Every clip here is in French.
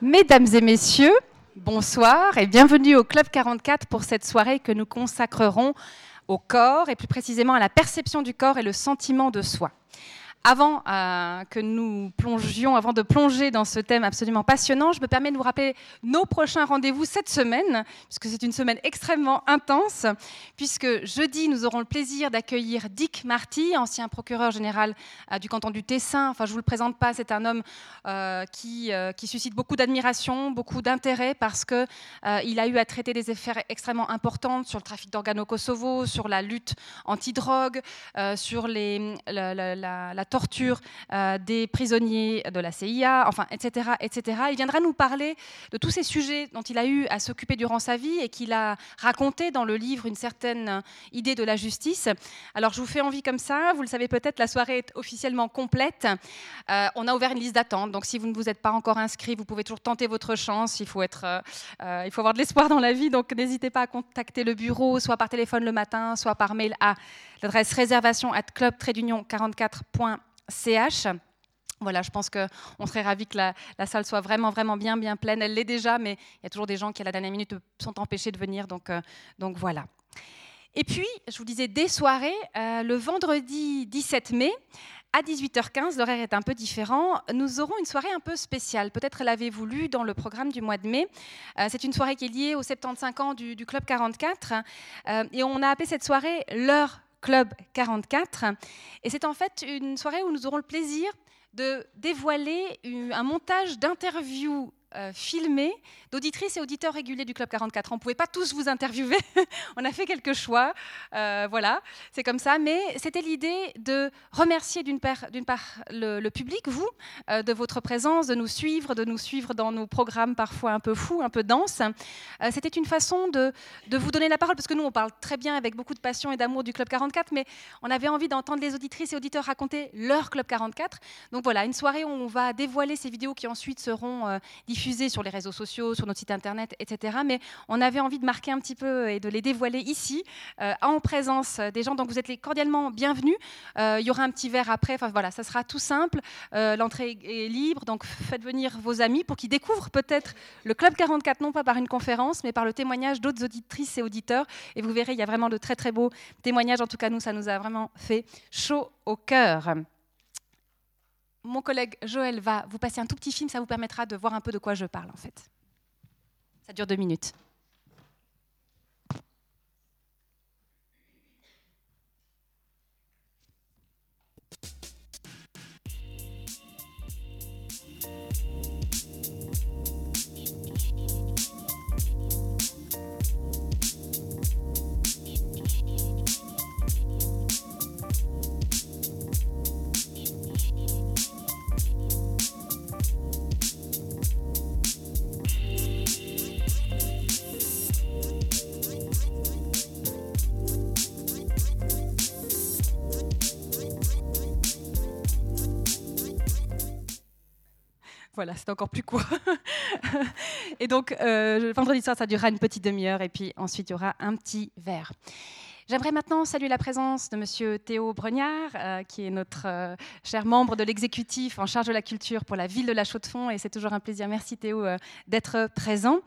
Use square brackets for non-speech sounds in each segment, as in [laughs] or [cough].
Mesdames et messieurs, bonsoir et bienvenue au Club 44 pour cette soirée que nous consacrerons au corps et plus précisément à la perception du corps et le sentiment de soi. Avant euh, que nous plongions, avant de plonger dans ce thème absolument passionnant, je me permets de vous rappeler nos prochains rendez-vous cette semaine, puisque c'est une semaine extrêmement intense, puisque jeudi, nous aurons le plaisir d'accueillir Dick Marty, ancien procureur général euh, du canton du Tessin. Enfin, je ne vous le présente pas, c'est un homme euh, qui, suscite beaucoup d'admiration, beaucoup d'intérêt, parce qu'il il a eu à traiter des affaires extrêmement importantes sur le trafic d'organes au Kosovo, sur la lutte anti-drogue, sur la, la, la torture euh, des prisonniers de la CIA, enfin, etc., etc. Il viendra nous parler de tous ces sujets dont il a eu à s'occuper durant sa vie et qu'il a raconté dans le livre une certaine idée de la justice. Alors, je vous fais envie comme ça. Vous le savez peut-être, la soirée est officiellement complète. Euh, on a ouvert une liste d'attente, donc si vous ne vous êtes pas encore inscrit, vous pouvez toujours tenter votre chance. Il faut être, euh, il faut avoir de l'espoir dans la vie, donc n'hésitez pas à contacter le bureau, soit par téléphone le matin, soit par mail à l'adresse réservation at club 44ch Voilà, je pense qu'on serait ravis que la, salle soit vraiment, vraiment bien, bien pleine. Elle l'est déjà, mais il y a toujours des gens qui, à la dernière minute, sont empêchés de venir. Donc, euh, donc voilà. Et puis, je vous disais, des soirées, euh, le vendredi 17 mai, à 18h15, l'horaire est un peu différent. Nous aurons une soirée un peu spéciale. Peut-être l'avez-vous lu dans le programme du mois de mai. Euh, c'est une soirée qui est liée aux 75 ans du, Club 44. et on a appelé cette soirée l'heure Club 44. Et c'est en fait une soirée où nous aurons le plaisir de dévoiler un montage d'interviews euh, filmé d'auditrices et auditeurs réguliers du Club 44. On ne pouvait pas tous vous interviewer, [laughs] on a fait quelques choix, euh, voilà, c'est comme ça, mais c'était l'idée de remercier d'une part, le, public, vous, euh, de votre présence, de nous suivre, de nous suivre dans nos programmes parfois un peu fous, un peu denses. c'était une façon de, de, vous donner la parole, parce que nous, on parle très bien avec beaucoup de passion et d'amour du Club 44, mais on avait envie d'entendre les auditrices et auditeurs raconter leur Club 44. Donc voilà, une soirée où on va dévoiler ces vidéos qui ensuite seront diffusées diffusés sur les réseaux sociaux, sur notre site internet, etc. Mais on avait envie de marquer un petit peu et de les dévoiler ici, euh, en présence des gens. Donc vous êtes les cordialement bienvenus. Euh, il y aura un petit verre après. Enfin voilà, ça sera tout simple. Euh, l'entrée est libre, donc faites venir vos amis pour qu'ils découvrent peut-être le Club 44, non pas par une conférence, mais par le témoignage d'autres auditrices et auditeurs. Et vous verrez, il y a vraiment de très très beaux témoignages. En tout cas, nous, ça nous a vraiment fait chaud au cœur mon collègue Joël va vous passer un tout petit film, ça vous permettra de voir un peu de quoi je parle en fait. Ça dure deux minutes. Voilà, c'est encore plus court. [laughs] et donc, euh, vendredi soir, ça durera une petite demi-heure et puis ensuite, il y aura un petit verre. J'aimerais maintenant saluer la présence de Monsieur Théo Bregnard, euh, qui est notre euh, cher membre de l'exécutif en charge de la culture pour la ville de La Chaux-de-Fonds, et c'est toujours un plaisir. Merci Théo euh, d'être présent.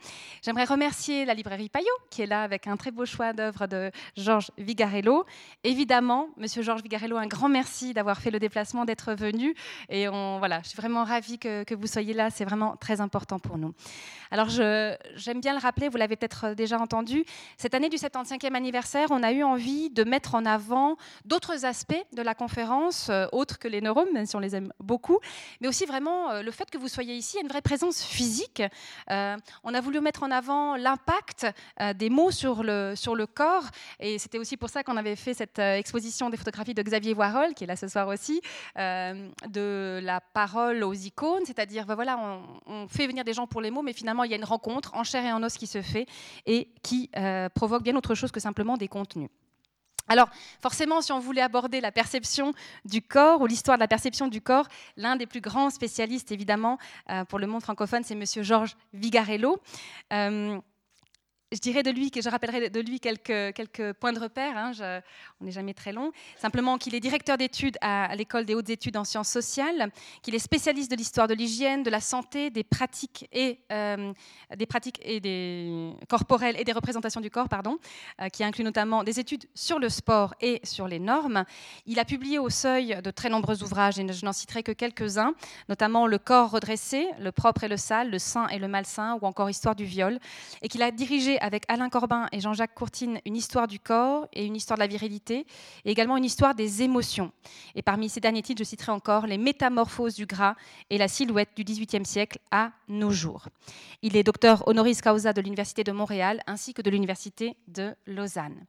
J'aimerais remercier la librairie Payot, qui est là avec un très beau choix d'œuvres de Georges Vigarello. Évidemment, Monsieur Georges Vigarello, un grand merci d'avoir fait le déplacement, d'être venu, et voilà, je suis vraiment ravie que, que vous soyez là. C'est vraiment très important pour nous. Alors, j'aime bien le rappeler, vous l'avez peut-être déjà entendu. Cette année du 75e anniversaire, on a eu envie de mettre en avant d'autres aspects de la conférence, euh, autres que les neurones, même si on les aime beaucoup, mais aussi vraiment euh, le fait que vous soyez ici, une vraie présence physique. Euh, on a voulu mettre en avant l'impact des mots sur le, sur le corps, et c'était aussi pour ça qu'on avait fait cette exposition des photographies de Xavier Warhol, qui est là ce soir aussi, de la parole aux icônes, c'est-à-dire, ben voilà, on fait venir des gens pour les mots, mais finalement, il y a une rencontre en chair et en os qui se fait et qui provoque bien autre chose que simplement des contenus. Alors, forcément, si on voulait aborder la perception du corps ou l'histoire de la perception du corps, l'un des plus grands spécialistes, évidemment, euh, pour le monde francophone, c'est Monsieur Georges Vigarello. Euh, je dirais de lui, je rappellerai de lui quelques, points de repère, hein, on n'est jamais très long, simplement qu'il est directeur d'études à, l'école des hautes études en sciences sociales, qu'il est spécialiste de l'histoire de l'hygiène, de la santé, des pratiques et euh, des pratiques et des corporelles et des représentations du corps, pardon, euh, qui inclut notamment des études sur le sport et sur les normes. Il a publié au seuil de très nombreux ouvrages et je n'en citerai que quelques-uns, notamment Le corps redressé, Le propre et le sale, Le saint et le malsain ou encore Histoire du viol, et qu'il a dirigé avec Alain Corbin et Jean-Jacques Courtine une histoire du corps et une histoire de la virilité, et également une histoire des émotions. Et parmi ces derniers titres, je citerai encore Les métamorphoses du gras et la silhouette du XVIIIe siècle à nos jours. Il est docteur honoris causa de l'Université de Montréal ainsi que de l'Université de Lausanne.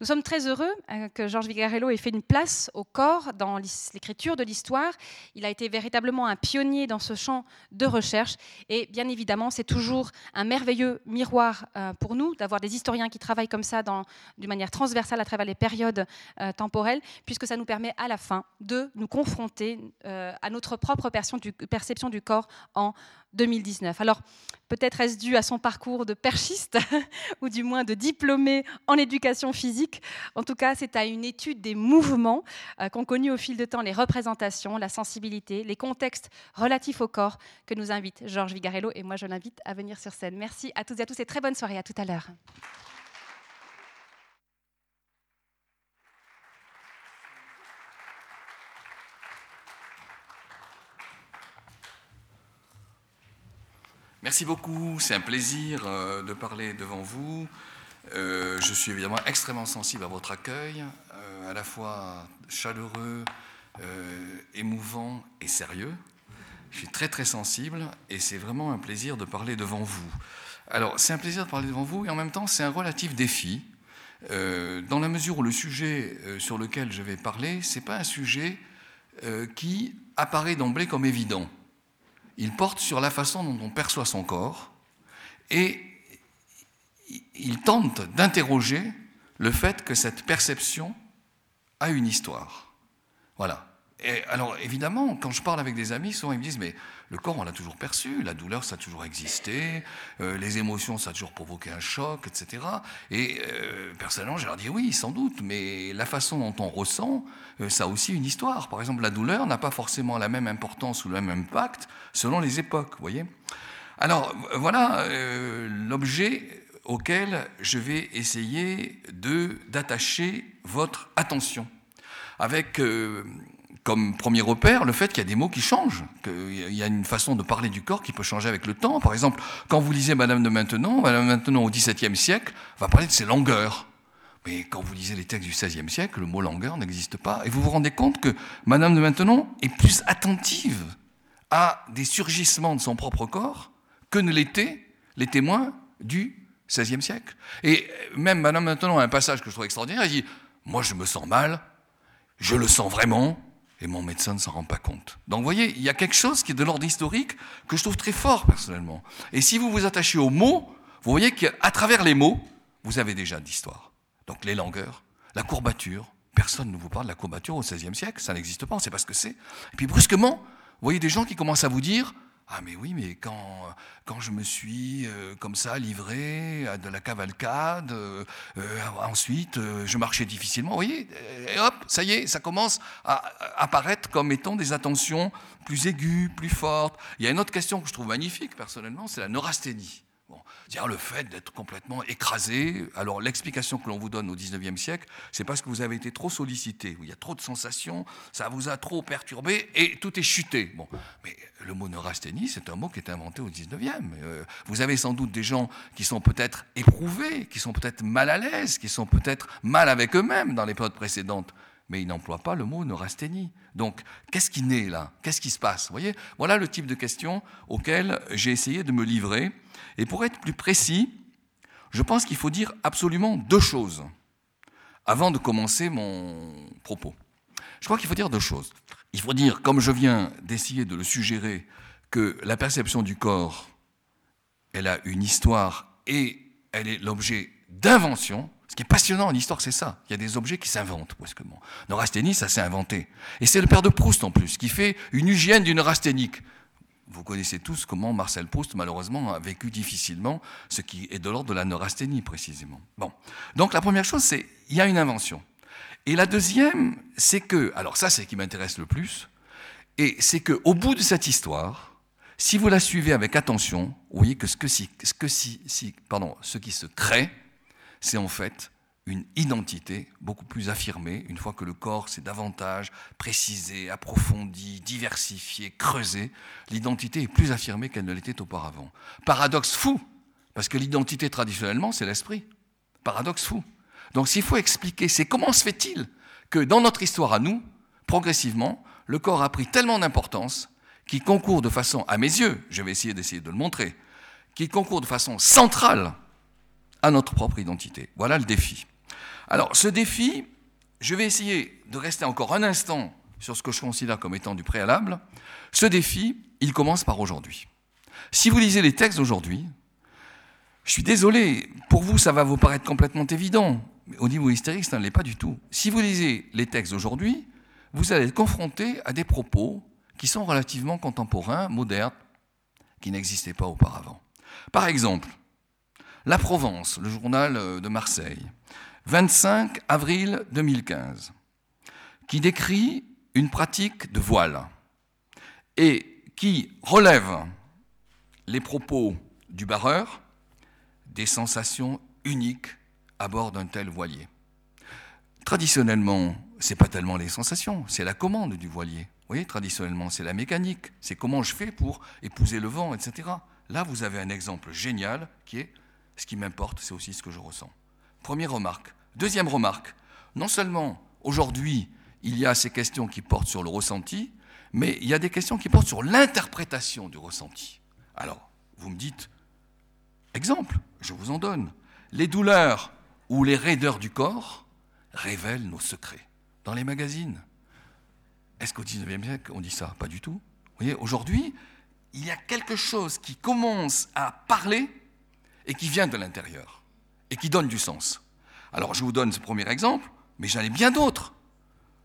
Nous sommes très heureux euh, que Georges Vigarello ait fait une place au corps dans l'écriture de l'histoire. Il a été véritablement un pionnier dans ce champ de recherche. Et bien évidemment, c'est toujours un merveilleux miroir euh, pour nous d'avoir des historiens qui travaillent comme ça d'une manière transversale à travers les périodes euh, temporelles, puisque ça nous permet à la fin de nous confronter à notre propre perception du corps en 2019. Alors, peut-être est-ce dû à son parcours de perchiste, [laughs] ou du moins de diplômé en éducation physique. En tout cas, c'est à une étude des mouvements euh, qu'ont connu au fil de temps les représentations, la sensibilité, les contextes relatifs au corps que nous invite Georges Vigarello. Et moi, je l'invite à venir sur scène. Merci à toutes et à tous et très bonne soirée. À tout à l'heure. Merci beaucoup, c'est un plaisir euh, de parler devant vous. Euh, je suis évidemment extrêmement sensible à votre accueil, euh, à la fois chaleureux, émouvant et sérieux. Je suis très très sensible et c'est vraiment un plaisir de parler devant vous. Alors c'est un plaisir de parler devant vous et en même temps c'est un relatif défi, dans la mesure où le sujet sur lequel je vais parler, ce n'est pas un sujet qui apparaît d'emblée comme évident il porte sur la façon dont on perçoit son corps et il tente d'interroger le fait que cette perception a une histoire. Voilà. Alors évidemment, quand je parle avec des amis, souvent ils me disent mais le corps on l'a toujours perçu, la douleur ça a toujours existé, euh, les émotions ça a toujours provoqué un choc, etc. Et euh, personnellement je leur dis oui sans doute, mais la façon dont on ressent, euh, ça a aussi une histoire. Par exemple la douleur n'a pas forcément la même importance ou le même impact selon les époques, vous voyez. Alors voilà l'objet auquel je vais essayer d'attacher votre attention avec comme premier repère le fait qu'il y a des mots qui changent, qu'il y a une façon de parler du corps qui peut changer avec le temps. Par exemple, quand vous lisez Madame de Maintenon, Madame de Maintenon au XVIIe siècle va parler de ses longueurs. Mais quand vous lisez les textes du XVIe siècle, le mot longueur n'existe pas. Et vous vous rendez compte que Madame de Maintenon est plus attentive à des surgissements de son propre corps que ne l'étaient les témoins du XVIe siècle. Et même Madame de Maintenon a un passage que je trouve extraordinaire. Elle dit Moi, je me sens mal, je le sens vraiment, et mon médecin ne s'en rend pas compte. Donc vous voyez, il y a quelque chose qui est de l'ordre historique que je trouve très fort personnellement. Et si vous vous attachez aux mots, vous voyez qu'à travers les mots, vous avez déjà d'histoire. Donc les longueurs, la courbature, personne ne vous parle de la courbature au XVIe siècle, ça n'existe pas, on ne sait pas ce que c'est. Et puis brusquement, vous voyez des gens qui commencent à vous dire ah mais oui, mais quand, quand je me suis euh, comme ça livré à de la cavalcade, euh, euh, ensuite je marchais difficilement, vous voyez, et hop, ça y est, ça commence à apparaître comme étant des attentions plus aiguës, plus fortes. Il y a une autre question que je trouve magnifique personnellement, c'est la neurasthénie. Dire le fait d'être complètement écrasé. Alors l'explication que l'on vous donne au 19e siècle, c'est parce que vous avez été trop sollicité, il y a trop de sensations, ça vous a trop perturbé et tout est chuté. Bon, mais le mot neurasthénie, c'est un mot qui est inventé au 19e. Euh, vous avez sans doute des gens qui sont peut-être éprouvés, qui sont peut-être mal à l'aise, qui sont peut-être mal avec eux-mêmes dans les périodes précédentes mais ils n'emploient pas le mot neurasthénie. Donc, qu'est-ce qui naît là? Qu'est-ce qui se passe? Vous voyez? Voilà le type de questions auxquelles j'ai essayé de me livrer. Et pour être plus précis, je pense qu'il faut dire absolument deux choses avant de commencer mon propos. Je crois qu'il faut dire deux choses. Il faut dire, comme je viens d'essayer de le suggérer, que la perception du corps, elle a une histoire et elle est l'objet d'invention. Ce qui est passionnant en histoire, c'est ça. Il y a des objets qui s'inventent brusquement. Neurasthénie, ça s'est inventé. Et c'est le père de Proust en plus, qui fait une hygiène du neurasthénique. Vous connaissez tous comment Marcel Proust, malheureusement, a vécu difficilement, ce qui est de l'ordre de la neurasthénie, précisément. Bon. Donc la première chose, c'est il y a une invention. Et la deuxième, c'est que, alors ça, c'est ce qui m'intéresse le plus, et c'est qu'au bout de cette histoire, si vous la suivez avec attention, vous voyez que ce, que ce, que si, pardon, ce qui se crée, c'est en fait une identité beaucoup plus affirmée, une fois que le corps s'est davantage précisé, approfondi, diversifié, creusé, l'identité est plus affirmée qu'elle ne l'était auparavant. Paradoxe fou, parce que l'identité traditionnellement, c'est l'esprit. Paradoxe fou. Donc s'il faut expliquer, c'est comment se fait-il que dans notre histoire à nous, progressivement, le corps a pris tellement d'importance qu'il concourt de façon, à mes yeux, je vais essayer d'essayer de le montrer, qu'il concourt de façon centrale à notre propre identité. Voilà le défi. Alors, ce défi, je vais essayer de rester encore un instant sur ce que je considère comme étant du préalable. Ce défi, il commence par aujourd'hui. Si vous lisez les textes d'aujourd'hui, je suis désolé, pour vous, ça va vous paraître complètement évident. Mais au niveau hystérique, ça ne l'est pas du tout. Si vous lisez les textes d'aujourd'hui, vous allez être confronté à des propos qui sont relativement contemporains, modernes, qui n'existaient pas auparavant. Par exemple, La Provence, le journal de Marseille, 25 avril 2015, qui décrit une pratique de voile et qui relève les propos du barreur des sensations uniques à bord d'un tel voilier. Traditionnellement, ce n'est pas tellement les sensations, c'est la commande du voilier. Vous voyez, traditionnellement, c'est la mécanique, c'est comment je fais pour épouser le vent, etc. Là, vous avez un exemple génial qui est ce qui m'importe, c'est aussi ce que je ressens. Première remarque. Deuxième remarque. Non seulement aujourd'hui, il y a ces questions qui portent sur le ressenti, mais il y a des questions qui portent sur l'interprétation du ressenti. Alors, vous me dites, exemple, je vous en donne. Les douleurs ou les raideurs du corps révèlent nos secrets. Dans les magazines. Est-ce qu'au 19e siècle, on dit ça? Pas du tout. Vous voyez, aujourd'hui, il y a quelque chose qui commence à parler et qui vient de l'intérieur et qui donne du sens. Alors je vous donne ce premier exemple, mais j'en ai bien d'autres.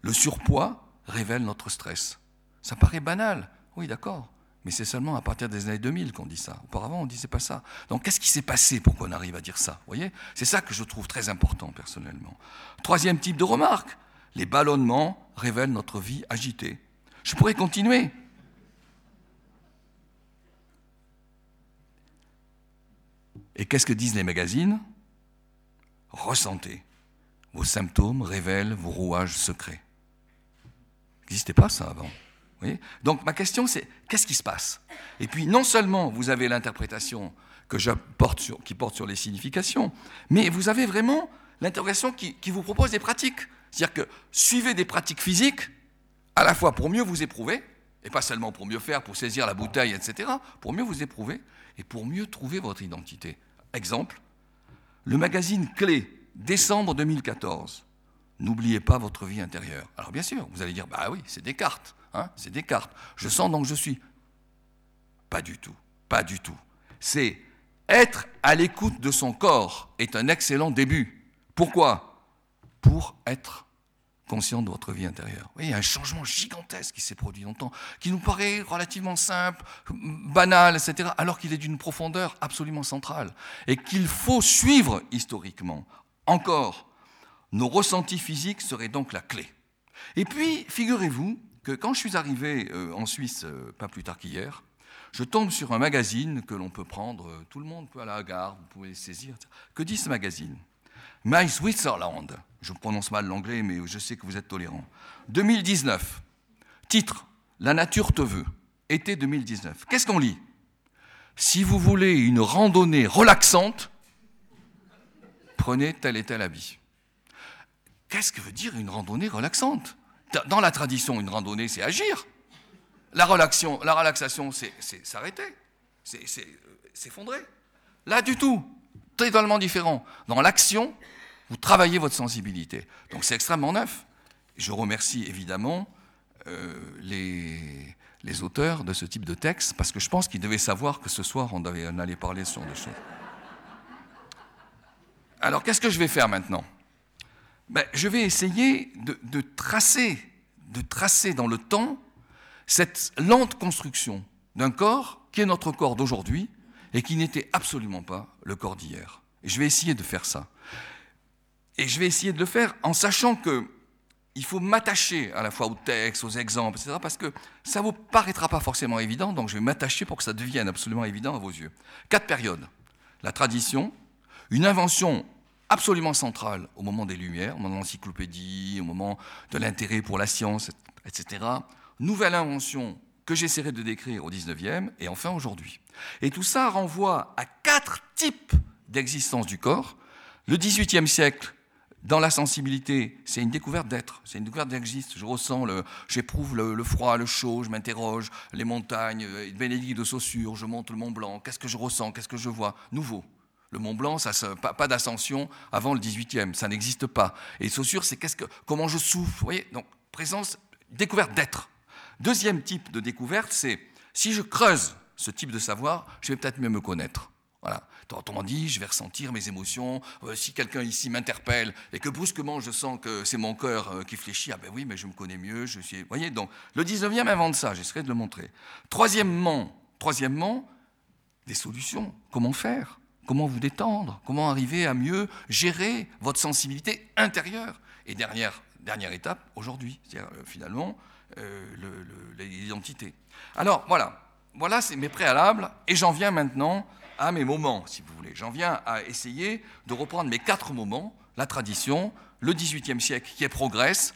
Le surpoids révèle notre stress. Ça paraît banal, oui d'accord, mais c'est seulement à partir des années 2000 qu'on dit ça. Auparavant, on ne disait pas ça. Donc qu'est-ce qui s'est passé pour qu'on arrive à dire ça voyez? C'est ça que je trouve très important personnellement. Troisième type de remarque, les ballonnements révèlent notre vie agitée. Je pourrais continuer. Et qu'est-ce que disent les magazines? Ressentez. Vos symptômes révèlent vos rouages secrets. N'existait pas ça avant. Donc ma question c'est qu'est-ce qui se passe? Et puis non seulement vous avez l'interprétation que qui porte sur les significations, mais vous avez vraiment l'interrogation qui, qui vous propose des pratiques. C'est-à-dire que suivez des pratiques physiques, à la fois pour mieux vous éprouver, et pas seulement pour mieux faire, pour saisir la bouteille, etc., pour mieux vous éprouver, et pour mieux trouver votre identité. Exemple, le magazine Clé, décembre 2014. N'oubliez pas votre vie intérieure. Alors bien sûr, vous allez dire, bah oui, c'est Descartes, hein, c'est Descartes. Je sens donc je suis. Pas du tout, pas du tout. C'est être à l'écoute de son corps est un excellent début. Pourquoi? Pour être conscient de votre vie intérieure. Oui, il y a un changement gigantesque qui s'est produit dans le temps, qui nous paraît relativement simple, banal, etc., alors qu'il est d'une profondeur absolument centrale, et qu'il faut suivre historiquement. Encore, nos ressentis physiques seraient donc la clé. Et puis, figurez-vous que quand je suis arrivé euh, en Suisse, euh, pas plus tard qu'hier, je tombe sur un magazine que l'on peut prendre, euh, tout le monde peut à la gare, vous pouvez le saisir. Que dit ce magazine? My Switzerland, je prononce mal l'anglais, mais je sais que vous êtes tolérant. 2019, titre La nature te veut, été 2019. Qu'est-ce qu'on lit? Si vous voulez une randonnée relaxante, prenez tel et tel habit. Qu'est-ce que veut dire une randonnée relaxante? Dans la tradition, une randonnée, c'est agir. La, relaxation, la relaxation, c'est s'arrêter, c'est s'effondrer. Là, du tout, totalement différent. Dans l'action, vous travaillez votre sensibilité. Donc c'est extrêmement neuf. Je remercie évidemment euh, les, auteurs de ce type de texte, parce que je pense qu'ils devaient savoir que ce soir, on, allait parler sur des choses. Alors qu'est-ce que je vais faire maintenant? Ben, Je vais essayer de, de, tracer, de tracer dans le temps cette lente construction d'un corps qui est notre corps d'aujourd'hui et qui n'était absolument pas le corps d'hier. Et je vais essayer de faire ça. Et je vais essayer de le faire en sachant que il faut m'attacher à la fois au texte, aux exemples, etc., parce que ça ne vous paraîtra pas forcément évident, donc je vais m'attacher pour que ça devienne absolument évident à vos yeux. Quatre périodes. La tradition, une invention absolument centrale au moment des Lumières, au moment de l'encyclopédie, au moment de l'intérêt pour la science, etc. Nouvelle invention que j'essaierai de décrire au 19e, et enfin aujourd'hui. Et tout ça renvoie à quatre types d'existence du corps. Le 18e siècle, dans la sensibilité, c'est une découverte d'être, c'est une découverte d'existe. Je ressens, le, j'éprouve le, froid, le chaud, je m'interroge, les montagnes, euh, Bénédicte de Saussure, je monte le Mont Blanc, qu'est-ce que je ressens, qu'est-ce que je vois? Nouveau. Le Mont Blanc, ça, pas, pas d'ascension avant le 18e, ça n'existe pas. Et Saussure, c'est qu'est-ce que, comment je souffle. Vous voyez? Donc, présence, découverte d'être. Deuxième type de découverte, c'est si je creuse ce type de savoir, je vais peut-être mieux me connaître. Voilà. Autrement dit, je vais ressentir mes émotions. Euh, si quelqu'un ici m'interpelle et que brusquement je sens que c'est mon cœur euh, qui fléchit, ah ben oui, mais je me connais mieux. Je suis... Vous voyez, donc le 19e invente ça, j'essaierai de le montrer. Troisièmement, troisièmement, des solutions. Comment faire Comment vous détendre Comment arriver à mieux gérer votre sensibilité intérieure Et dernière, dernière étape, aujourd'hui, c'est-à-dire euh, finalement l'identité. Alors voilà, voilà c'est mes préalables, et j'en viens maintenant à mes moments, si vous voulez. J'en viens à essayer de reprendre mes quatre moments, la tradition, le XVIIIe siècle qui est progresse,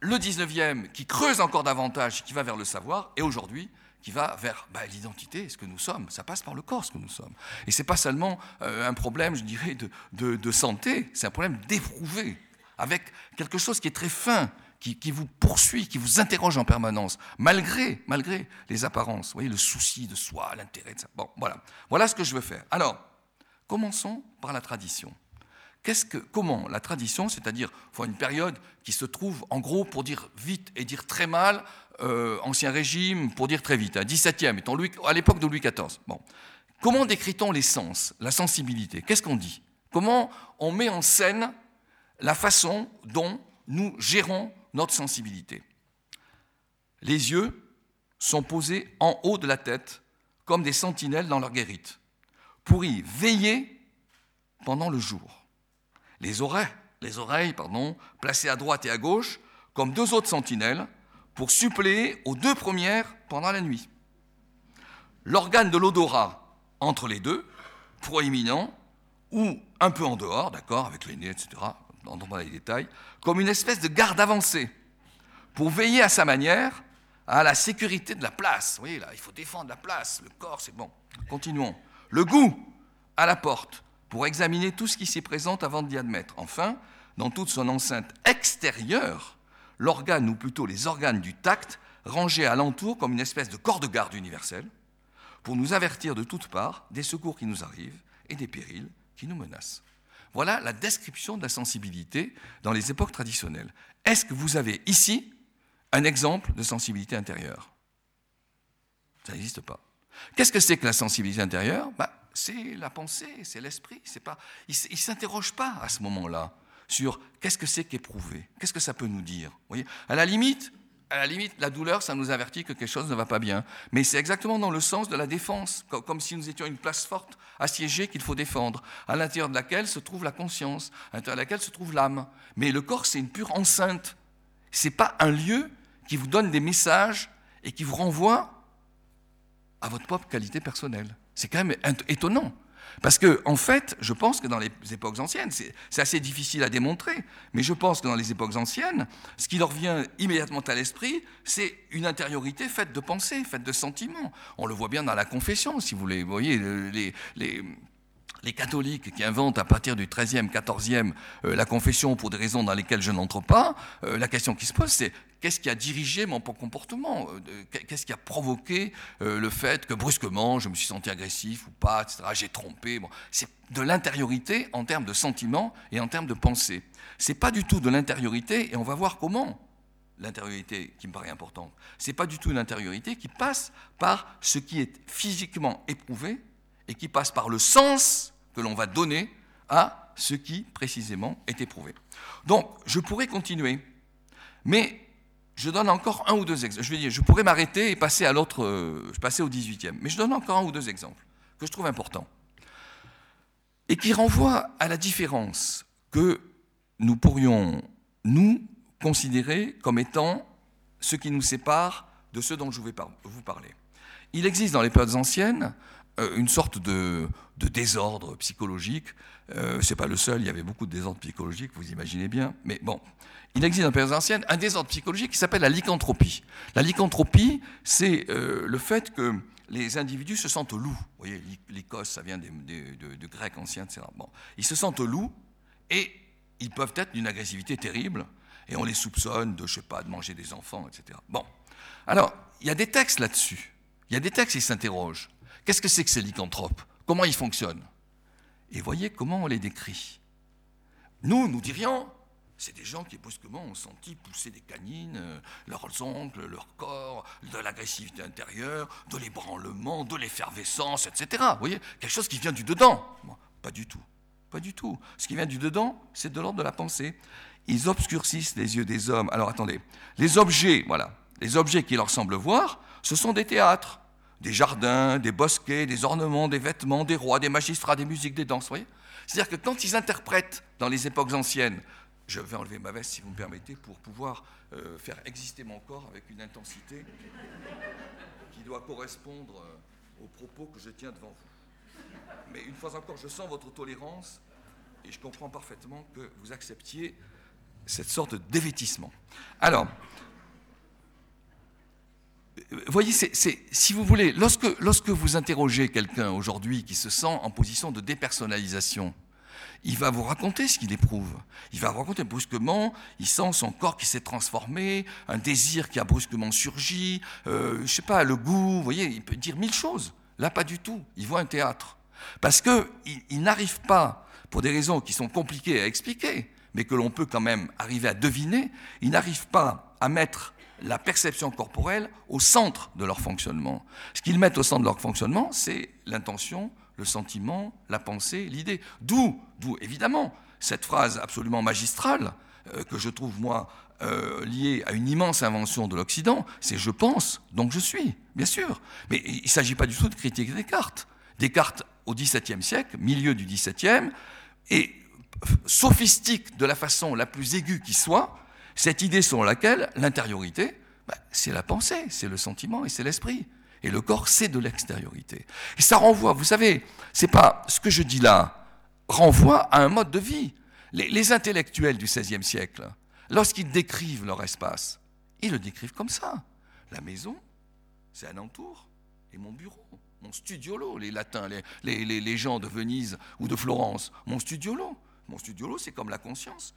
le XIXe qui creuse encore davantage, qui va vers le savoir, et aujourd'hui qui va vers bah, l'identité, ce que nous sommes. Ça passe par le corps, ce que nous sommes. Et ce n'est pas seulement euh, un problème, je dirais, de, de santé, c'est un problème d'éprouver, avec quelque chose qui est très fin, qui, vous poursuit, qui vous interroge en permanence, malgré, malgré les apparences. Vous voyez, le souci de soi, l'intérêt de ça. Bon, voilà. Voilà ce que je veux faire. Alors, commençons par la tradition. Comment la tradition, c'est-à-dire une période qui se trouve en gros pour dire vite et dire très mal, euh, ancien régime pour dire très vite, un 17e, étant à l'époque de Louis XIV. Bon. Comment décrit-on les sens, la sensibilité? Qu'est-ce qu'on dit? Comment on met en scène la façon dont nous gérons notre sensibilité. Les yeux sont posés en haut de la tête comme des sentinelles dans leur guérite pour y veiller pendant le jour. Les oreilles, les oreilles placées à droite et à gauche comme deux autres sentinelles pour suppléer aux deux premières pendant la nuit. L'organe de l'odorat entre les deux, proéminent ou un peu en dehors, d'accord, avec les nez, etc., dans les détails, comme une espèce de garde avancée, pour veiller à sa manière à la sécurité de la place. Vous voyez, là, il faut défendre la place, le corps, c'est bon. Continuons. Le goût à la porte, pour examiner tout ce qui s'y présente avant d'y admettre. Enfin, dans toute son enceinte extérieure, l'organe, ou plutôt les organes du tact, rangés alentour comme une espèce de corps de garde universel, pour nous avertir de toutes parts des secours qui nous arrivent et des périls qui nous menacent. Voilà la description de la sensibilité dans les époques traditionnelles. Est-ce que vous avez ici un exemple de sensibilité intérieure? Ça n'existe pas. Qu'est-ce que c'est que la sensibilité intérieure? Bah, C'est la pensée, c'est l'esprit. Pas, il ne s'interroge pas à ce moment-là sur qu'est-ce que c'est qu'éprouver, qu'est-ce que ça peut nous dire? À la limite, à la limite, la douleur, ça nous avertit que quelque chose ne va pas bien. Mais c'est exactement dans le sens de la défense, comme si nous étions une place forte, assiégée, qu'il faut défendre, à l'intérieur de laquelle se trouve la conscience, à l'intérieur de laquelle se trouve l'âme. Mais le corps, c'est une pure enceinte. Ce n'est pas un lieu qui vous donne des messages et qui vous renvoie à votre propre qualité personnelle. C'est quand même étonnant. Parce que, en fait, je pense que dans les époques anciennes, c'est assez difficile à démontrer, mais je pense que dans les époques anciennes, ce qui leur vient immédiatement à l'esprit, c'est une intériorité faite de pensées, faite de sentiments. On le voit bien dans la confession, si vous voulez. Voyez, les, les catholiques qui inventent à partir du 13e, 14e euh, la confession pour des raisons dans lesquelles je n'entre pas, euh, la question qui se pose, c'est qu'est-ce qui a dirigé mon comportement euh, Qu'est-ce qui a provoqué le fait que brusquement je me suis senti agressif ou pas, etc. J'ai trompé. C'est de l'intériorité en termes de sentiments et en termes de pensée. C'est pas du tout de l'intériorité, et on va voir comment l'intériorité qui me paraît importante. C'est pas du tout une intériorité qui passe par ce qui est physiquement éprouvé et qui passe par le sens que l'on va donner à ce qui précisément est éprouvé. Donc, je pourrais continuer, mais je donne encore un ou deux exemples. Je, vais dire, je pourrais m'arrêter et passer à l'autre, euh, passer au 18e. Mais je donne encore un ou deux exemples que je trouve importants. Et qui renvoient à la différence que nous pourrions, nous, considérer comme étant ce qui nous sépare de ce dont je vais vous parler. Il existe dans les périodes anciennes une sorte de, désordre psychologique. Euh, Ce n'est pas le seul, il y avait beaucoup de désordre psychologique, vous imaginez bien. Mais bon, il existe dans les périodes anciennes un désordre psychologique qui s'appelle la lycanthropie. La lycanthropie, c'est euh, le fait que les individus se sentent loups. Vous voyez, l'Écosse, ça vient de, grec ancien, etc. Bon, ils se sentent loups et ils peuvent être d'une agressivité terrible et on les soupçonne de, je sais pas, de manger des enfants, etc. Bon, alors, il y a des textes là-dessus. Il y a des textes qui s'interrogent. Qu'est-ce que c'est que ces lycanthropes? Comment ils fonctionnent? Et voyez comment on les décrit. Nous, nous dirions, c'est des gens qui brusquement ont senti pousser des canines, euh, leurs ongles, leur corps, de l'agressivité intérieure, de l'ébranlement, de l'effervescence, etc. Vous voyez Quelque chose qui vient du dedans. pas du tout. Pas du tout. Ce qui vient du dedans, c'est de l'ordre de la pensée. Ils obscurcissent les yeux des hommes. Alors attendez, les objets, voilà, les objets qui leur semblent voir, ce sont des théâtres, des jardins, des bosquets, des ornements, des vêtements, des rois, des magistrats, des musiques, des danses. voyez C'est-à-dire que quand ils interprètent dans les époques anciennes, je vais enlever ma veste si vous me permettez pour pouvoir euh, faire exister mon corps avec une intensité qui doit correspondre euh, aux propos que je tiens devant vous. Mais une fois encore, je sens votre tolérance et je comprends parfaitement que vous acceptiez cette sorte de dévêtissement. Alors, voyez, si vous voulez, lorsque, lorsque vous interrogez quelqu'un aujourd'hui qui se sent en position de dépersonnalisation, il va vous raconter ce qu'il éprouve. Il va vous raconter brusquement, il sent son corps qui s'est transformé, un désir qui a brusquement surgi, euh, je sais pas, le goût, vous voyez, il peut dire mille choses. Là, pas du tout. Il voit un théâtre. Parce qu'il il, n'arrive pas, pour des raisons qui sont compliquées à expliquer, mais que l'on peut quand même arriver à deviner, il n'arrive pas à mettre la perception corporelle au centre de leur fonctionnement. Ce qu'ils mettent au centre de leur fonctionnement, c'est l'intention, le sentiment, la pensée, l'idée. D'où, d'où évidemment, cette phrase absolument magistrale euh, que je trouve moi euh, liée à une immense invention de l'Occident, c'est je pense, donc je suis, bien sûr. Mais il ne s'agit pas du tout de critiquer Descartes. Descartes, au XVIIe siècle, milieu du XVIIe, est sophistique de la façon la plus aiguë qui soit, cette idée selon laquelle l'intériorité, bah, c'est la pensée, c'est le sentiment et c'est l'esprit. Et le corps, c'est de l'extériorité. Et ça renvoie, vous savez, c'est pas ce que je dis là, renvoie à un mode de vie. Les, intellectuels du XVIe siècle, lorsqu'ils décrivent leur espace, ils le décrivent comme ça. La maison, c'est un entour, et mon bureau, mon studiolo, les latins, les, les, les gens de Venise ou de Florence, mon studiolo. Mon studiolo, c'est comme la conscience,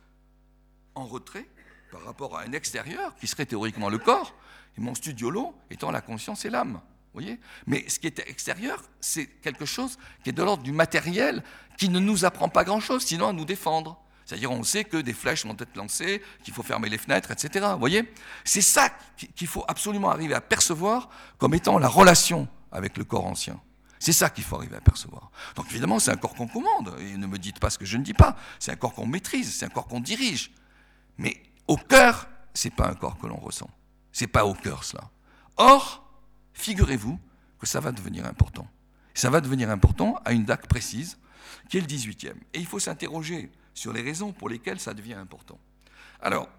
en retrait par rapport à un extérieur qui serait théoriquement le corps, et mon studiolo étant la conscience et l'âme. Voyez Mais ce qui est extérieur, c'est quelque chose qui est de l'ordre du matériel, qui ne nous apprend pas grand-chose, sinon à nous défendre. C'est-à-dire, on sait que des flèches vont être lancées, qu'il faut fermer les fenêtres, etc. Voyez C'est ça qu'il faut absolument arriver à percevoir comme étant la relation avec le corps ancien. C'est ça qu'il faut arriver à percevoir. Donc évidemment, c'est un corps qu'on commande, et ne me dites pas ce que je ne dis pas. C'est un corps qu'on maîtrise, c'est un corps qu'on dirige. Mais au cœur, c'est pas un corps que l'on ressent. C'est pas au cœur cela. Or, figurez-vous que ça va devenir important. Ça va devenir important à une date précise, qui est le 18e. Et il faut s'interroger sur les raisons pour lesquelles ça devient important. Alors,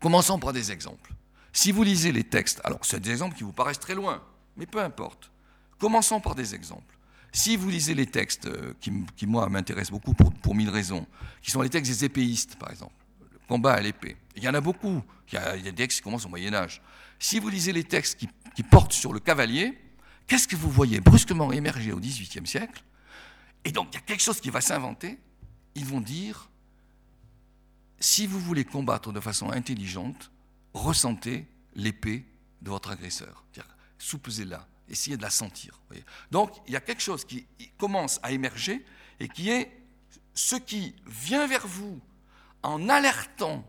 commençons par des exemples. Si vous lisez les textes, alors c'est des exemples qui vous paraissent très loin, mais peu importe. Commençons par des exemples. Si vous lisez les textes euh, qui, moi, m'intéressent beaucoup pour, mille raisons, qui sont les textes des épéistes, par exemple, le combat à l'épée, il y en a beaucoup. Il y a, des textes qui commencent au Moyen-Âge. Si vous lisez les textes qui, qui portent sur le cavalier, qu'est-ce que vous voyez brusquement émerger au XVIIIe siècle? Et donc, il y a quelque chose qui va s'inventer. Ils vont dire si vous voulez combattre de façon intelligente, ressentez l'épée de votre agresseur. Soupesez-la, essayez de la sentir. Donc il y a quelque chose qui commence à émerger et qui est ce qui vient vers vous en alertant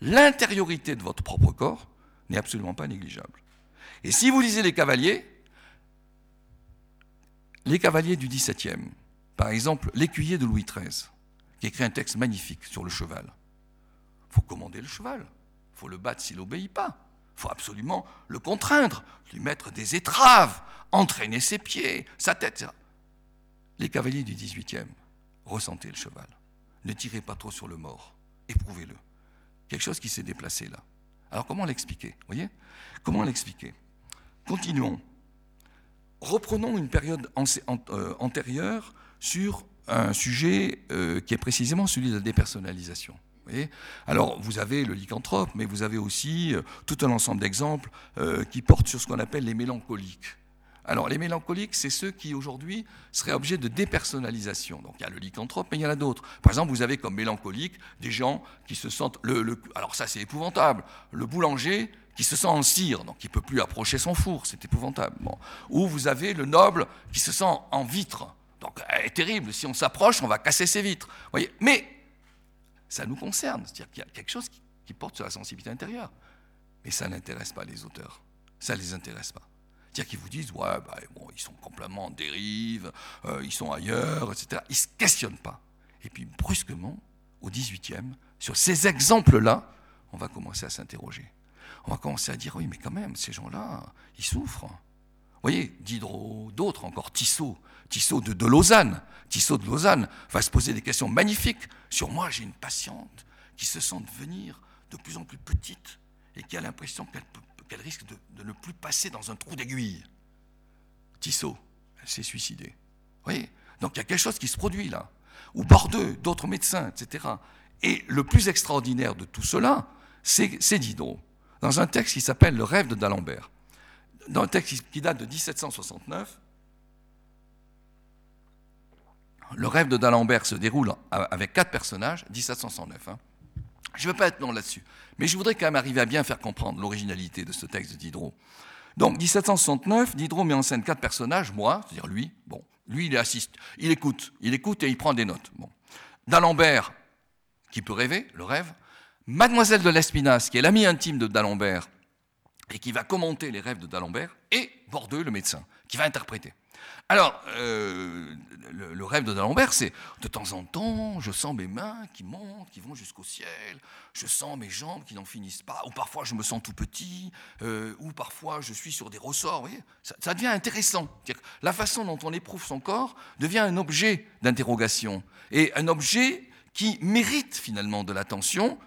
l'intériorité de votre propre corps n'est absolument pas négligeable. Et si vous lisez les cavaliers, les cavaliers du XVIIe, par exemple l'écuyer de Louis XIII, qui écrit un texte magnifique sur le cheval, il faut commander le cheval. Il faut le battre s'il n'obéit pas. Il faut absolument le contraindre, lui mettre des étraves, entraîner ses pieds, sa tête. Les cavaliers du 18e, ressentez le cheval. Ne tirez pas trop sur le mort, éprouvez-le. Quelque chose qui s'est déplacé là. Alors comment l'expliquer Voyez? Comment l'expliquer? Continuons. Reprenons une période euh, antérieure sur un sujet euh, qui est précisément celui de la dépersonnalisation. Alors, vous avez le lycanthrope, mais vous avez aussi euh, tout un ensemble d'exemples qui portent sur ce qu'on appelle les mélancoliques. Alors, les mélancoliques, c'est ceux qui aujourd'hui seraient objets de dépersonnalisation. Donc, il y a le lycanthrope, mais il y en a d'autres. Par exemple, vous avez comme mélancoliques des gens qui se sentent. Le, alors, ça, c'est épouvantable. Le boulanger qui se sent en cire, donc il ne peut plus approcher son four, c'est épouvantable. Ou vous avez le noble qui se sent en vitre, donc elle est terrible, si on s'approche, on va casser ses vitres. Mais ça nous concerne, c'est-à-dire qu'il y a quelque chose qui, porte sur la sensibilité intérieure. Mais ça n'intéresse pas les auteurs, ça ne les intéresse pas. C'est-à-dire qu'ils vous disent, ouais, bah, bon, ils sont complètement en dérive, euh, ils sont ailleurs, etc. Ils ne se questionnent pas. Et puis brusquement, au 18e, sur ces exemples-là, on va commencer à s'interroger on va commencer à dire oui, mais quand même, ces gens-là, ils souffrent. Vous voyez, Diderot, d'autres encore, Tissot, Tissot de, de, Lausanne, Tissot de Lausanne va se poser des questions magnifiques sur moi, j'ai une patiente qui se sent devenir de plus en plus petite et qui a l'impression qu'elle risque de, ne plus passer dans un trou d'aiguille. Tissot, elle s'est suicidée. Vous voyez Donc il y a quelque chose qui se produit là. Ou Bordeaux, d'autres médecins, etc. Et le plus extraordinaire de tout cela, c'est Diderot dans un texte qui s'appelle Le rêve de d'Alembert. Dans un texte qui date de 1769, le rêve de d'Alembert se déroule avec quatre personnages, 1769. Hein. Je ne veux pas être long là-dessus, mais je voudrais quand même arriver à bien faire comprendre l'originalité de ce texte de Diderot. Donc, 1769, Diderot met en scène quatre personnages, moi, c'est-à-dire lui, bon, lui, il assiste, il écoute, il écoute et il prend des notes. Bon. D'Alembert, qui peut rêver, le rêve, Mademoiselle de l'Espinasse, qui est l'amie intime de d'Alembert et qui va commenter les rêves de d'Alembert, et Bordeaux, le médecin, qui va interpréter. Alors, euh, le, rêve de d'Alembert, c'est de temps en temps, je sens mes mains qui montent, qui vont jusqu'au ciel, je sens mes jambes qui n'en finissent pas, ou parfois je me sens tout petit, euh, ou parfois je suis sur des ressorts. Ça, ça, devient intéressant. La façon dont on éprouve son corps devient un objet d'interrogation, et un objet qui mérite finalement de l'attention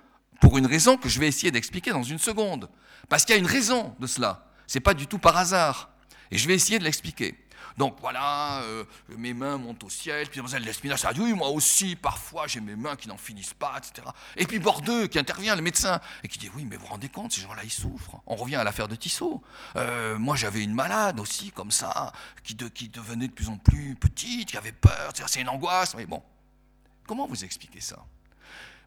pour une raison que je vais essayer d'expliquer dans une seconde. Parce qu'il y a une raison de cela. Ce n'est pas du tout par hasard. Et je vais essayer de l'expliquer. Donc voilà, euh, mes mains montent au ciel, puis Mademoiselle Lespinasse a dit oui, moi aussi, parfois j'ai mes mains qui n'en finissent pas, etc. Et puis Bordeaux qui intervient, le médecin, et qui dit oui, mais vous vous rendez compte, ces gens-là, ils souffrent. On revient à l'affaire de Tissot. Euh, moi j'avais une malade aussi, comme ça, qui, devenait de plus en plus petite, qui avait peur, c'est une angoisse. Mais bon, comment vous expliquez ça?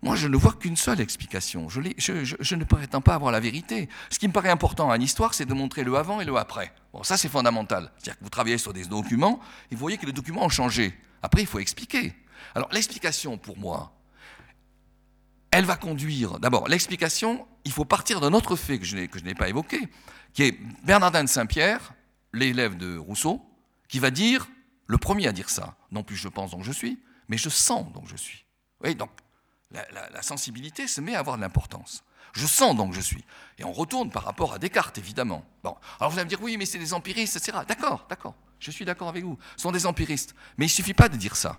Moi, je ne vois qu'une seule explication. Je, ne prétends pas avoir la vérité. Ce qui me paraît important à une histoire, c'est de montrer le avant et le après. Bon, ça, c'est fondamental. C'est-à-dire que vous travaillez sur des documents, et vous voyez que les documents ont changé. Après, il faut expliquer. Alors, l'explication, pour moi, elle va conduire. D'abord, l'explication, il faut partir d'un autre fait que je n'ai pas évoqué, qui est Bernardin de Saint-Pierre, l'élève de Rousseau, qui va dire, le premier à dire ça, non plus je pense donc je suis, mais je sens donc je suis. Oui, donc la, sensibilité se met à avoir de l'importance. Je sens donc je suis. Et on retourne par rapport à Descartes, évidemment. Bon. Alors vous allez me dire, oui, mais c'est des empiristes, etc. D'accord, d'accord. Je suis d'accord avec vous. Ce sont des empiristes. Mais il ne suffit pas de dire ça.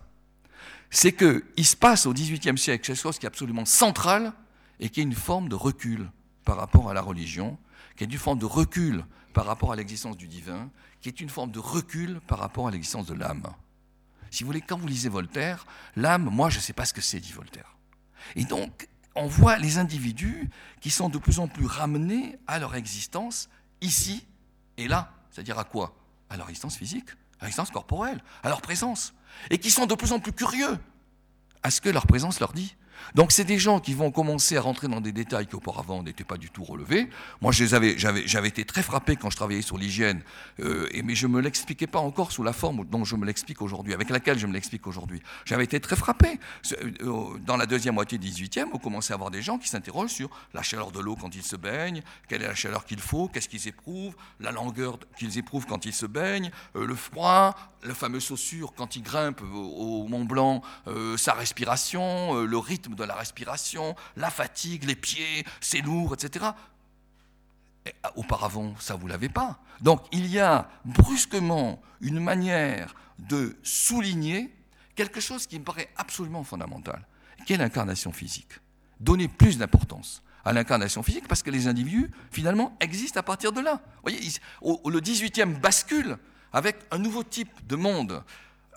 C'est qu'il se passe au XVIIIe siècle quelque chose qui est absolument central et qui est une forme de recul par rapport à la religion, qui est une forme de recul par rapport à l'existence du divin, qui est une forme de recul par rapport à l'existence de l'âme. Si vous voulez, quand vous lisez Voltaire, l'âme, moi, je ne sais pas ce que c'est, dit Voltaire. Et donc, on voit les individus qui sont de plus en plus ramenés à leur existence ici et là. C'est-à-dire à quoi? À leur existence physique, à leur existence corporelle, à leur présence. Et qui sont de plus en plus curieux à ce que leur présence leur dit. Donc c'est des gens qui vont commencer à rentrer dans des détails qui auparavant n'étaient pas du tout relevés. Moi, j'avais été très frappé quand je travaillais sur l'hygiène, euh, mais je ne me l'expliquais pas encore sous la forme dont je me l'explique aujourd'hui, avec laquelle je me l'explique aujourd'hui. J'avais été très frappé. Euh, dans la deuxième moitié du 18e, on commençait à avoir des gens qui s'interrogent sur la chaleur de l'eau quand ils se baignent, quelle est la chaleur qu'il faut, qu'est-ce qu'ils éprouvent, la longueur qu'ils éprouvent quand ils se baignent, euh, le froid, la fameuse chaussure quand ils grimpent au, Mont Blanc, sa respiration, le rythme de la respiration, la fatigue, les pieds, c'est lourd, etc. Ah, auparavant, ça, vous l'avez pas. Donc, il y a brusquement une manière de souligner quelque chose qui me paraît absolument fondamental, qui est l'incarnation physique. Donner plus d'importance à l'incarnation physique parce que les individus, finalement, existent à partir de là. Vous voyez, le 18e bascule avec un nouveau type de monde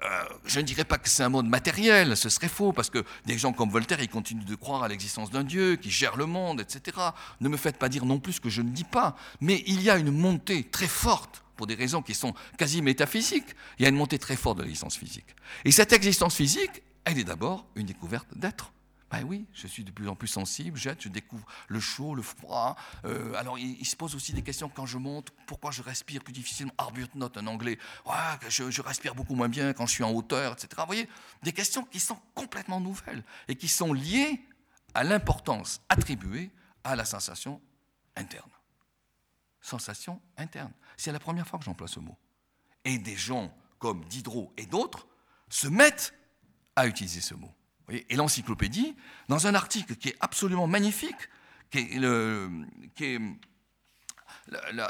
euh, je ne dirais pas que c'est un monde matériel, ce serait faux, parce que des gens comme Voltaire, ils continuent de croire à l'existence d'un Dieu qui gère le monde, etc. Ne me faites pas dire non plus que je ne dis pas, mais il y a une montée très forte, pour des raisons qui sont quasi métaphysiques, il y a une montée très forte de l'existence physique. Et cette existence physique, elle est d'abord une découverte d'être. Ben oui, je suis de plus en plus sensible, je découvre le chaud, le froid. Euh, alors il, se pose aussi des questions quand je monte, pourquoi je respire plus difficilement? Arbuthnot, un anglais, je, je, respire beaucoup moins bien quand je suis en hauteur, etc. Vous voyez, des questions qui sont complètement nouvelles et qui sont liées à l'importance attribuée à la sensation interne. Sensation interne. C'est la première fois que j'emploie ce mot. Et des gens comme Diderot et d'autres se mettent à utiliser ce mot et l'encyclopédie, dans un article qui est absolument magnifique, qui est,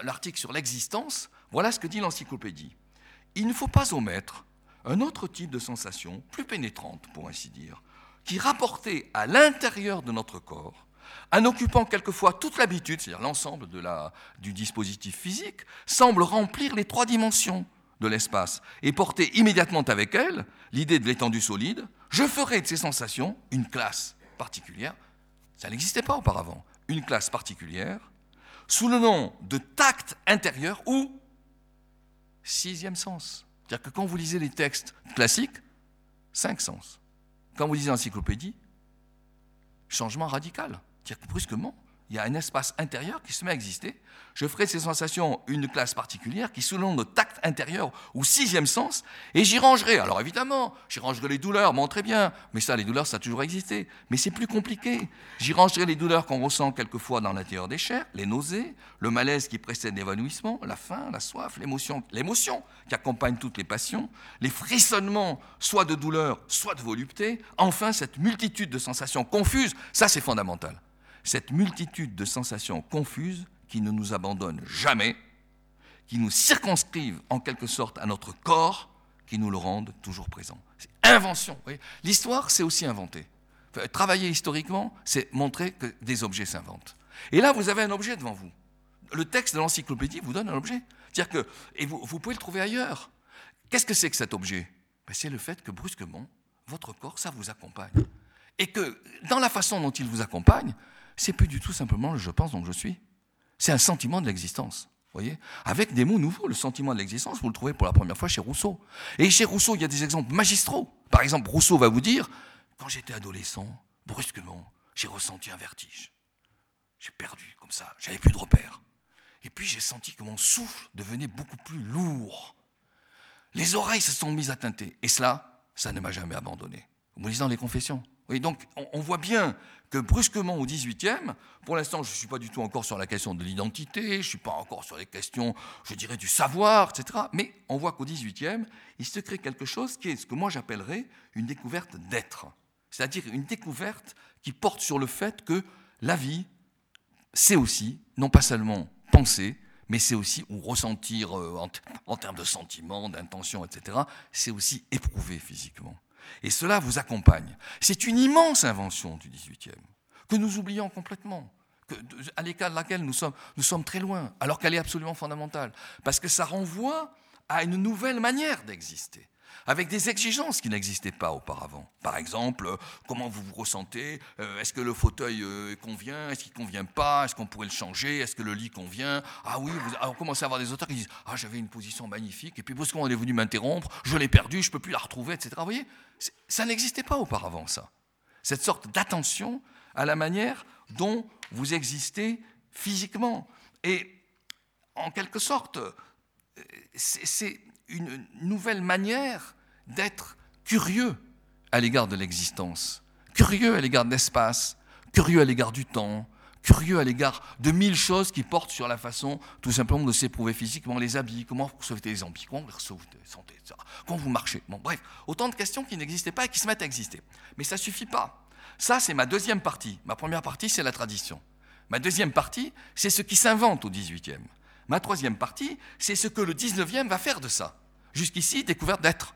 l'article sur l'existence, voilà ce que dit l'encyclopédie. Il ne faut pas omettre un autre type de sensation, plus pénétrante pour ainsi dire, qui rapportée à l'intérieur de notre corps, en occupant quelquefois toute l'habitude, c'est-à-dire l'ensemble du dispositif physique, semble remplir les trois dimensions de l'espace et porter immédiatement avec elle l'idée de l'étendue solide, je ferai de ces sensations une classe particulière. Ça n'existait pas auparavant. Une classe particulière sous le nom de tact intérieur ou sixième sens. C'est-à-dire que quand vous lisez les textes classiques, cinq sens. Quand vous lisez l'encyclopédie, changement radical. C'est-à-dire que brusquement, il y a un espace intérieur qui se met à exister. Je ferai de ces sensations une classe particulière qui, selon le tact intérieur ou sixième sens, et j'y rangerai. Alors évidemment, j'y rangerai les douleurs, bon très bien, mais ça, les douleurs, ça a toujours existé. Mais c'est plus compliqué. J'y rangerai les douleurs qu'on ressent quelquefois dans l'intérieur des chairs, les nausées, le malaise qui précède l'évanouissement, la faim, la soif, l'émotion, l'émotion qui accompagne toutes les passions, les frissonnements, soit de douleur, soit de volupté, enfin cette multitude de sensations confuses, ça c'est fondamental cette multitude de sensations confuses qui ne nous abandonnent jamais, qui nous circonscrivent en quelque sorte à notre corps, qui nous le rendent toujours présent. C'est invention. L'histoire, c'est aussi inventer. Travailler historiquement, c'est montrer que des objets s'inventent. Et là, vous avez un objet devant vous. Le texte de l'encyclopédie vous donne un objet. dire que, et vous, pouvez le trouver ailleurs. Qu'est-ce que c'est que cet objet? Ben, C'est le fait que brusquement, votre corps, ça vous accompagne. Et que dans la façon dont il vous accompagne, c'est plus du tout simplement le je pense donc je suis. C'est un sentiment de l'existence. Voyez Avec des mots nouveaux, le sentiment de l'existence, vous le trouvez pour la première fois chez Rousseau. Et chez Rousseau, il y a des exemples magistraux. Par exemple, Rousseau va vous dire Quand j'étais adolescent, brusquement, j'ai ressenti un vertige. J'ai perdu comme ça, j'avais plus de repères. Et puis j'ai senti que mon souffle devenait beaucoup plus lourd. Les oreilles se sont mises à teinter. Et cela, ça ne m'a jamais abandonné. Vous lisez dans les confessions. Donc on voit bien que brusquement au 18e, pour l'instant je ne suis pas du tout encore sur la question de l'identité, je ne suis pas encore sur les questions, je dirais, du savoir, etc. Mais on voit qu'au 18e, il se crée quelque chose qui est ce que moi j'appellerais une découverte d'être. C'est-à-dire une découverte qui porte sur le fait que la vie, c'est aussi, non pas seulement penser, mais c'est aussi, ou ressentir euh, en, en termes de sentiments, d'intentions, etc., c'est aussi éprouver physiquement. Et cela vous accompagne. C'est une immense invention du XVIIIe, que nous oublions complètement, à l'écart de laquelle nous sommes, nous sommes très loin, alors qu'elle est absolument fondamentale, parce que ça renvoie à une nouvelle manière d'exister avec des exigences qui n'existaient pas auparavant. Par exemple, comment vous vous ressentez euh, Est-ce que le fauteuil euh, convient Est-ce qu'il ne convient pas Est-ce qu'on pourrait le changer Est-ce que le lit convient? Ah oui, on commence à avoir des auteurs qui disent Ah, j'avais une position magnifique, et puis parce qu'on est venu m'interrompre, je l'ai perdue, je ne peux plus la retrouver, etc. Vous voyez Ça n'existait pas auparavant, ça. Cette sorte d'attention à la manière dont vous existez physiquement. Et en quelque sorte, euh, c'est une nouvelle manière d'être curieux à l'égard de l'existence, curieux à l'égard de l'espace, curieux à l'égard du temps, curieux à l'égard de mille choses qui portent sur la façon tout simplement de s'éprouver physiquement, les habits, comment vous recevez les habits, comment vous recevez santé, etc. Comment vous marchez. Bon, bref, autant de questions qui n'existaient pas et qui se mettent à exister. Mais ça ne suffit pas. Ça, c'est ma deuxième partie. Ma première partie, c'est la tradition. Ma deuxième partie, c'est ce qui s'invente au XVIIIe. Ma troisième partie, c'est ce que le XIXe va faire de ça. Jusqu'ici, découverte d'être.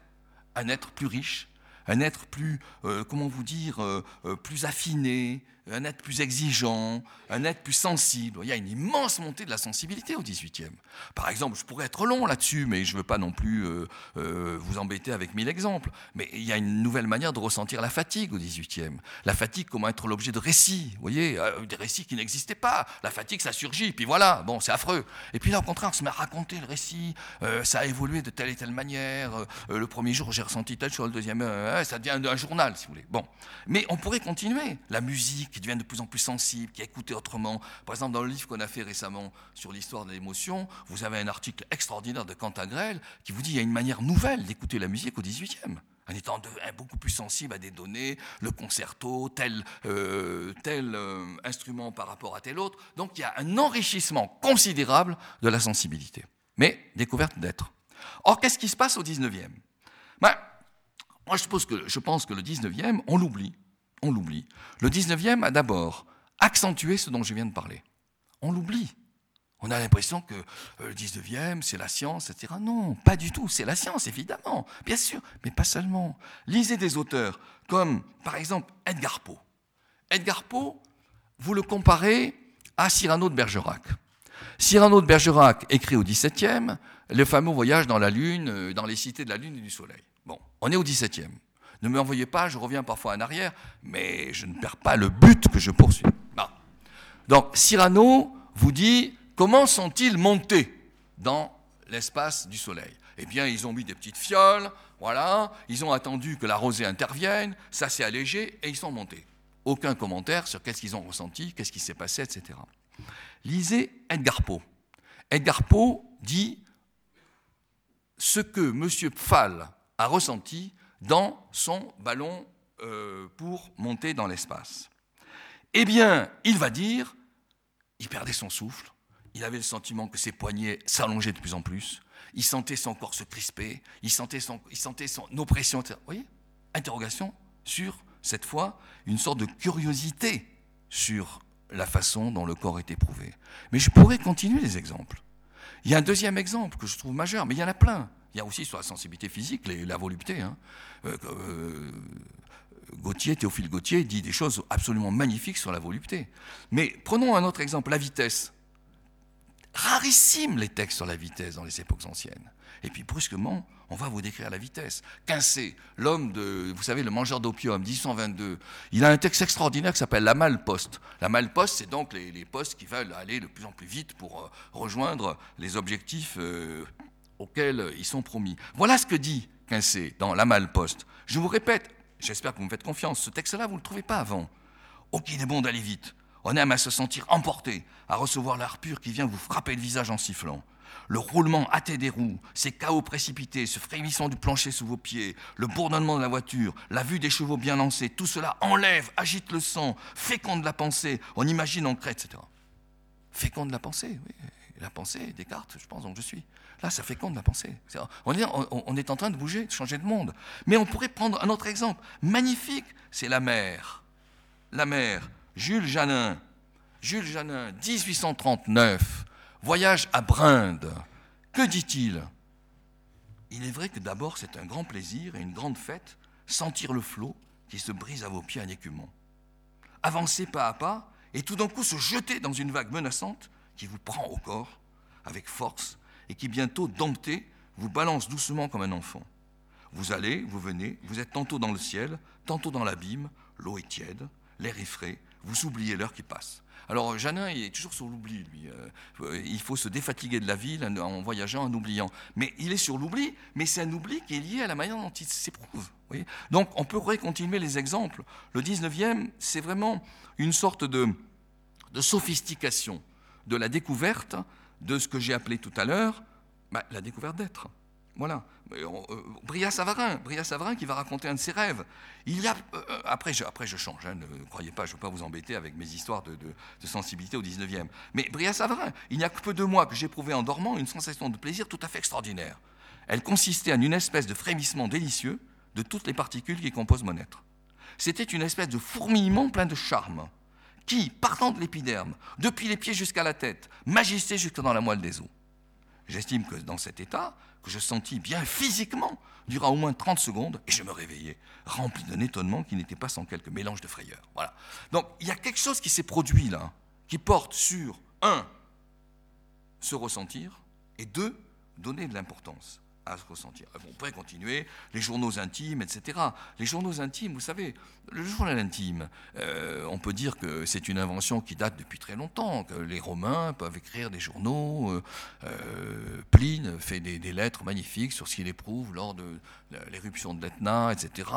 Un être plus riche, un être plus, euh, comment vous dire, euh, euh, plus affiné, un être plus exigeant, un être plus sensible. Il y a une immense montée de la sensibilité au XVIIIe. Par exemple, je pourrais être long là-dessus, mais je ne veux pas non plus euh, euh, vous embêter avec mille exemples. Mais il y a une nouvelle manière de ressentir la fatigue au XVIIIe. La fatigue, comment être l'objet de récits, vous voyez, euh, des récits qui n'existaient pas. La fatigue, ça surgit, puis voilà, bon, c'est affreux. Et puis là, au contraire, on se met à raconter le récit, ça a évolué de telle et telle manière. le premier jour, j'ai ressenti telle chose, le deuxième, ça devient un journal, si vous voulez. Bon, mais on pourrait continuer. La musique, qui deviennent de plus en plus sensibles, qui écoutent autrement. Par exemple, dans le livre qu'on a fait récemment sur l'histoire de l'émotion, vous avez un article extraordinaire de Cantagrel qui vous dit qu'il y a une manière nouvelle d'écouter la musique au XVIIIe en étant beaucoup plus sensible à des données, le concerto, tel, euh, tel euh, instrument par rapport à tel autre. Donc il y a un enrichissement considérable de la sensibilité. Mais découverte d'être. Or, qu'est-ce qui se passe au XIXe ben, Moi, je que, je pense que le XIXe, on l'oublie on l'oublie. Le 19e a d'abord accentué ce dont je viens de parler. On l'oublie. On a l'impression que euh, le 19e, c'est la science, etc. Non, pas du tout. C'est la science, évidemment, bien sûr, mais pas seulement. Lisez des auteurs comme, par exemple, Edgar Poe. Edgar Poe, vous le comparez à Cyrano de Bergerac. Cyrano de Bergerac écrit au 17e le fameux voyage dans la Lune, euh, dans les cités de la Lune et du Soleil. Bon, on est au 17e. Ne m'envoyez pas, je reviens parfois en arrière, mais je ne perds pas le but que je poursuis. Donc Cyrano vous dit comment sont-ils montés dans l'espace du Soleil? Eh bien, ils ont mis des petites fioles, voilà, ils ont attendu que la rosée intervienne, ça s'est allégé et ils sont montés. Aucun commentaire sur qu'est-ce qu'ils ont ressenti, qu'est-ce qui s'est passé, etc. Lisez Edgar Poe. Edgar Poe dit ce que M. Pfall a ressenti, dans son ballon euh, pour monter dans l'espace. Eh bien, il va dire, il perdait son souffle, il avait le sentiment que ses poignets s'allongeaient de plus en plus, il sentait son corps se crisper, il sentait son, il sentait son oppression. Vous voyez Interrogation sur, cette fois, une sorte de curiosité sur la façon dont le corps est éprouvé. Mais je pourrais continuer les exemples. Il y a un deuxième exemple que je trouve majeur, mais il y en a plein. Il y a aussi sur la sensibilité physique la volupté. Hein. Euh, euh, Gauthier, Théophile Gauthier dit des choses absolument magnifiques sur la volupté. Mais prenons un autre exemple, la vitesse. Rarissime les textes sur la vitesse dans les époques anciennes. Et puis brusquement, on va vous décrire la vitesse. Quincé, l'homme de, vous savez, le mangeur d'opium, 1822, il a un texte extraordinaire qui s'appelle La Malposte. La Malposte, c'est donc les, postes qui veulent aller de plus en plus vite pour euh, rejoindre les objectifs auxquels ils sont promis. Voilà ce que dit Quincé dans La Malposte. Je vous répète, j'espère que vous me faites confiance, ce texte-là, vous ne le trouvez pas avant. Oh, qu'il est bon d'aller vite. On aime à se sentir emporté, à recevoir l'air pur qui vient vous frapper le visage en sifflant. Le roulement hâté des roues, ces chaos précipités, ce frémissement du plancher sous vos pieds, le bourdonnement de la voiture, la vue des chevaux bien lancés, tout cela enlève, agite le sang, féconde la pensée, on imagine, on crée, etc. Féconde la pensée, oui. La pensée, Descartes, je pense donc je suis. Là, ça fait compte de la pensée. On est, on est en train de bouger, de changer de monde. Mais on pourrait prendre un autre exemple. Magnifique, c'est la mer. La mer, Jules Janin. Jules Janin, 1839, voyage à Brinde. Que dit-il? Il est vrai que d'abord, c'est un grand plaisir et une grande fête, sentir le flot qui se brise à vos pieds en écumant. Avancer pas à pas et tout d'un coup se jeter dans une vague menaçante qui vous prend au corps avec force et qui bientôt, dompté, vous balance doucement comme un enfant. Vous allez, vous venez, vous êtes tantôt dans le ciel, tantôt dans l'abîme, l'eau est tiède, l'air est frais, vous oubliez l'heure qui passe. Alors Janin est toujours sur l'oubli, lui. Euh, il faut se défatiguer de la ville en voyageant, en oubliant. Mais il est sur l'oubli, mais c'est un oubli qui est lié à la manière dont il s'éprouve. Donc on pourrait continuer les exemples. Le 19e, c'est vraiment une sorte de, de sophistication de la découverte de ce que j'ai appelé tout à l'heure bah, la découverte d'être. Voilà. Euh, Bria Savarin, Bria Savarin qui va raconter un de ses rêves. Il y a, euh, après, je, après, je change, hein, ne croyez pas, je ne veux pas vous embêter avec mes histoires de, sensibilité au 19e. Mais Bria Savarin, il n'y a que peu de mois que j'éprouvais en dormant une sensation de plaisir tout à fait extraordinaire. Elle consistait en une espèce de frémissement délicieux de toutes les particules qui composent mon être. C'était une espèce de fourmillement plein de charme, qui, partant de l'épiderme, depuis les pieds jusqu'à la tête, magissait jusque dans la moelle des os. J'estime que dans cet état, que je sentis bien physiquement, dura au moins 30 secondes, et je me réveillais, rempli d'un étonnement qui n'était pas sans quelque mélange de frayeur. Voilà. Donc il y a quelque chose qui s'est produit là, qui porte sur, un, se ressentir, et deux, donner de l'importance à se ressentir. on pourrait continuer, les journaux intimes, etc. Les journaux intimes, vous savez, le journal intime, euh, on peut dire que c'est une invention qui date depuis très longtemps, les Romains peuvent écrire des journaux. Euh, euh, Pline fait des, lettres magnifiques sur ce qu'il éprouve lors de l'éruption de l'Etna, etc.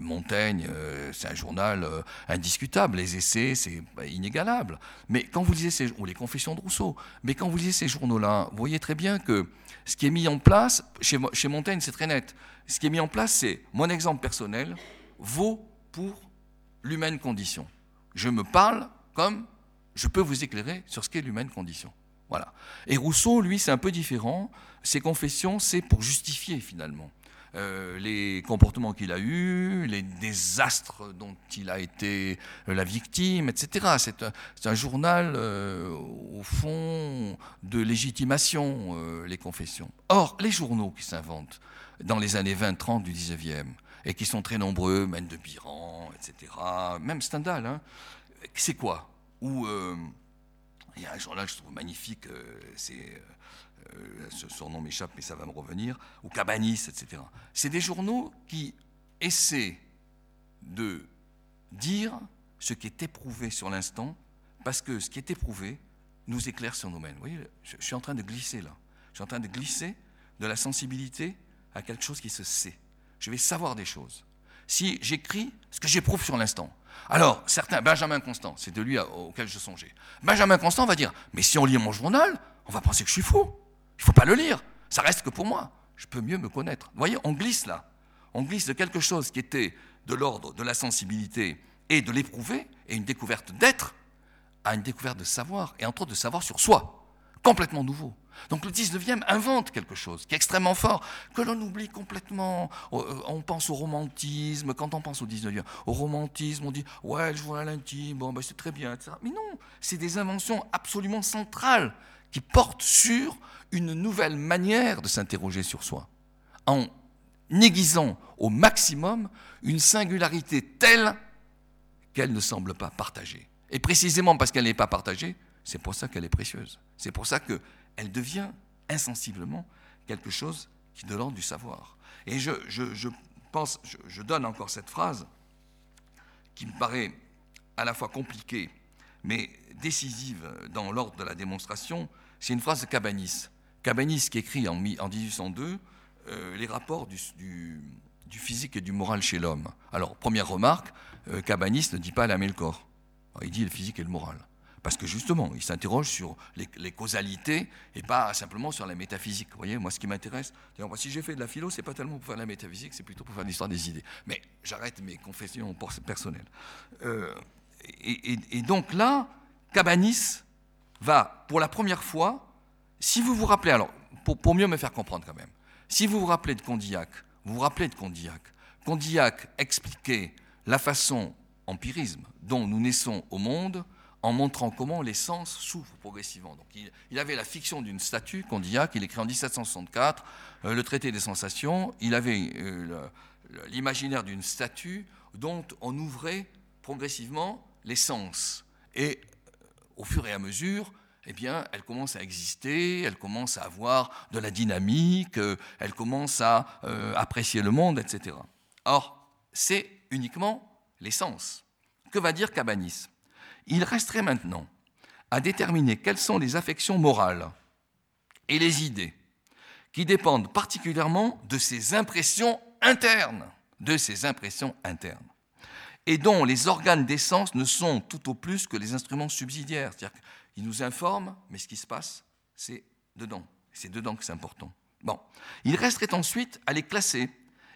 Montaigne, c'est un journal indiscutable. Les essais, c'est inégalable. Mais quand vous lisez ces, ou les confessions de Rousseau, mais quand vous lisez ces journaux-là, vous voyez très bien que ce qui est mis en place, chez, chez Montaigne, c'est très net. Ce qui est mis en place, c'est mon exemple personnel vaut pour l'humaine condition. Je me parle comme je peux vous éclairer sur ce qu'est l'humaine condition. Voilà. Et Rousseau, lui, c'est un peu différent. Ses confessions, c'est pour justifier finalement euh, les comportements qu'il a eus, les désastres dont il a été la victime, etc. C'est un, journal, euh, au fond, de légitimation, euh, les confessions. Or, les journaux qui s'inventent dans les années 20-30 du 19e, et qui sont très nombreux, Mène de Biran, etc., même Stendhal, hein, c'est quoi? Ou il y a un journal que je trouve magnifique, c'est euh, son nom m'échappe, mais ça va me revenir, ou Cabanis, etc. C'est des journaux qui essaient de dire ce qui est éprouvé sur l'instant, parce que ce qui est éprouvé nous éclaire sur nous-mêmes. Vous voyez, je, suis en train de glisser là. Je suis en train de glisser de la sensibilité à quelque chose qui se sait. Je vais savoir des choses. Si j'écris ce que j'éprouve sur l'instant. Alors, certains, Benjamin Constant, c'est de lui auquel je songeais. Benjamin Constant va dire Mais si on lit mon journal, on va penser que je suis fou. Il ne faut pas le lire. Ça reste que pour moi. Je peux mieux me connaître. Vous voyez, on glisse là. On glisse de quelque chose qui était de l'ordre de la sensibilité et de l'éprouver, et une découverte d'être, à une découverte de savoir, et entre autres de savoir sur soi. Complètement nouveau. Donc le 19e invente quelque chose qui est extrêmement fort, que l'on oublie complètement. Euh, on pense au romantisme, quand on pense au 19e, au romantisme, on dit Ouais, le journal intime, bon, ben, c'est très bien, etc. Mais non, c'est des inventions absolument centrales qui portent sur une nouvelle manière de s'interroger sur soi, en aiguisant au maximum une singularité telle qu'elle ne semble pas partagée. Et précisément parce qu'elle n'est pas partagée, c'est pour ça qu'elle est précieuse. C'est pour ça qu'elle devient insensiblement quelque chose qui de l'ordre du savoir. Et je, je pense, je, donne encore cette phrase qui me paraît à la fois compliquée mais décisive dans l'ordre de la démonstration, c'est une phrase de Cabanis. Cabanis qui écrit en, 1802 euh, les rapports du, physique et du moral chez l'homme. Alors, première remarque, euh, Cabanis ne dit pas l'âme et le corps. Il dit le physique et le moral. Parce que justement, il s'interroge sur les, causalités et pas simplement sur la métaphysique. Vous voyez, moi, ce qui m'intéresse, si j'ai fait de la philo, c'est pas tellement pour faire de la métaphysique, c'est plutôt pour faire l'histoire des idées. Mais j'arrête mes confessions personnelles. Euh, et, donc là, Cabanis va, pour la première fois, si vous vous rappelez, alors, pour, mieux me faire comprendre quand même, si vous vous rappelez de Condillac, vous vous rappelez de Condillac, Condillac expliquait la façon, empirisme, dont nous naissons au monde, en montrant comment les sens souffrent progressivement. Donc, il, avait la fiction d'une statue, Condillac, il écrit en 1764 euh, le traité des sensations, il avait euh, l'imaginaire d'une statue dont on ouvrait progressivement les sens. Et euh, au fur et à mesure, eh bien, elle commence à exister, elle commence à avoir de la dynamique, euh, elle commence à euh, apprécier le monde, etc. Or, c'est uniquement l'essence. Que va dire Cabanis? Il resterait maintenant à déterminer quelles sont les affections morales et les idées qui dépendent particulièrement de ces impressions internes, de ces impressions internes, et dont les organes d'essence ne sont tout au plus que les instruments subsidiaires, il nous informe, mais ce qui se passe, c'est dedans. C'est dedans que c'est important. Bon. Il resterait ensuite à les classer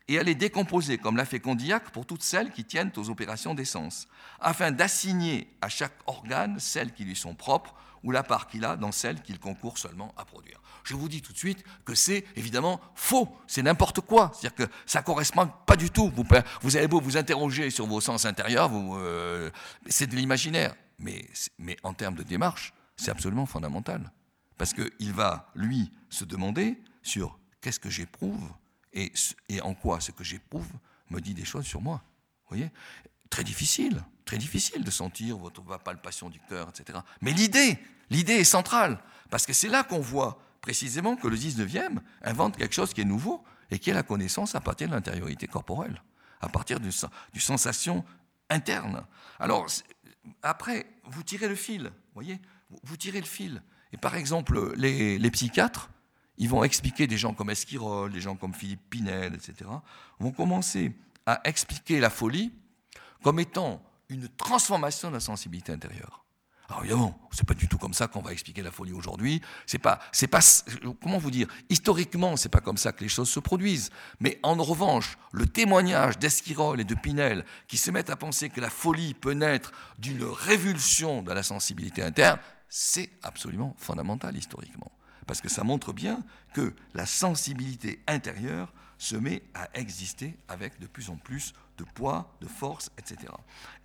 et à les décomposer, comme l'a fait Condillac pour toutes celles qui tiennent aux opérations d'essence, afin d'assigner à chaque organe celles qui lui sont propres ou la part qu'il a dans celles qu'il concourt seulement à produire. je vous dis tout de suite que c'est évidemment faux, c'est n'importe quoi. C'est-à-dire que ça ne correspond pas du tout. Vous, vous avez beau vous interroger sur vos sens intérieurs, euh, c'est de l'imaginaire. Mais, mais en termes de démarche, c'est absolument fondamental. Parce qu'il va, lui, se demander sur qu'est-ce que j'éprouve et, et en quoi ce que j'éprouve me dit des choses sur moi. Vous voyez? Très difficile, très difficile de sentir votre palpation du cœur, etc. Mais l'idée, l'idée est centrale, parce que c'est là qu'on voit précisément que le 19e invente quelque chose qui est nouveau et qui est la connaissance à partir de l'intériorité corporelle, à partir du, du sensation interne. Alors, après, vous tirez le fil, voyez Vous tirez le fil. Et par exemple, les, les psychiatres, ils vont expliquer, des gens comme Esquirol, des gens comme Philippe Pinel, etc., vont commencer à expliquer la folie comme étant une transformation de la sensibilité intérieure. Alors évidemment, c'est pas du tout comme ça qu'on va expliquer la folie aujourd'hui. C'est pas, c'est pas, comment vous dire, historiquement, c'est pas comme ça que les choses se produisent. Mais en revanche, le témoignage d'Esquirol et de Pinel, qui se mettent à penser que la folie peut naître d'une révulsion de la sensibilité interne, c'est absolument fondamental historiquement. Parce que ça montre bien que la sensibilité intérieure se met à exister avec de plus en plus de poids, de force, etc.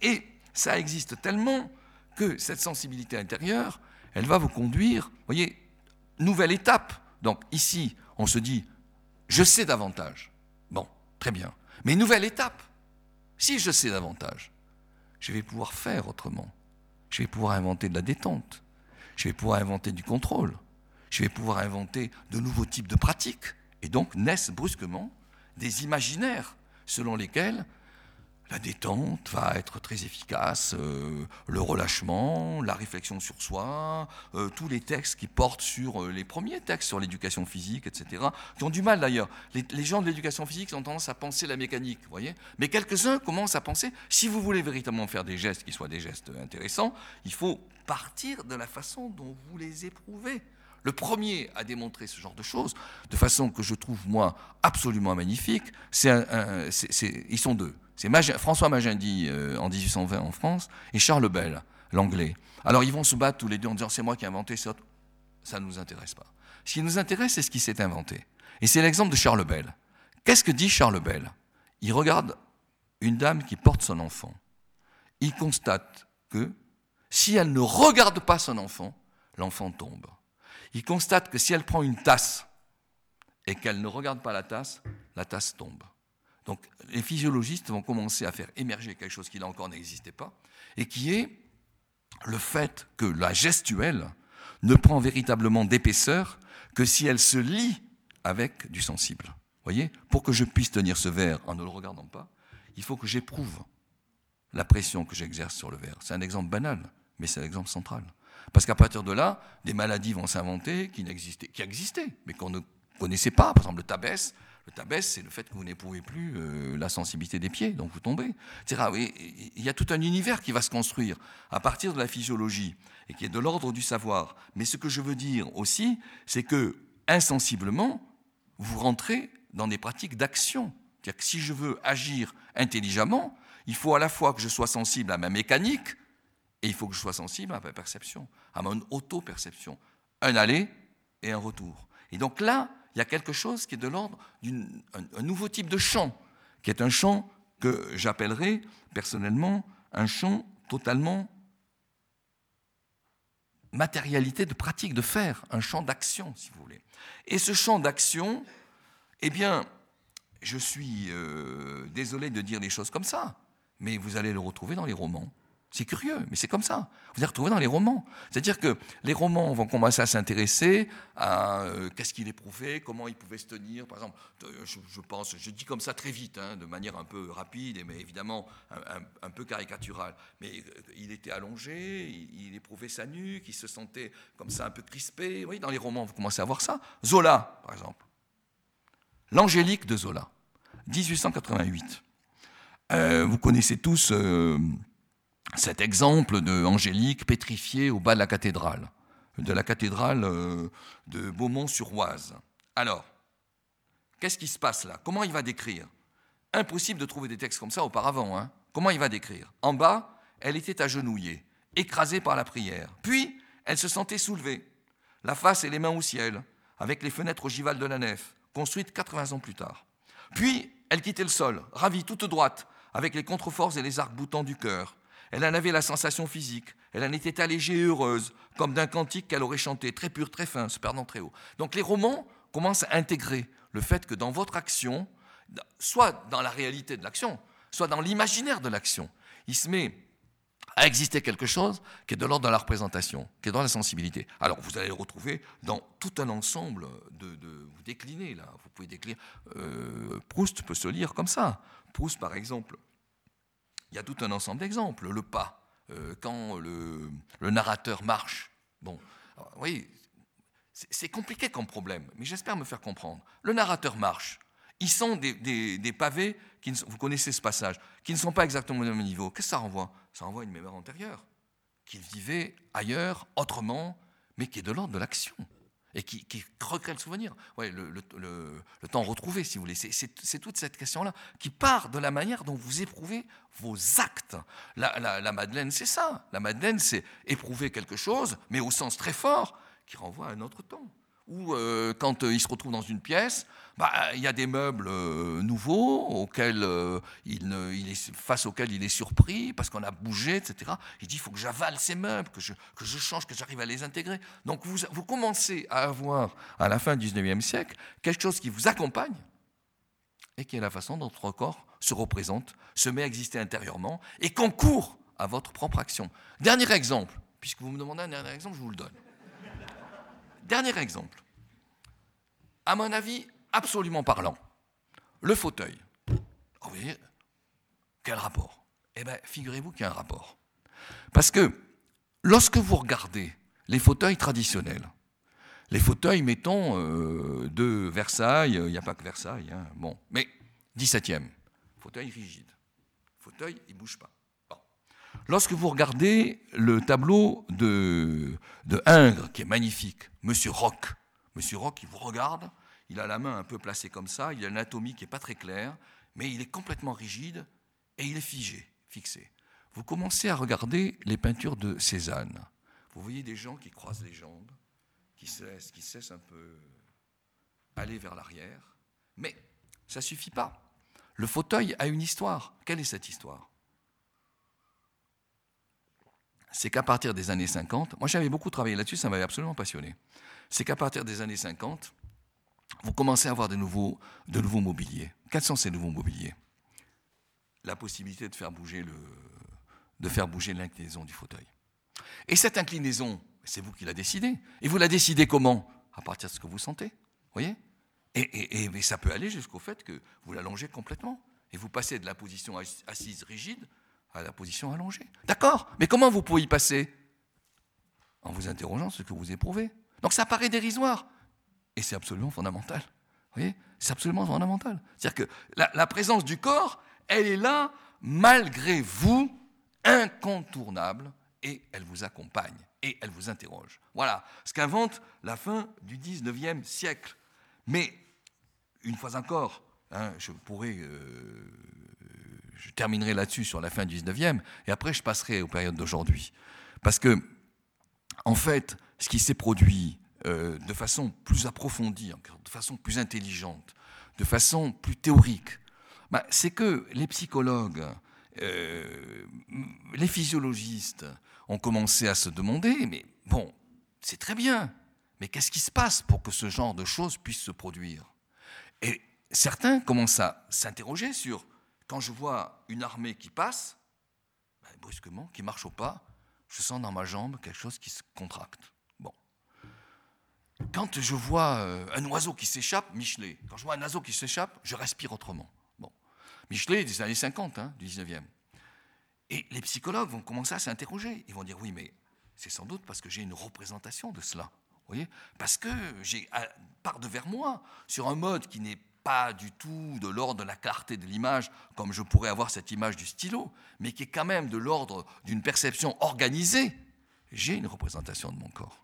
Et ça existe tellement que cette sensibilité intérieure, elle va vous conduire, voyez, nouvelle étape. Donc ici, on se dit, je sais davantage. Bon, très bien. Mais nouvelle étape. Si je sais davantage, je vais pouvoir faire autrement. Je vais pouvoir inventer de la détente. Je vais pouvoir inventer du contrôle. Je vais pouvoir inventer de nouveaux types de pratiques. Et donc naissent brusquement des imaginaires selon lesquels la détente va être très efficace, euh, le relâchement, la réflexion sur soi, euh, tous les textes qui portent sur euh, les premiers textes sur l'éducation physique, etc., qui ont du mal d'ailleurs. Les, gens de l'éducation physique ont tendance à penser la mécanique, voyez, mais quelques-uns commencent à penser, si vous voulez véritablement faire des gestes qui soient des gestes intéressants, il faut partir de la façon dont vous les éprouvez. Le premier à démontrer ce genre de choses, de façon que je trouve, moi, absolument magnifique, c'est, ils sont deux. C'est François Magendie euh, en 1820 en France et Charles Bell, l'anglais. Alors ils vont se battre tous les deux en disant c'est moi qui ai inventé ça. Ça ne nous intéresse pas. Ce qui nous intéresse, c'est ce qui s'est inventé. Et c'est l'exemple de Charles Bell. Qu'est-ce que dit Charles Bell? Il regarde une dame qui porte son enfant. Il constate que si elle ne regarde pas son enfant, l'enfant tombe. Il constate que si elle prend une tasse et qu'elle ne regarde pas la tasse, la tasse tombe. Donc les physiologistes vont commencer à faire émerger quelque chose qui là encore n'existait pas, et qui est le fait que la gestuelle ne prend véritablement d'épaisseur que si elle se lie avec du sensible. Voyez? Pour que je puisse tenir ce verre en ne le regardant pas, il faut que j'éprouve la pression que j'exerce sur le verre. C'est un exemple banal, mais c'est un exemple central. Parce qu'à partir de là, des maladies vont s'inventer qui, qui existaient, mais qu'on ne connaissait pas. Par exemple, le tabès, le tabès, c'est le fait que vous n'éprouvez plus euh, la sensibilité des pieds, donc vous tombez. Il y a tout un univers qui va se construire à partir de la physiologie et qui est de l'ordre du savoir. Mais ce que je veux dire aussi, c'est que insensiblement, vous rentrez dans des pratiques d'action. C'est-à-dire que si je veux agir intelligemment, il faut à la fois que je sois sensible à ma mécanique et il faut que je sois sensible à ma perception, à mon auto-perception. Un aller et un retour. Et donc là, il y a quelque chose qui est de l'ordre d'un nouveau type de chant, qui est un chant que j'appellerais personnellement un chant totalement matérialité de pratique, de faire, un champ d'action, si vous voulez. Et ce champ d'action, eh bien, je suis euh, désolé de dire les choses comme ça, mais vous allez le retrouver dans les romans. C'est curieux, mais c'est comme ça. Vous allez retrouver dans les romans. C'est-à-dire que les romans vont commencer à s'intéresser à euh, qu'est-ce qu'il éprouvait, comment il pouvait se tenir. Par exemple, euh, je, pense, je dis comme ça très vite, hein, de manière un peu rapide, mais évidemment un, peu caricaturale. Mais euh, il était allongé, il, éprouvait sa nuque, il se sentait comme ça un peu crispé. Oui, dans les romans, vous commencez à voir ça. Zola, par exemple. L'Angélique de Zola, 1888. vous connaissez tous cet exemple de Angélique pétrifiée au bas de la cathédrale, de la cathédrale euh, de Beaumont-sur-Oise. Alors, qu'est-ce qui se passe là? Comment il va décrire? Impossible de trouver des textes comme ça auparavant. Hein Comment il va décrire? En bas, elle était agenouillée, écrasée par la prière. Puis, elle se sentait soulevée, la face et les mains au ciel, avec les fenêtres ogivales de la nef, construites 80 ans plus tard. Puis, elle quittait le sol, ravie, toute droite, avec les contreforts et les arcs-boutants du cœur. Elle en avait la sensation physique, elle en était allégée et heureuse, comme d'un cantique qu'elle aurait chanté, très pur, très fin, se perdant très haut. Donc les romans commencent à intégrer le fait que dans votre action, soit dans la réalité de l'action, soit dans l'imaginaire de l'action, il se met à exister quelque chose qui est de l'ordre de la représentation, qui est dans la sensibilité. Alors vous allez le retrouver dans tout un ensemble de, vous déclinez là, vous pouvez décliner. Euh, Proust peut se lire comme ça. Proust par exemple, il y a tout un ensemble d'exemples. Le pas, euh, quand le, narrateur marche. Bon, oui, c'est compliqué comme problème, mais j'espère me faire comprendre. Le narrateur marche. Ils sont des, pavés, qui vous connaissez ce passage, qui ne sont pas exactement au même niveau. Qu'est-ce que ça renvoie? Ça renvoie à une mémoire antérieure, qu'il vivait ailleurs, autrement, mais qui est de l'ordre de l'action et qui, recrée le souvenir. Ouais, le, temps retrouvé, si vous voulez. C'est toute cette question-là qui part de la manière dont vous éprouvez vos actes. La Madeleine, c'est ça. La Madeleine, c'est éprouver quelque chose, mais au sens très fort, qui renvoie à un autre temps. Ou euh, quand euh, il se retrouve dans une pièce, bah, il y a des meubles euh, nouveaux auxquels, il est, face auxquels il est surpris parce qu'on a bougé, etc. Il dit il faut que j'avale ces meubles, que je, que je change, que j'arrive à les intégrer. Donc vous, vous commencez à avoir, à la fin du 19e siècle, quelque chose qui vous accompagne et qui est la façon dont votre corps se représente, se met à exister intérieurement et concourt à votre propre action. Dernier exemple, puisque vous me demandez un dernier exemple, je vous le donne. Dernier exemple. À mon avis, absolument parlant, le fauteuil. Vous voyez, quel rapport? Eh bien, figurez-vous qu'il y a un rapport. Parce que lorsque vous regardez les fauteuils traditionnels, les fauteuils, mettons, euh, de Versailles, il n'y a pas que Versailles, hein, bon, mais 17e, fauteuil rigide. Fauteuil, il ne bouge pas. Lorsque vous regardez le tableau de, Ingres, qui est magnifique, Monsieur Rock, Monsieur Rock, il vous regarde, il a la main un peu placée comme ça, il a l'anatomie qui n'est pas très claire, mais il est complètement rigide et il est figé, fixé. Vous commencez à regarder les peintures de Cézanne. Vous voyez des gens qui croisent les jambes, qui cessent, qui cessent un peu aller vers l'arrière, mais ça ne suffit pas. Le fauteuil a une histoire. Quelle est cette histoire? C'est qu'à partir des années 50, moi j'avais beaucoup travaillé là-dessus, ça m'avait absolument passionné, c'est qu'à partir des années 50, vous commencez à avoir de nouveaux, de nouveaux mobiliers. Quels sont ces nouveaux mobiliers? La possibilité de faire bouger le, de faire bouger l'inclinaison du fauteuil. Et cette inclinaison, c'est vous qui la décidez. Et vous la décidez comment? À partir de ce que vous sentez. voyez? Et, et, ça peut aller jusqu'au fait que vous l'allongez complètement. Et vous passez de la position assise rigide à la position allongée. D'accord, mais comment vous pouvez y passer? En vous interrogeant ce que vous éprouvez. Donc ça paraît dérisoire, et c'est absolument fondamental. Vous voyez? C'est absolument fondamental. C'est-à-dire que la, présence du corps, elle est là, malgré vous, incontournable, et elle vous accompagne, et elle vous interroge. Voilà ce qu'invente la fin du 19e siècle. Mais, une fois encore, hein, je pourrais euh, je terminerai là-dessus sur la fin du 19e, et après je passerai aux périodes d'aujourd'hui. Parce que, en fait, ce qui s'est produit euh, de façon plus approfondie, de façon plus intelligente, de façon plus théorique, bah, c'est que les psychologues, euh, les physiologistes ont commencé à se demander, mais bon, c'est très bien, mais qu'est-ce qui se passe pour que ce genre de choses puisse se produire? Et certains commencent à s'interroger sur quand je vois une armée qui passe, ben, brusquement, qui marche au pas, je sens dans ma jambe quelque chose qui se contracte. Bon. Quand je vois euh, un oiseau qui s'échappe, Michelet, quand je vois un oiseau qui s'échappe, je respire autrement. Bon. Michelet des années 50, hein, du 19e. Et les psychologues vont commencer à s'interroger. Ils vont dire oui, mais c'est sans doute parce que j'ai une représentation de cela. Voyez parce que j'ai part de vers moi sur un mode qui n'est pas du tout de l'ordre de la clarté de l'image, comme je pourrais avoir cette image du stylo, mais qui est quand même de l'ordre d'une perception organisée, j'ai une représentation de mon corps.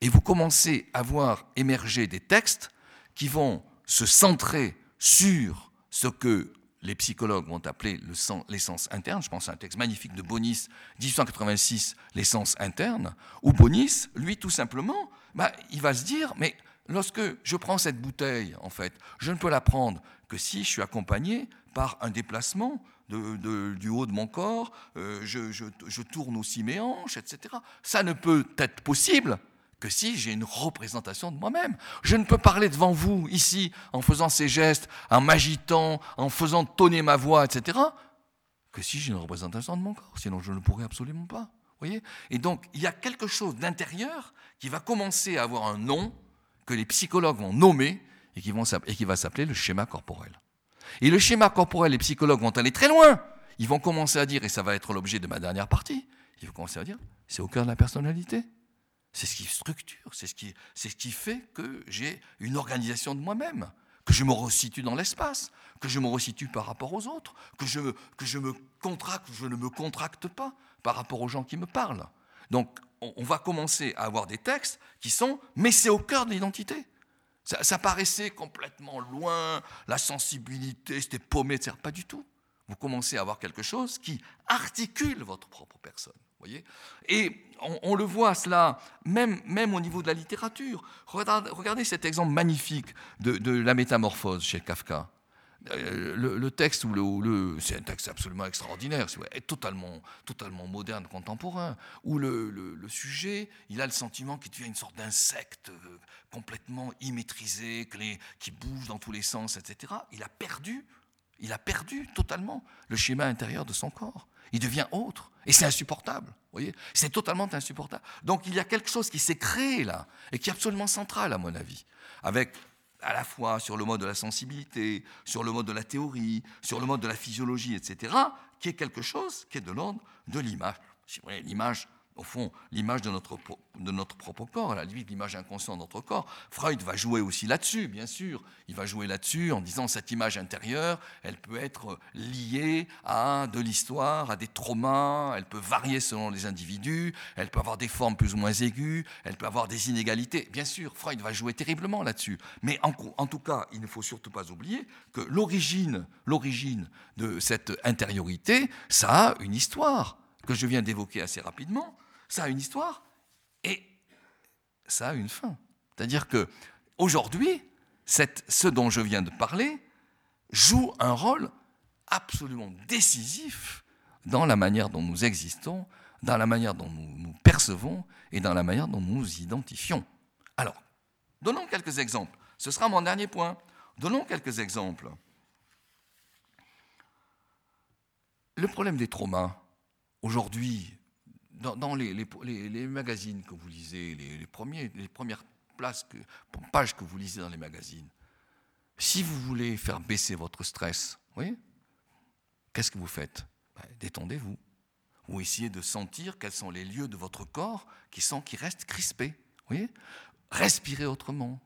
Et vous commencez à voir émerger des textes qui vont se centrer sur ce que les psychologues vont appeler l'essence interne. Je pense à un texte magnifique de Bonis, 1886, l'essence interne, où Bonis, lui, tout simplement, bah, il va se dire, mais lorsque je prends cette bouteille, en fait, je ne peux la prendre que si je suis accompagné par un déplacement du haut de mon corps, euh, je, tourne aussi mes hanches, etc. Ça ne peut être possible que si j'ai une représentation de moi-même. Je ne peux parler devant vous ici en faisant ces gestes, en m'agitant, en faisant tonner ma voix, etc., que si j'ai une représentation de mon corps. Sinon, je ne pourrais absolument pas. Voyez? Et donc, il y a quelque chose d'intérieur qui va commencer à avoir un nom que les psychologues vont nommer et qui, va s'appeler le schéma corporel. Et le schéma corporel, les psychologues vont aller très loin. Ils vont commencer à dire, et ça va être l'objet de ma dernière partie, ils vont commencer à dire, c'est au cœur de la personnalité. C'est ce qui structure, c'est ce qui, fait que j'ai une organisation de moi-même, que je me resitue dans l'espace, que je me resitue par rapport aux autres, que je ne me contracte pas par rapport aux gens qui me parlent. Donc, on, va commencer à avoir des textes qui sont, mais c'est au cœur de l'identité. Ça, paraissait complètement loin, la sensibilité, c'était paumé, etc. Pas du tout. Vous commencez à avoir quelque chose qui articule votre propre personne. Voyez Et on, le voit cela même, même au niveau de la littérature. Regardez, cet exemple magnifique de, de la métamorphose chez Kafka. Euh, le, texte, c'est un texte absolument extraordinaire, totalement moderne, contemporain, où le, sujet, il a le sentiment qu'il devient une sorte d'insecte euh, complètement immaîtrisé, qui bouge dans tous les sens, etc. Il a perdu, il a perdu totalement le schéma intérieur de son corps. Il devient autre, et c'est insupportable. Voyez, c'est totalement insupportable. Donc il y a quelque chose qui s'est créé là, et qui est absolument central à mon avis, avec à la fois sur le mode de la sensibilité, sur le mode de la théorie, sur le mode de la physiologie, etc., qui est quelque chose qui est de l'ordre de l'image. Si vous l'image au fond, l'image de notre, propre corps, la limite l'image inconsciente de notre corps. Freud va jouer aussi là-dessus, bien sûr. Il va jouer là-dessus en disant cette image intérieure, elle peut être liée à de l'histoire, à des traumas, elle peut varier selon les individus, elle peut avoir des formes plus ou moins aiguës, elle peut avoir des inégalités. Bien sûr, Freud va jouer terriblement là-dessus. Mais en, en tout cas, il ne faut surtout pas oublier que l'origine, l'origine de cette intériorité, ça a une histoire que je viens d'évoquer assez rapidement ça a une histoire et ça a une fin. C'est-à-dire que aujourd'hui, ce dont je viens de parler joue un rôle absolument décisif dans la manière dont nous existons, dans la manière dont nous nous percevons et dans la manière dont nous nous identifions. Alors, donnons quelques exemples. Ce sera mon dernier point. Donnons quelques exemples. Le problème des traumas, aujourd'hui, dans, les, magazines que vous lisez, les, premières places pages que vous lisez dans les magazines, si vous voulez faire baisser votre stress, oui, qu'est-ce que vous faites? Ben, Détendez-vous. Ou essayez de sentir quels sont les lieux de votre corps qui, restent crispés. Oui Respirez autrement.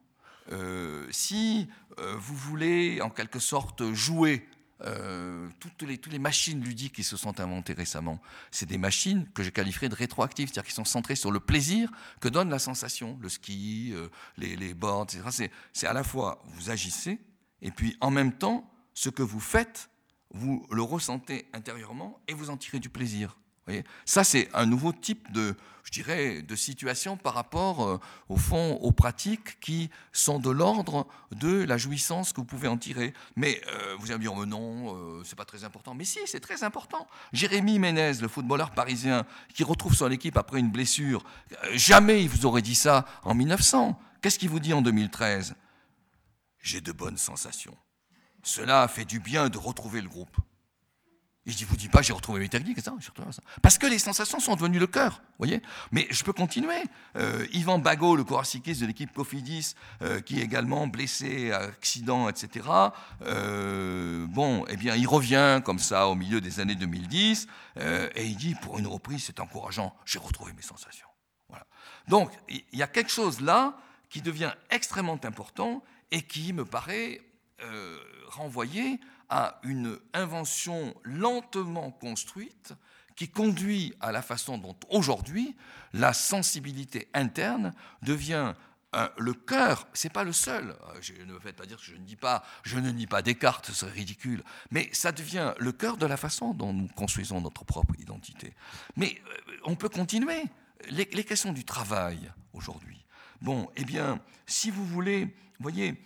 Euh, si euh, vous voulez en quelque sorte jouer euh, toutes, les, toutes les machines ludiques qui se sont inventées récemment, c'est des machines que je qualifierais de rétroactives, c'est-à-dire qui sont centrées sur le plaisir que donne la sensation, le ski, euh, les, les boards, etc. C'est à la fois vous agissez, et puis en même temps, ce que vous faites, vous le ressentez intérieurement et vous en tirez du plaisir. Ça, c'est un nouveau type de, situation par rapport, euh, au fond, aux pratiques qui sont de l'ordre de la jouissance que vous pouvez en tirer. Mais euh, vous allez me dire, oh, non, euh, c'est pas très important. Mais si, c'est très important. Jérémy Ménez, le footballeur parisien, qui retrouve son équipe après une blessure, jamais il vous aurait dit ça en 1900. Qu'est-ce qu'il vous dit en 2013 J'ai de bonnes sensations. Cela fait du bien de retrouver le groupe. Il dit, vous dites pas, j'ai retrouvé mes techniques, etc. Parce que les sensations sont devenues le cœur, voyez. Mais je peux continuer. Euh, Yvan Bagot, le coureur cycliste de l'équipe Cofidis, euh, qui est également blessé, accident, etc. Euh, bon, eh bien, il revient comme ça au milieu des années 2010, et il dit, pour une reprise, c'est encourageant, j'ai retrouvé mes sensations. Donc, il y a quelque chose là qui devient extrêmement important et qui me paraît renvoyer à une invention lentement construite qui conduit à la façon dont aujourd'hui la sensibilité interne devient le cœur, c'est pas le seul. Je ne me faites pas dire que je ne dis pas, je ne nie pas Descartes, ce serait ridicule. Mais ça devient le cœur de la façon dont nous construisons notre propre identité. Mais euh, on peut continuer. Les, questions du travail aujourd'hui. Bon, eh bien, si vous voulez, voyez,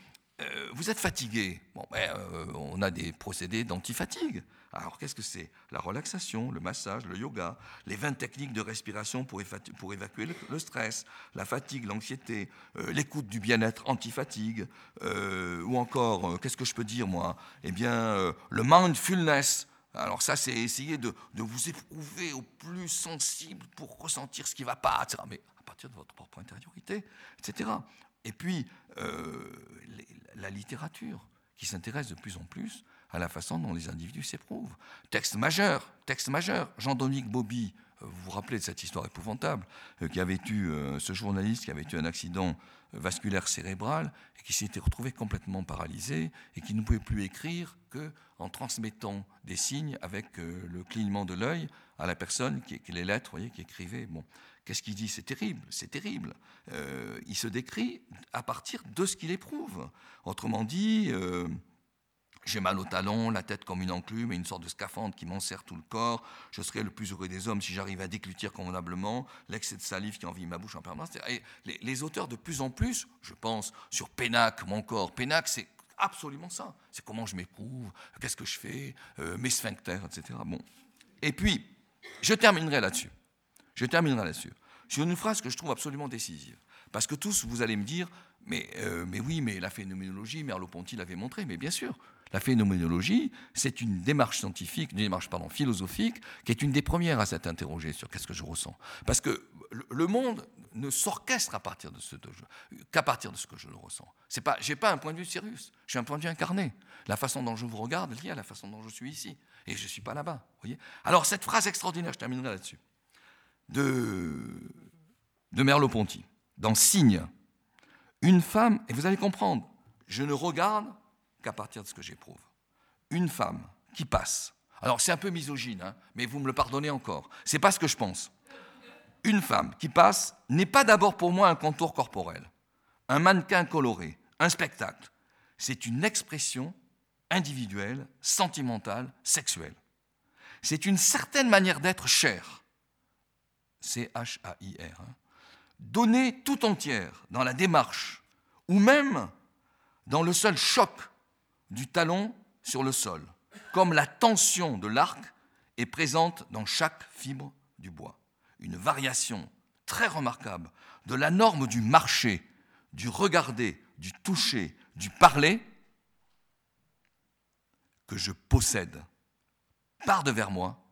euh, vous êtes fatigué. Bon, ben, euh, on a des procédés d'antifatigue. Alors, qu'est-ce que c'est? La relaxation, le massage, le yoga, les 20 techniques de respiration pour, évacuer le, stress, la fatigue, l'anxiété, euh, l'écoute du bien-être anti-fatigue, ou encore, qu'est-ce que je peux dire, moi? Eh bien, le mindfulness. Alors ça, c'est essayer de, de, vous éprouver au plus sensible pour ressentir ce qui ne va pas, etc. Mais à partir de votre propre intériorité, etc. Et puis, la littérature, qui s'intéresse de plus en plus à la façon dont les individus s'éprouvent. Texte majeur, texte majeur. Jean-Dominique Bobby, euh, vous vous rappelez de cette histoire épouvantable, euh, qui avait eu, euh, ce journaliste qui avait eu un accident vasculaire cérébral et qui s'était retrouvé complètement paralysé et qui ne pouvait plus écrire que en transmettant des signes avec le clignement de l'œil à la personne qui, les lettres, voyez, qui écrivait. Qu'est-ce qu'il dit? C'est terrible, c'est terrible. Euh, il se décrit à partir de ce qu'il éprouve. Autrement dit, euh, j'ai mal au talon, la tête comme une enclume et une sorte de scaphandre qui m'enserre tout le corps. Je serai le plus heureux des hommes si j'arrive à déclutir convenablement. L'excès de salive qui envie ma bouche en permanence. Et les, auteurs, de plus en plus, je pense, sur Pénac, mon corps. Pénac, c'est absolument ça. C'est comment je m'éprouve, qu'est-ce que je fais, euh, mes sphincters, etc. Bon. Et puis, je terminerai là-dessus. Je terminerai là-dessus. Sur une phrase que je trouve absolument décisive. Parce que tous, vous allez me dire, mais, euh, mais oui, mais la phénoménologie, Merleau-Ponty l'avait montré, mais bien sûr, la phénoménologie, c'est une démarche scientifique, une démarche pardon, philosophique, qui est une des premières à s'être interrogée sur qu'est-ce que je ressens. Parce que le monde ne s'orchestre qu'à partir de ce que je le ressens. C'est pas, j'ai pas un point de vue Sirius, j'ai un point de vue incarné. La façon dont je vous regarde est liée à la façon dont je suis ici, et je suis pas là-bas. Voyez. Alors cette phrase extraordinaire, je terminerai là-dessus de, de Merleau-Ponty, dans Signe. Une femme, et vous allez comprendre, je ne regarde qu'à partir de ce que j'éprouve. Une femme qui passe. Alors c'est un peu misogyne, hein, mais vous me le pardonnez encore. C'est pas ce que je pense. Une femme qui passe n'est pas d'abord pour moi un contour corporel, un mannequin coloré, un spectacle. C'est une expression individuelle, sentimentale, sexuelle. C'est une certaine manière d'être chère, C-H-A-I-R, hein. donnée tout entière dans la démarche, ou même dans le seul choc du talon sur le sol, comme la tension de l'arc est présente dans chaque fibre du bois. Une variation très remarquable de la norme du marché, du regarder, du toucher, du parler, que je possède par devers moi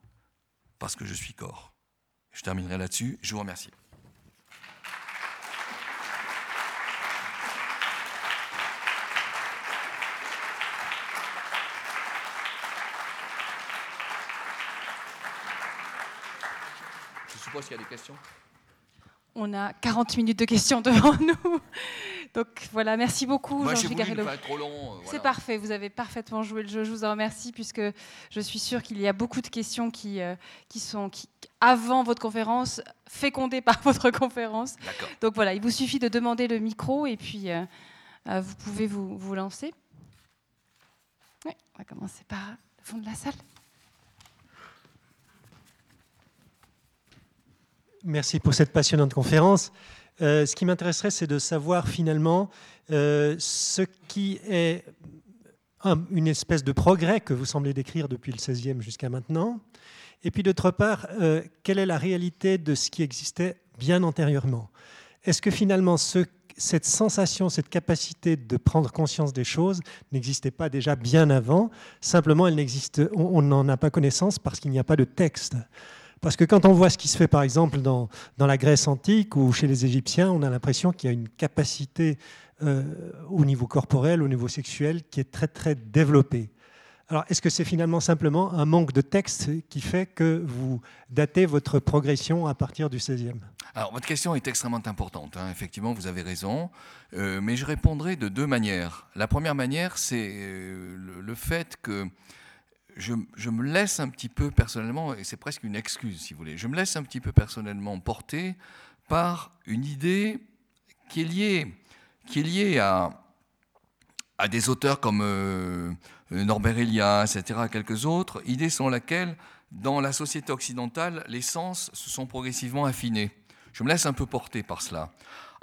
parce que je suis corps. Je terminerai là-dessus. Je vous remercie. Je suppose qu'il y a des questions? On a 40 minutes de questions devant [laughs] nous. Donc voilà, merci beaucoup, Jean-Philippe Garello. Euh, C'est parfait, vous avez parfaitement joué le jeu. Je vous en remercie puisque je suis sûre qu'il y a beaucoup de questions qui, euh, qui sont qui, avant votre conférence, fécondées par [laughs] votre conférence. Donc voilà, il vous suffit de demander le micro et puis euh, vous pouvez vous, vous lancer. Oui, on va commencer par le fond de la salle. Merci pour cette passionnante conférence. Euh, ce qui m'intéresserait, c'est de savoir finalement euh, ce qui est une espèce de progrès que vous semblez décrire depuis le 16e jusqu'à maintenant, et puis d'autre part, euh, quelle est la réalité de ce qui existait bien antérieurement? Est-ce que finalement cette sensation, cette capacité de prendre conscience des choses n'existait pas déjà bien avant? Simplement, on n'en a pas connaissance parce qu'il n'y a pas de texte. Parce que quand on voit ce qui se fait, par exemple, dans, dans la Grèce antique ou chez les Égyptiens, on a l'impression qu'il y a une capacité euh, au niveau corporel, au niveau sexuel, qui est très, très développée. Alors, est-ce que c'est finalement simplement un manque de texte qui fait que vous datez votre progression à partir du 16e Alors, votre question est extrêmement importante. Hein. Effectivement, vous avez raison. Euh, mais je répondrai de deux manières. La première manière, c'est euh, le, fait que je, me laisse un petit peu personnellement, et c'est presque une excuse si vous voulez, je me laisse un petit peu personnellement porter par une idée qui est liée, qui est liée à, des auteurs comme euh, Norbert Elias, etc., quelques autres, idée selon laquelle, dans la société occidentale, les sens se sont progressivement affinés. Je me laisse un peu porter par cela.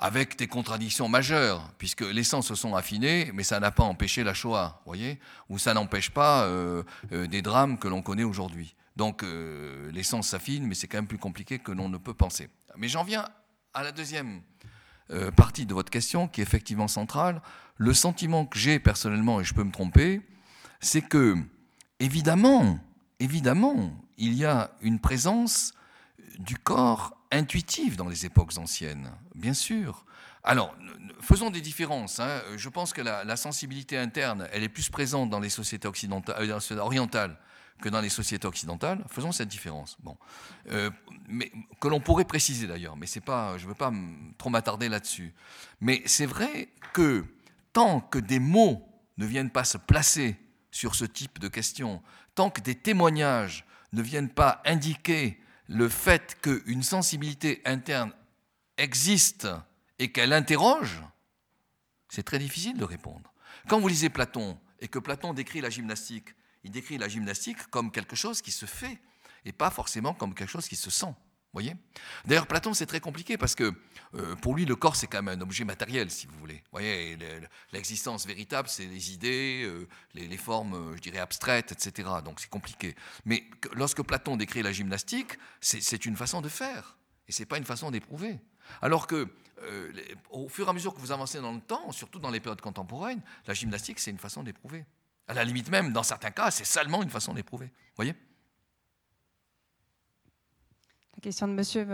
Avec des contradictions majeures, puisque les sens se sont affinés, mais ça n'a pas empêché la Shoah, voyez, ou ça n'empêche pas euh, euh, des drames que l'on connaît aujourd'hui. Donc euh, les sens s'affinent, mais c'est quand même plus compliqué que l'on ne peut penser. Mais j'en viens à la deuxième partie de votre question, qui est effectivement centrale. Le sentiment que j'ai personnellement, et je peux me tromper, c'est que, évidemment, évidemment, il y a une présence du corps intuitive dans les époques anciennes, bien sûr. Alors, faisons des différences. Hein. Je pense que la, sensibilité interne, elle est plus présente dans les sociétés euh, orientales que dans les sociétés occidentales. Faisons cette différence. Bon, euh, mais que l'on pourrait préciser d'ailleurs, mais c'est pas, je ne veux pas trop m'attarder là-dessus. Mais c'est vrai que tant que des mots ne viennent pas se placer sur ce type de questions, tant que des témoignages ne viennent pas indiquer le fait qu'une sensibilité interne existe et qu'elle interroge, c'est très difficile de répondre. Quand vous lisez Platon et que Platon décrit la gymnastique, il décrit la gymnastique comme quelque chose qui se fait et pas forcément comme quelque chose qui se sent voyez? D'ailleurs, Platon, c'est très compliqué parce que euh, pour lui, le corps, c'est quand même un objet matériel, si vous voulez. voyez L'existence véritable, c'est les idées, euh, les, formes, euh, je dirais, abstraites, etc. Donc c'est compliqué. Mais lorsque Platon décrit la gymnastique, c'est une façon de faire. Et ce n'est pas une façon d'éprouver. Alors que, au fur et à mesure que vous avancez dans le temps, surtout dans les périodes contemporaines, la gymnastique, c'est une façon d'éprouver. À la limite même, dans certains cas, c'est seulement une façon d'éprouver. voyez? La question de monsieur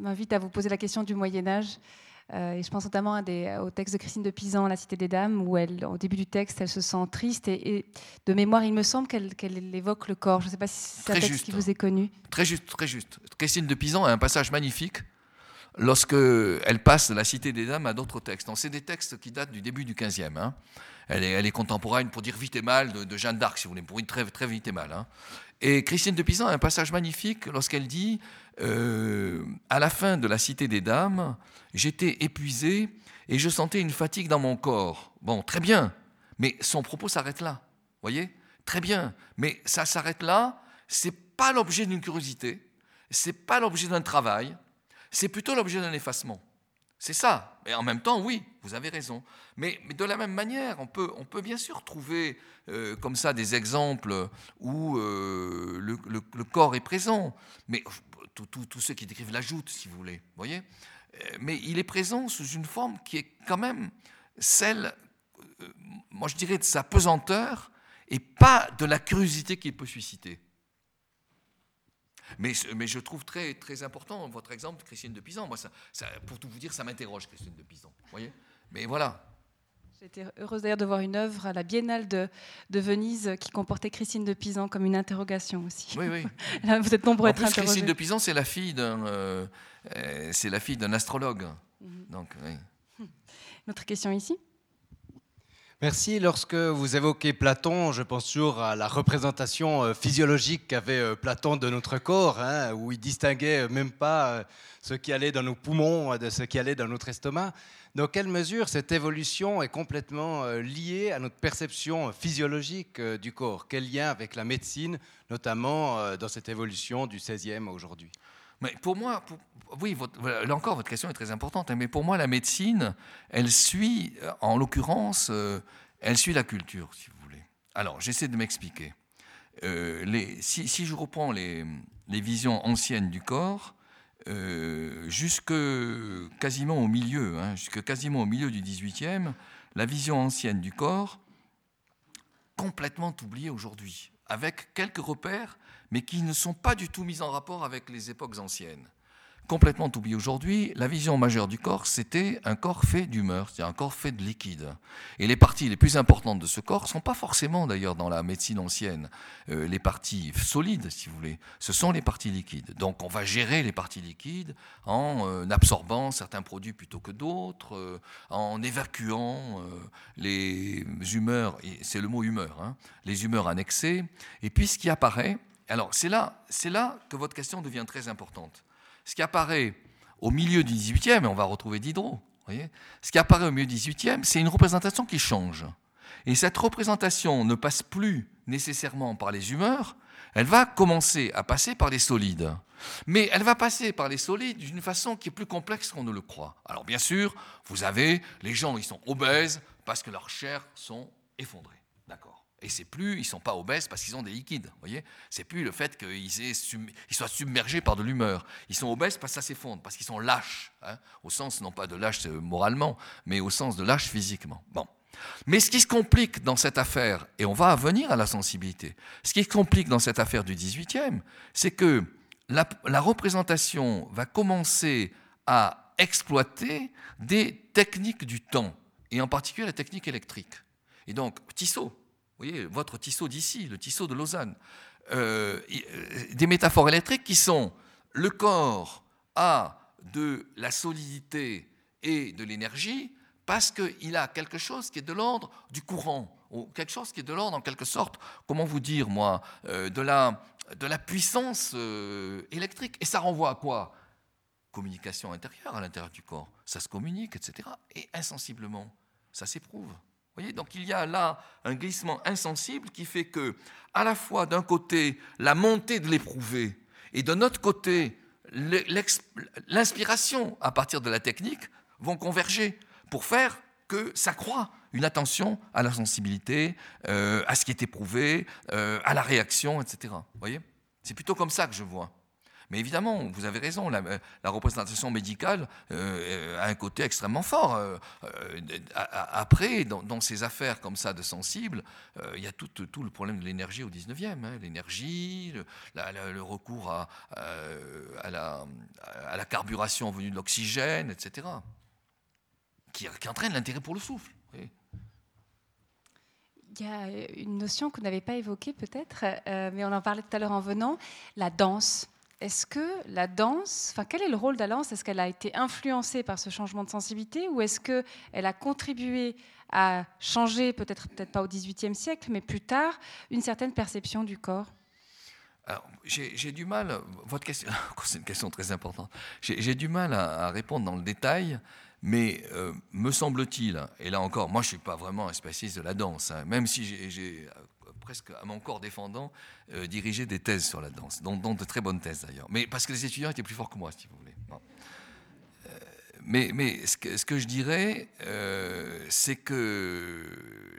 m'invite à vous poser la question du Moyen Âge. Euh, et je pense notamment au texte de Christine de Pisan, La Cité des Dames, où elle, au début du texte, elle se sent triste. Et, de mémoire, il me semble qu'elle évoque le corps. Je ne sais pas si c'est un texte qui vous est connu. Très juste, très juste. Christine de Pisan a un passage magnifique lorsque elle passe de La Cité des Dames à d'autres textes. C'est des textes qui datent du début du XVe. Hein. Elle, est, elle, est, contemporaine, pour dire vite et mal, de, Jeanne d'Arc, si vous voulez, pour une très, très vite et mal. Hein. Et Christine de Pisan a un passage magnifique lorsqu'elle dit euh, À la fin de la Cité des Dames, j'étais épuisé et je sentais une fatigue dans mon corps. Bon, très bien, mais son propos s'arrête là. Voyez? Très bien, mais ça s'arrête là. C'est pas l'objet d'une curiosité, c'est pas l'objet d'un travail, c'est plutôt l'objet d'un effacement. C'est ça. Et en même temps, oui, vous avez raison. Mais, de la même manière, on peut, on peut bien sûr trouver euh, comme ça des exemples où euh, le, corps est présent. Mais tous ceux qui décrivent la joute, si vous voulez, voyez euh, Mais il est présent sous une forme qui est quand même celle, moi je dirais, de sa pesanteur et pas de la curiosité qu'il peut susciter. Mais, mais, je trouve très, très important votre exemple, Christine de Pisan. Moi, ça, pour tout vous dire, ça m'interroge, Christine de Pisan. Voyez? Mais voilà. J'étais heureuse d'ailleurs de voir une œuvre à la Biennale de, de, Venise qui comportait Christine de Pisan comme une interrogation aussi. Oui, oui. [laughs] vous êtes nombreux à être plus, Christine de Pisan, c'est la fille d'un, euh, euh, c'est la fille d'un astrologue. Mhm. Donc, oui. Notre question ici? Merci. Lorsque vous évoquez Platon, je pense toujours à la représentation euh, physiologique qu'avait euh, Platon de notre corps, hein, où il distinguait même pas euh, ce qui allait dans nos poumons de ce qui allait dans notre estomac. Dans quelle mesure cette évolution est complètement liée à notre perception physiologique du corps? Quel lien avec la médecine, notamment dans cette évolution du 16e aujourd'hui? Mais pour moi, oui, là encore, votre question est très importante, hein, mais pour moi, la médecine, elle suit, euh, en l'occurrence, euh, elle suit la culture, si vous voulez. Alors, j'essaie de m'expliquer. Euh, si, je reprends les, visions anciennes du corps, jusque quasiment au milieu, hein, jusque quasiment au milieu du 18e, la vision ancienne du corps, complètement oubliée aujourd'hui, avec quelques repères mais qui ne sont pas du tout mises en rapport avec les époques anciennes. Complètement oublié aujourd'hui, la vision majeure du corps, c'était un corps fait d'humeur, c'est un corps fait de liquide. Et les parties les plus importantes de ce corps ne sont pas forcément d'ailleurs dans la médecine ancienne euh, les parties solides, si vous voulez, ce sont les parties liquides. Donc on va gérer les parties liquides en euh, absorbant certains produits plutôt que d'autres, euh, en évacuant les humeurs, c'est le mot humeur, hein, les humeurs annexées. Et puis ce qui apparaît, alors, c'est là, que votre question devient très importante. Ce qui apparaît au milieu du 18e, et on va retrouver Diderot, ce qui apparaît au milieu du 18e, c'est une représentation qui change. Et cette représentation ne passe plus nécessairement par les humeurs, elle va commencer à passer par les solides. Mais elle va passer par les solides d'une façon qui est plus complexe qu'on ne le croit. Alors bien sûr, vous avez les gens, ils sont obèses parce que leurs chairs sont effondrées. Et c'est plus, ils sont pas obèses parce qu'ils ont des liquides. Voyez, c'est plus le fait qu'ils soient submergés par de l'humeur. Ils sont obèses parce que ça s'effondre, parce qu'ils sont lâches, hein, au sens non pas de lâches euh, moralement, mais au sens de lâches physiquement. Bon. Mais ce qui se complique dans cette affaire, et on va venir à la sensibilité, ce qui se complique dans cette affaire du 18e, c'est que la, la, représentation va commencer à exploiter des techniques du temps, et en particulier la technique électrique. Et donc, Tissot, voyez, votre Tissot d'ici, le Tissot de Lausanne, euh, euh, des métaphores électriques qui sont le corps a de la solidité et de l'énergie, parce qu'il a quelque chose qui est de l'ordre du courant, ou quelque chose qui est de l'ordre, en quelque sorte, comment vous dire, moi, euh, de, la, de la puissance électrique. Et ça renvoie à quoi? Communication intérieure à l'intérieur du corps. Ça se communique, etc. Et insensiblement, ça s'éprouve. Voyez, donc il y a là un glissement insensible qui fait que, à la fois d'un côté, la montée de l'éprouvé, et d'un autre côté, l'inspiration à partir de la technique vont converger pour faire que ça croit une attention à la sensibilité, euh, à ce qui est éprouvé, euh, à la réaction, etc. Vous voyez? C'est plutôt comme ça que je vois. Mais évidemment, vous avez raison, la, représentation médicale euh, a un côté extrêmement fort. après, dans, ces affaires comme ça de sensibles, il y a tout, le problème de l'énergie au 19e. Hein. l'énergie, le, recours à, la, carburation venue de l'oxygène, etc qui, entraîne l'intérêt pour le souffle. Il y a une notion que vous n'avez pas évoquée peut-être, euh, mais on en parlait tout à l'heure en venant, la danse. Est-ce que la danse, enfin quel est le rôle de la danse? Est-ce qu'elle a été influencée par ce changement de sensibilité ou est-ce qu'elle a contribué à changer, peut-être peut-être pas au XVIIIe siècle, mais plus tard, une certaine perception du corps? J'ai du mal, votre question, [laughs] c'est une question très importante, j'ai du mal à, répondre dans le détail, mais euh, me semble-t-il, et là encore, moi je ne suis pas vraiment un spécialiste de la danse, hein, même si j'ai presque à mon corps défendant euh, dirigé des thèses sur la danse, dont, de très bonnes thèses d'ailleurs, mais parce que les étudiants étaient plus forts que moi, si vous voulez. mais, mais ce, que, je dirais, c'est que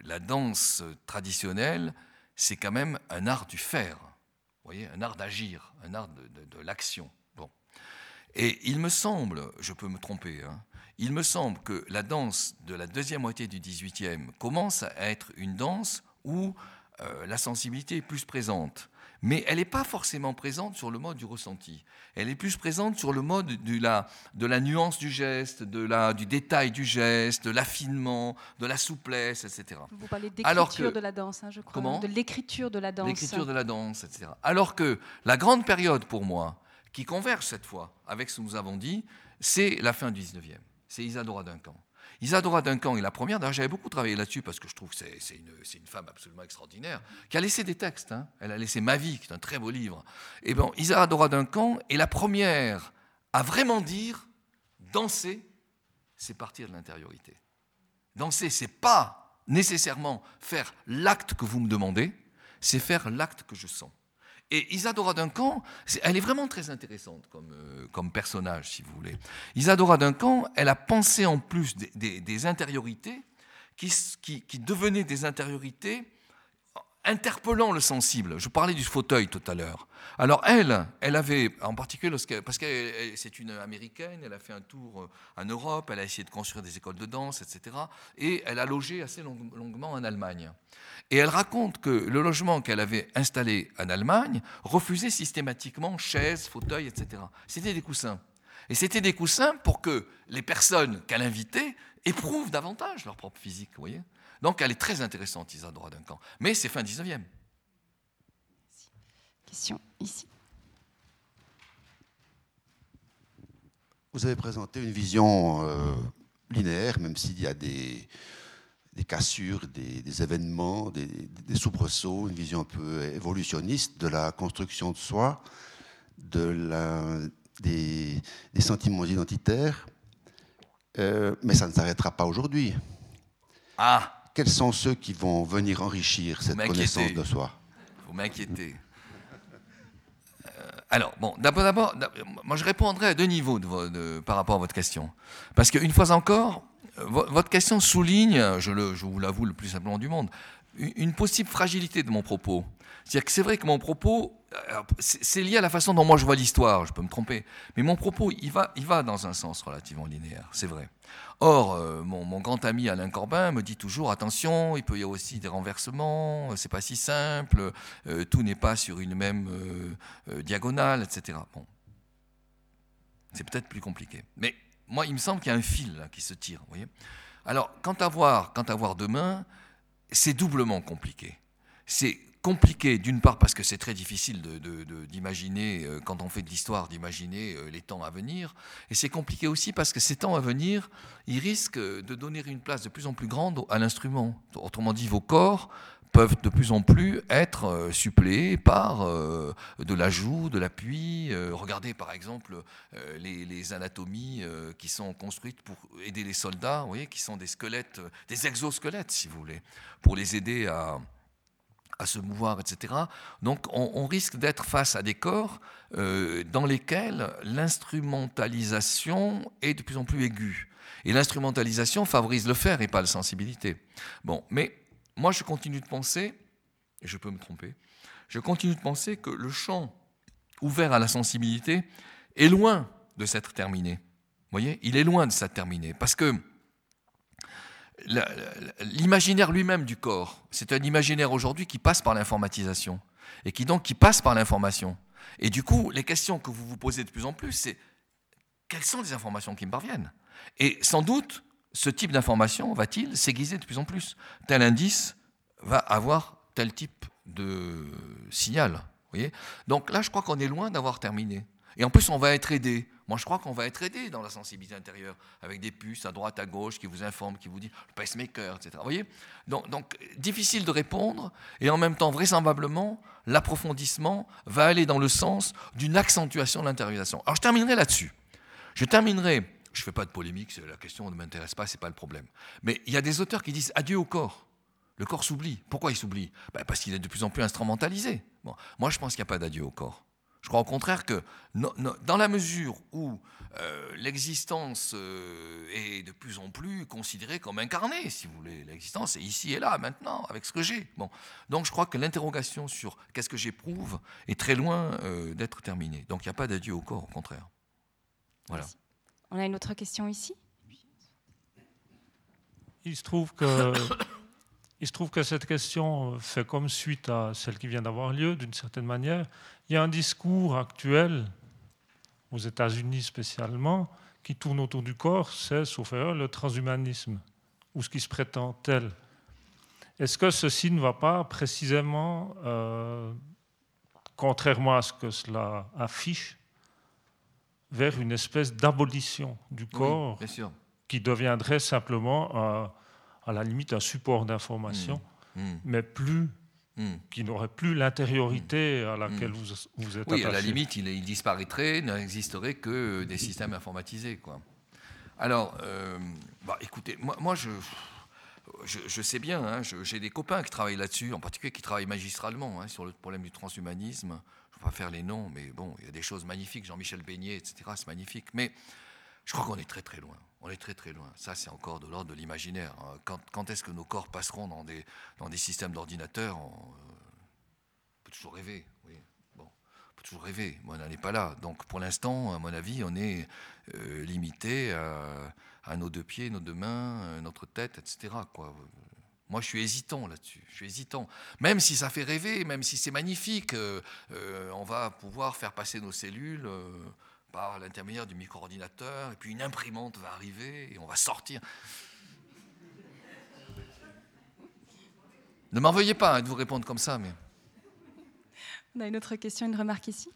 la danse traditionnelle, c'est quand même un art du faire, vous voyez, un art d'agir, un art de, de l'action. Bon. Et il me semble, je peux me tromper, hein, il me semble que la danse de la deuxième moitié du XVIIIe commence à être une danse où euh, la sensibilité est plus présente. Mais elle n'est pas forcément présente sur le mode du ressenti. Elle est plus présente sur le mode de la, de la nuance du geste, de la, du détail du geste, de l'affinement, de la souplesse, etc. Vous parlez d'écriture de la danse, hein, je crois. Comment de l'écriture de la danse. L'écriture de la danse, etc. Alors que la grande période pour moi, qui converge cette fois avec ce que nous avons dit, c'est la fin du 19e c'est Isadora Duncan. Isadora Duncan est la première, d'ailleurs j'avais beaucoup travaillé là-dessus parce que je trouve que c'est une, femme absolument extraordinaire, qui a laissé des textes. Hein. Elle a laissé Ma vie, qui est un très beau livre. Et bon, Isadora Duncan est la première à vraiment dire danser, c'est partir de l'intériorité. Danser, c'est pas nécessairement faire l'acte que vous me demandez, c'est faire l'acte que je sens. Et Isadora Duncan, elle est vraiment très intéressante comme, euh, comme personnage, si vous voulez. Isadora Duncan, elle a pensé en plus des, intériorités qui, qui, devenaient des intériorités interpellant le sensible. Je parlais du fauteuil tout à l'heure. Alors elle, elle avait, en particulier parce que c'est une américaine, elle a fait un tour euh, en Europe, elle a essayé de construire des écoles de danse, etc. Et elle a logé assez longuement en Allemagne. Et elle raconte que le logement qu'elle avait installé en Allemagne refusait systématiquement chaises, fauteuils, etc. C'était des coussins. Et c'était des coussins pour que les personnes qu'elle invitait éprouvent davantage leur propre physique, vous voyez donc elle est très intéressante, Isadora Duncan. Mais c'est fin 19e. Question ici. Vous avez présenté une vision euh, linéaire, même s'il y a des, des cassures, des, événements, des, soubresauts, une vision un peu évolutionniste de la construction de soi, de la, des, sentiments identitaires. Euh, mais ça ne s'arrêtera pas aujourd'hui. Ah quels sont ceux qui vont venir enrichir cette connaissance de soi? Vous m'inquiétez. Euh, alors, bon, d'abord, d'abord, moi je répondrai à deux niveaux par rapport à votre question. Parce qu'une fois encore, votre question souligne, je, le, je vous l'avoue le plus simplement du monde, une possible fragilité de mon propos. C'est-à-dire que c'est vrai que mon propos, c'est lié à la façon dont moi je vois l'histoire, je peux me tromper, mais mon propos, il va, il va dans un sens relativement linéaire, c'est vrai. Or, euh, mon, grand ami Alain Corbin me dit toujours attention, il peut y avoir aussi des renversements, c'est pas si simple, euh, tout n'est pas sur une même euh, diagonale, etc. Bon, c'est peut-être plus compliqué. Mais moi, il me semble qu'il y a un fil qui se tire. Voyez Alors, quant à voir, quant à voir demain, c'est doublement compliqué. C'est compliqué d'une part parce que c'est très difficile d'imaginer, euh, quand on fait de l'histoire, d'imaginer euh, les temps à venir, et c'est compliqué aussi parce que ces temps à venir, ils risquent de donner une place de plus en plus grande à l'instrument. Autrement dit, vos corps peuvent de plus en plus être euh, suppléés par de l'ajout, de l'appui. regardez par exemple les, les anatomies qui sont construites pour aider les soldats, vous voyez, qui sont des squelettes, des exosquelettes si vous voulez, pour les aider à, à se mouvoir, etc. Donc on, risque d'être face à des corps euh, dans lesquels l'instrumentalisation est de plus en plus aiguë. Et l'instrumentalisation favorise le faire et pas la sensibilité. Bon, mais moi je continue de penser, et je peux me tromper, je continue de penser que le champ ouvert à la sensibilité est loin de s'être terminé. Vous voyez, il est loin de s'être terminé. Parce que l'imaginaire lui-même du corps, c'est un imaginaire aujourd'hui qui passe par l'informatisation et qui donc qui passe par l'information. Et du coup, les questions que vous vous posez de plus en plus, c'est quelles sont les informations qui me parviennent? Et sans doute, ce type d'information va-t-il s'aiguiser de plus en plus? Tel indice va avoir tel type de signal. Donc là, je crois qu'on est loin d'avoir terminé. Et en plus, on va être aidé. Moi, je crois qu'on va être aidé dans la sensibilité intérieure, avec des puces à droite, à gauche, qui vous informent, qui vous disent le pacemaker, etc. Vous voyez? Donc, difficile de répondre, et en même temps, vraisemblablement, l'approfondissement va aller dans le sens d'une accentuation de l'intériorisation. Alors, je terminerai là-dessus. Je terminerai, je ne fais pas de polémique, la question ne m'intéresse pas, ce n'est pas le problème. Mais il y a des auteurs qui disent adieu au corps. Le corps s'oublie. Pourquoi il s'oublie? Ben, Parce qu'il est de plus en plus instrumentalisé. Bon. Moi, je pense qu'il n'y a pas d'adieu au corps. Je crois au contraire que dans la mesure où euh, l'existence euh, est de plus en plus considérée comme incarnée, si vous voulez, l'existence est ici et là, maintenant, avec ce que j'ai. Bon. Donc je crois que l'interrogation sur qu'est-ce que j'éprouve est très loin euh, d'être terminée. Donc il n'y a pas d'adieu au corps, au contraire. Voilà. On a une autre question ici? Il se trouve que il se trouve que cette question fait comme suite à celle qui vient d'avoir lieu, d'une certaine manière. Il y a un discours actuel, aux États-Unis spécialement, qui tourne autour du corps, c'est, sauf erreur, le transhumanisme, ou ce qui se prétend tel. Est-ce que ceci ne va pas précisément, euh, contrairement à ce que cela affiche, vers une espèce d'abolition du corps qui deviendrait simplement à la limite un support d'information, hmm. Hmm. mais plus hmm. qui n'aurait plus l'intériorité à laquelle vous, vous êtes Oui, à la limite, il, il disparaîtrait, n'existerait que des systèmes informatisés. Quoi. Alors, euh, bah, écoutez, moi, moi je, je, sais bien, hein, j'ai des copains qui travaillent là-dessus, en particulier qui travaillent magistralement hein, sur le problème du transhumanisme. Je ne vais pas faire les noms, mais bon, il y a des choses magnifiques, Jean-Michel Beignet, etc., c'est magnifique. Mais je crois qu'on est très très loin. On est très très loin. Ça, c'est encore de l'ordre de l'imaginaire. Hein. Quand, est-ce que nos corps passeront dans des, systèmes d'ordinateurs on, euh, peut toujours rêver. Oui. Bon, on peut toujours rêver. Mais on n'en est pas là. Donc, pour l'instant, à mon avis, on est euh, limité à, nos deux pieds, nos deux mains, euh, notre tête, etc. Moi, je suis hésitant là-dessus. Je suis. Même si ça fait rêver, même si c'est magnifique, on va pouvoir faire passer nos cellules par l'intermédiaire du micro-ordinateur, et puis une imprimante va arriver, et on va sortir. Ne m'en veuillez pas hein, de vous répondre comme ça, mais... On a une autre question, une remarque ici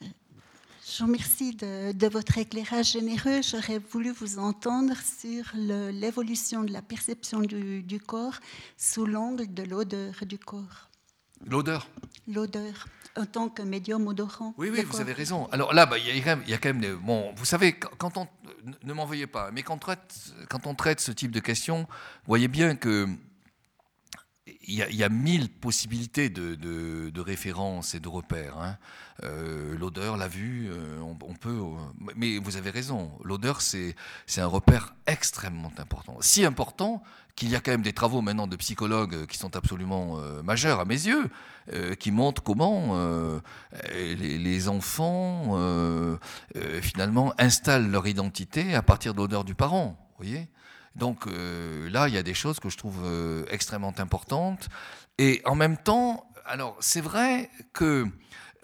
Je vous remercie de, votre éclairage généreux. J'aurais voulu vous entendre sur l'évolution de la perception du, du corps sous l'angle de l'odeur du corps. L'odeur L'odeur en tant que médium odorant. Oui, oui, vous avez raison. Alors là, bah, il y, a quand même, des, bon, vous savez, quand on, ne m'en veuillez pas, mais quand, quand, on traite ce type de questions, voyez bien que il y, a, mille possibilités de, références et de repères. Hein. Euh, l'odeur, la vue, euh, on, peut. Euh, mais vous avez raison, l'odeur, c'est un repère extrêmement important. Si important qu'il y a quand même des travaux maintenant de psychologues qui sont absolument majeurs à mes yeux, qui montrent comment les, les, enfants, finalement, installent leur identité à partir de l'odeur du parent. Vous voyez donc euh, là, il y a des choses que je trouve euh, extrêmement importantes. Et en même temps, alors c'est vrai qu'il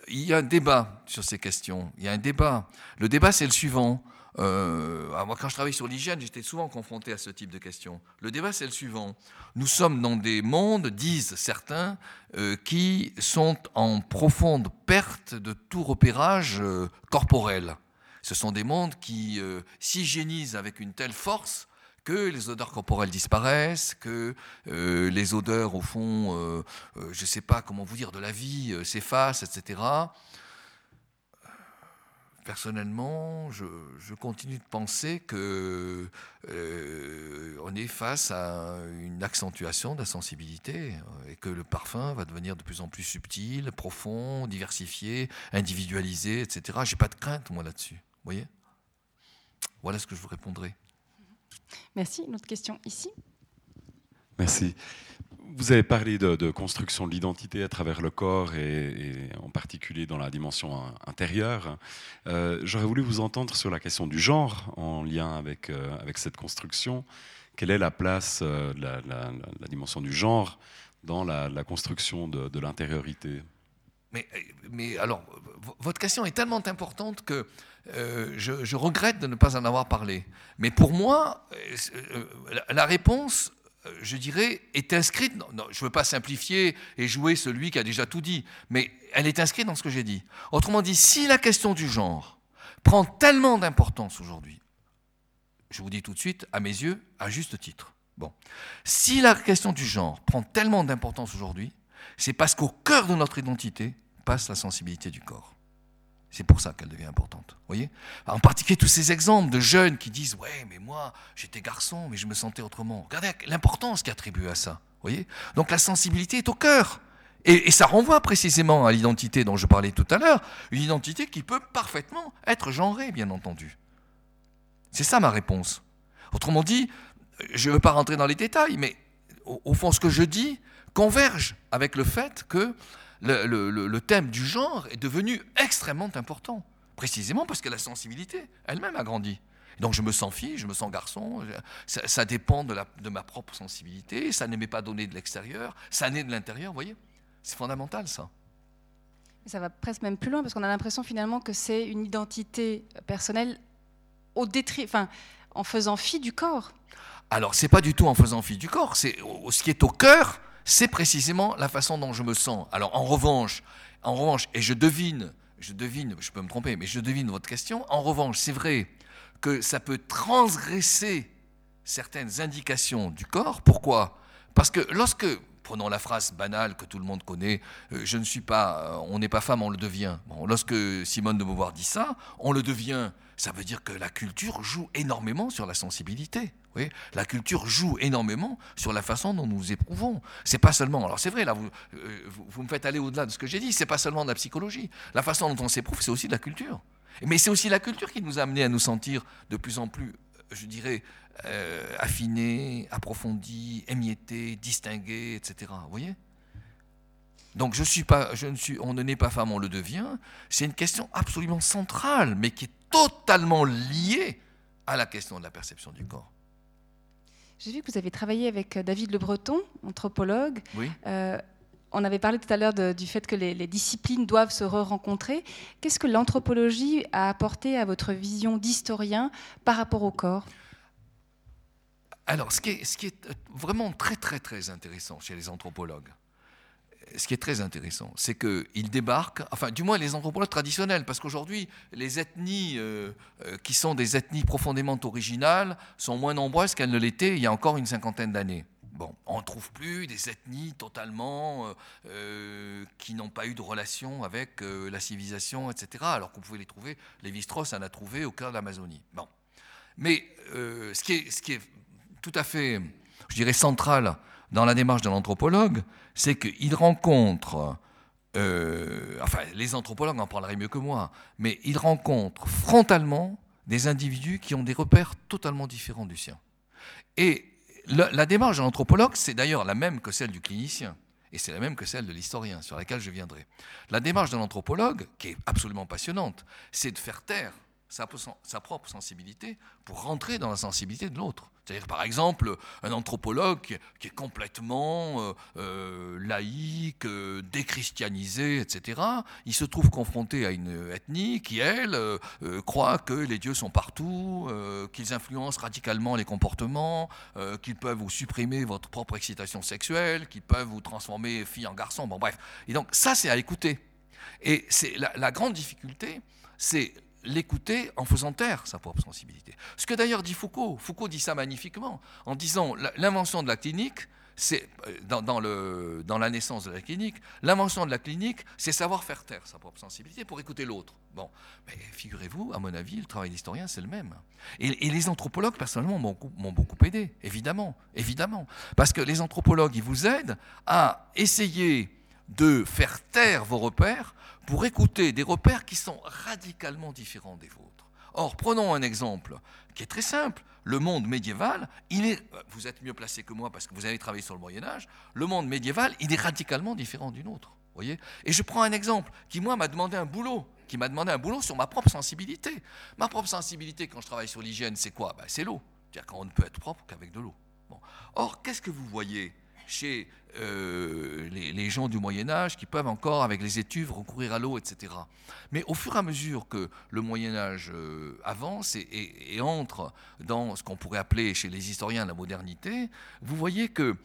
y a un débat sur ces questions. Il y a un débat. Le débat, c'est le suivant. Euh, moi, quand je travaille sur l'hygiène, j'étais souvent confronté à ce type de questions. Le débat, c'est le suivant. Nous sommes dans des mondes, disent certains, qui sont en profonde perte de tout repérage corporel. Ce sont des mondes qui s'hygiénisent avec une telle force que les odeurs corporelles disparaissent, que euh, les odeurs, au fond, euh, euh, je ne sais pas comment vous dire, de la vie s'effacent, etc. Personnellement, je, continue de penser que on est face à une accentuation de la sensibilité et que le parfum va devenir de plus en plus subtil, profond, diversifié, individualisé, etc. J'ai pas de crainte moi là-dessus. Voyez? Voilà ce que je vous répondrai. Merci. Une autre question ici. Merci. Vous avez parlé de, construction de l'identité à travers le corps et, en particulier dans la dimension intérieure. Euh, j'aurais voulu vous entendre sur la question du genre en lien avec, euh, avec cette construction. Quelle est la place euh, de la, dimension du genre dans la, construction de, de l'intériorité? Mais, mais, alors, votre question est tellement importante que euh, je, regrette de ne pas en avoir parlé. Mais pour moi, euh, la réponse, je dirais, est inscrite. Non, je ne veux pas simplifier et jouer celui qui a déjà tout dit, mais elle est inscrite dans ce que j'ai dit. Autrement dit, si la question du genre prend tellement d'importance aujourd'hui, je vous dis tout de suite, à mes yeux, à juste titre. Bon, si la question du genre prend tellement d'importance aujourd'hui, c'est parce qu'au cœur de notre identité passe la sensibilité du corps. C'est pour ça qu'elle devient importante. Voyez En particulier tous ces exemples de jeunes qui disent Ouais, mais moi, j'étais garçon, mais je me sentais autrement. Regardez l'importance qui est attribuée à ça. Voyez Donc la sensibilité est au cœur. Et, ça renvoie précisément à l'identité dont je parlais tout à l'heure, une identité qui peut parfaitement être genrée, bien entendu. C'est ça ma réponse. Autrement dit, je ne veux pas rentrer dans les détails, mais au fond, ce que je dis converge avec le fait que le, thème du genre est devenu extrêmement important, précisément parce que la sensibilité elle-même a grandi. Donc je me sens fille, je me sens garçon, ça, dépend de, de, ma propre sensibilité, ça ne m'est pas donné de l'extérieur, ça naît de l'intérieur, vous voyez? C'est fondamental ça. Ça va presque même plus loin parce qu'on a l'impression finalement que c'est une identité personnelle au détri enfin, en faisant fi du corps. Alors c'est pas du tout en faisant fi du corps, c'est ce qui est au cœur, c'est précisément la façon dont je me sens. Alors en revanche, en revanche, et je devine, je devine, je peux me tromper, mais je devine votre question. En revanche, c'est vrai que ça peut transgresser certaines indications du corps. Pourquoi? Parce que lorsque, prenons la phrase banale que tout le monde connaît, euh, je ne suis pas, euh, on n'est pas femme, on le devient. Lorsque Simone de Beauvoir dit ça, on le devient. Ça veut dire que la culture joue énormément sur la sensibilité. La culture joue énormément sur la façon dont nous éprouvons. C'est pas seulement, alors c'est vrai, là, euh, vous, vous, me faites aller au-delà de ce que j'ai dit, c'est pas seulement de la psychologie. La façon dont on s'éprouve, c'est aussi de la culture. Mais c'est aussi la culture qui nous a amené à nous sentir de plus en plus, je dirais, euh, affinés, approfondis, émiettés, distingués, etc. Vous voyez donc je suis pas, je ne suis, on ne n'est pas femme, on le devient. C'est une question absolument centrale, mais qui est totalement liée à la question de la perception du corps. J'ai vu que vous avez travaillé avec euh, David Le Breton, anthropologue. Oui. Euh, on avait parlé tout à l'heure du fait que les, disciplines doivent se re-rencontrer. Qu'est-ce que l'anthropologie a apporté à votre vision d'historien par rapport au corps? Alors, ce qui, est, ce qui est vraiment très très très intéressant chez les anthropologues, ce qui est très intéressant, c'est qu'ils débarquent, enfin du moins les anthropologues traditionnels, parce qu'aujourd'hui les ethnies euh, euh, qui sont des ethnies profondément originales sont moins nombreuses qu'elles ne l'étaient il y a encore une cinquantaine d'années. Bon, on ne trouve plus des ethnies totalement euh, qui n'ont pas eu de relation avec la civilisation, etc. Alors qu'on pouvait les trouver, Lévi-Strauss en a trouvé au cœur de l'Amazonie. Bon. Mais ce, qui est, tout à fait, je dirais, central dans la démarche de l'anthropologue, c'est qu'il rencontre, euh, enfin les anthropologues en parleraient mieux que moi, mais il rencontre frontalement des individus qui ont des repères totalement différents du sien. Et la, démarche de l'anthropologue, c'est d'ailleurs la même que celle du clinicien. Et c'est la même que celle de l'historien, sur laquelle je viendrai. La démarche de l'anthropologue, qui est absolument passionnante, c'est de faire taire sa, propre sensibilité pour rentrer dans la sensibilité de l'autre. C'est-à-dire, par exemple, un anthropologue qui est complètement euh, euh, laïque, euh, déchristianisé, etc., il se trouve confronté à une ethnie qui, elle, croit que les dieux sont partout, qu'ils influencent radicalement les comportements, qu'ils peuvent vous supprimer votre propre excitation sexuelle, qu'ils peuvent vous transformer fille en garçon. Bon, bref. Et donc, ça, c'est à écouter. Et c'est la grande difficulté, c'est l'écouter en faisant taire sa propre sensibilité. Ce que d'ailleurs dit Foucault. Foucault dit ça magnifiquement en disant l'invention de la clinique, c'est dans, dans, dans la naissance de la clinique, l'invention de la clinique, c'est savoir faire taire sa propre sensibilité pour écouter l'autre. Bon, mais figurez-vous, à mon avis, le travail d'historien, c'est le même. Et, et, les anthropologues, personnellement, m'ont beaucoup aidé, évidemment, évidemment. Parce que les anthropologues, ils vous aident à essayer de faire taire vos repères pour écouter des repères qui sont radicalement différents des vôtres. Or, prenons un exemple qui est très simple. Le monde médiéval, il est, vous êtes mieux placé que moi parce que vous avez travaillé sur le Moyen Âge, le monde médiéval, il est radicalement différent du nôtre. Voyez Et je prends un exemple qui, moi, m'a demandé un boulot, qui m'a demandé un boulot sur ma propre sensibilité. Ma propre sensibilité, quand je travaille sur l'hygiène, c'est quoi? Ben, C'est l'eau. C'est-à-dire qu'on ne peut être propre qu'avec de l'eau. Bon. Or, qu'est-ce que vous voyez? Chez euh, les, gens du Moyen Âge qui peuvent encore, avec les étuves, recourir à l'eau, etc. Mais au fur et à mesure que le Moyen Âge euh, avance et, entre dans ce qu'on pourrait appeler chez les historiens la modernité, vous voyez que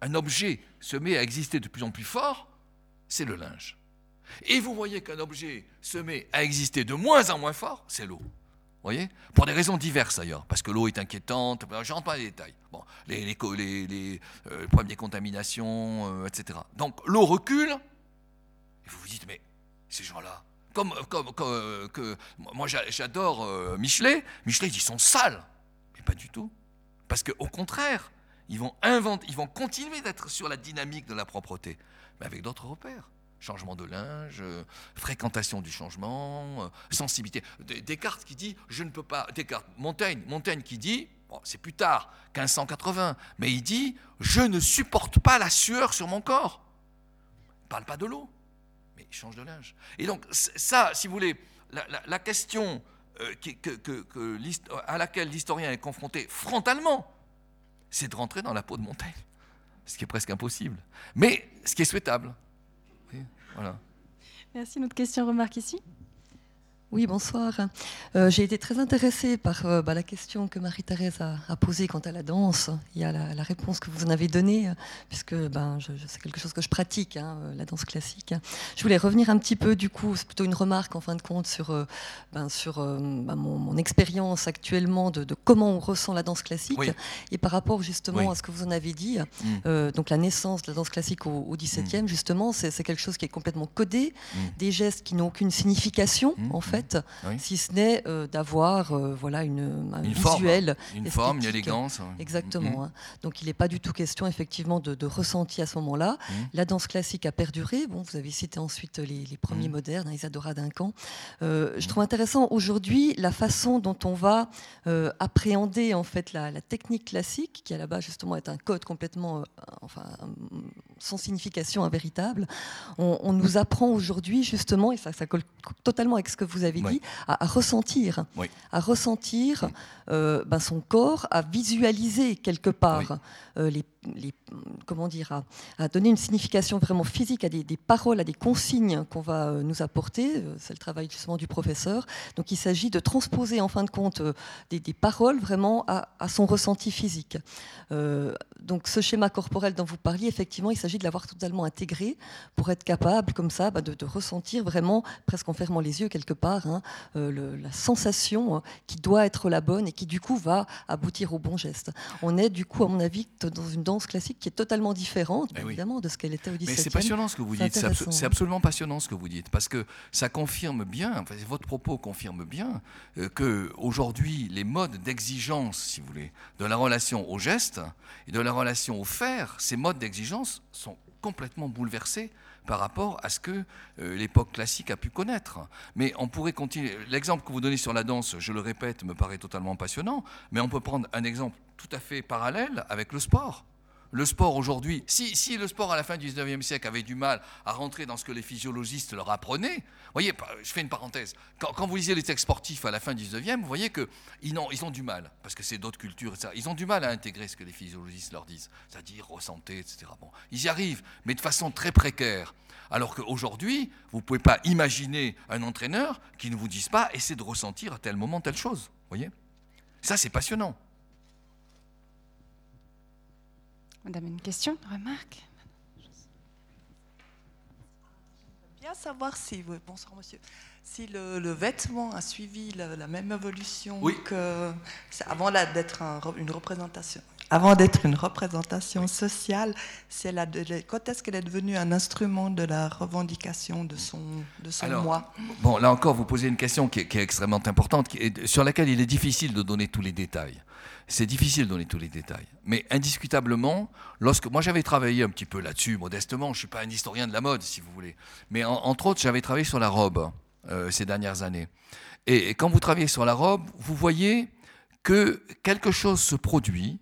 un objet se met à exister de plus en plus fort, c'est le linge. Et vous voyez qu'un objet se met à exister de moins en moins fort, c'est l'eau voyez Pour des raisons diverses d'ailleurs, parce que l'eau est inquiétante, je rentre pas dans les détails. Bon, les, les, euh, problèmes des contaminations, euh, etc. Donc l'eau recule, et vous vous dites, mais ces gens-là, comme, comme, euh, que, moi j'adore Michelet, Michelet ils sont sales, mais pas du tout. Parce qu'au contraire, ils vont, inventer, ils vont continuer d'être sur la dynamique de la propreté, mais avec d'autres repères changement de linge, euh, fréquentation du changement, euh, sensibilité. Descartes qui dit je ne peux pas. Descartes, Montaigne, Montaigne qui dit c'est plus tard, 1580, mais il dit je ne supporte pas la sueur sur mon corps. Il parle pas de l'eau, mais il change de linge. Et donc ça, si vous voulez, la, question euh, à laquelle l'historien est confronté frontalement, c'est de rentrer dans la peau de Montaigne, ce qui est presque impossible, mais ce qui est souhaitable. Merci. Une autre question, remarque ici oui, bonsoir. Euh, J'ai été très intéressée par euh, bah, la question que Marie-Thérèse a, a, posée quant à la danse. Il y a la, la réponse que vous en avez donnée, puisque ben, c'est quelque chose que je pratique, hein, la danse classique. Je voulais revenir un petit peu, du coup, c'est plutôt une remarque en fin de compte sur, euh, ben, sur ben, mon, mon expérience actuellement de, de, comment on ressent la danse classique, oui. et par rapport justement oui. à ce que vous en avez dit, mm. donc la naissance de la danse classique au, au XVIIe, mm. justement, c'est quelque chose qui est complètement codé, mm. des gestes qui n'ont aucune signification, en fait oui. si ce n'est euh, d'avoir euh, voilà une, un une visuel, forme, une forme, une élégance. Exactement. Mmh. Hein. Donc il n'est pas du tout question effectivement de, de ressenti à ce moment-là. Mmh. La danse classique a perduré. Bon, vous avez cité ensuite les, les premiers mmh. modernes, hein, Isadora Duncan. Euh, je trouve intéressant aujourd'hui la façon dont on va euh, appréhender en fait la, la, technique classique, qui à la base justement est un code complètement, euh, enfin sans signification, un véritable. On, on nous apprend aujourd'hui justement, et ça, ça colle totalement avec ce que vous avez dit, à, à, ressentir, oui. à ressentir euh, ben son corps, à visualiser quelque part euh, les, comment dire, à, donner une signification vraiment physique à des, paroles, à des consignes qu'on va euh, nous apporter. C'est le travail justement du professeur. Donc il s'agit de transposer en fin de compte des, des paroles vraiment à, son ressenti physique. donc ce schéma corporel dont vous parliez, effectivement, il s'agit de l'avoir totalement intégré pour être capable comme ça bah, de, ressentir vraiment presque qu'en fermant les yeux quelque part, hein, euh, la sensation hein, qui doit être la bonne et qui du coup va aboutir au bon geste. On est du coup, à mon avis, dans une danse classique qui est totalement différente, Eh oui. évidemment, de ce qu'elle était au 17e. Mais c'est passionnant ce que vous dites, c'est abso- intéressant. c'est absolument passionnant ce que vous dites, parce que ça confirme bien, enfin, votre propos confirme bien euh, que aujourd'hui les modes d'exigence, si vous voulez, de la relation au geste et de la relation au faire, ces modes d'exigence sont complètement bouleversés par rapport à ce que euh, l'époque classique a pu connaître. Mais on pourrait continuer. L'exemple que vous donnez sur la danse, je le répète, me paraît totalement passionnant, mais on peut prendre un exemple tout à fait parallèle avec le sport. Le sport aujourd'hui, si, si le sport à la fin du 19e siècle avait du mal à rentrer dans ce que les physiologistes leur apprenaient, voyez, je fais une parenthèse, quand, vous lisez les textes sportifs à la fin du 19e, vous voyez qu'ils ont, ils ont du mal, parce que c'est d'autres cultures, etc. Ils ont du mal à intégrer ce que les physiologistes leur disent, c'est-à-dire ressentez, etc. Ils y arrivent, mais de façon très précaire. Alors qu'aujourd'hui, vous ne pouvez pas imaginer un entraîneur qui ne vous dise pas essayez de ressentir à tel moment telle chose. voyez? Ça, c'est passionnant. Madame, une question, une remarque? Bien savoir si, oui, bonsoir monsieur, si le, le vêtement a suivi la, la même évolution Oui. que avant d'être un re- une représentation. Avant d'être une représentation sociale, c'est la, quand est-ce qu'elle est devenue un instrument de la revendication de son, de son Alors, moi? Bon, là encore, vous posez une question qui est, qui est extrêmement importante, qui est- sur laquelle il est difficile de donner tous les détails. C'est difficile de donner tous les détails. Mais indiscutablement, lorsque moi j'avais travaillé un petit peu là-dessus, modestement, je ne suis pas un historien de la mode, si vous voulez, mais en- entre autres, j'avais travaillé sur la robe euh, ces dernières années. Et, et quand vous travaillez sur la robe, vous voyez que quelque chose se produit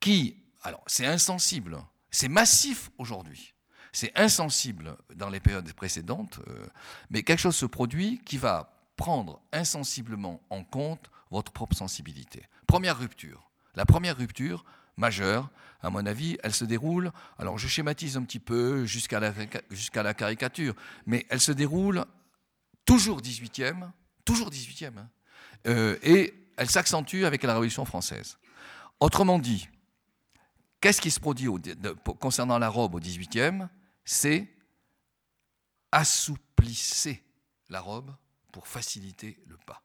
qui, alors c'est insensible, c'est massif aujourd'hui, c'est insensible dans les périodes précédentes, euh, mais quelque chose se produit qui va prendre insensiblement en compte votre propre sensibilité. Première rupture. La première rupture majeure, à mon avis, elle se déroule, alors je schématise un petit peu jusqu'à la, caricature, mais elle se déroule toujours 18e, toujours 18e, hein, euh, et elle s'accentue avec la Révolution française. Autrement dit, qu'est-ce qui se produit concernant la robe au 18e C'est assouplissez la robe pour faciliter le pas.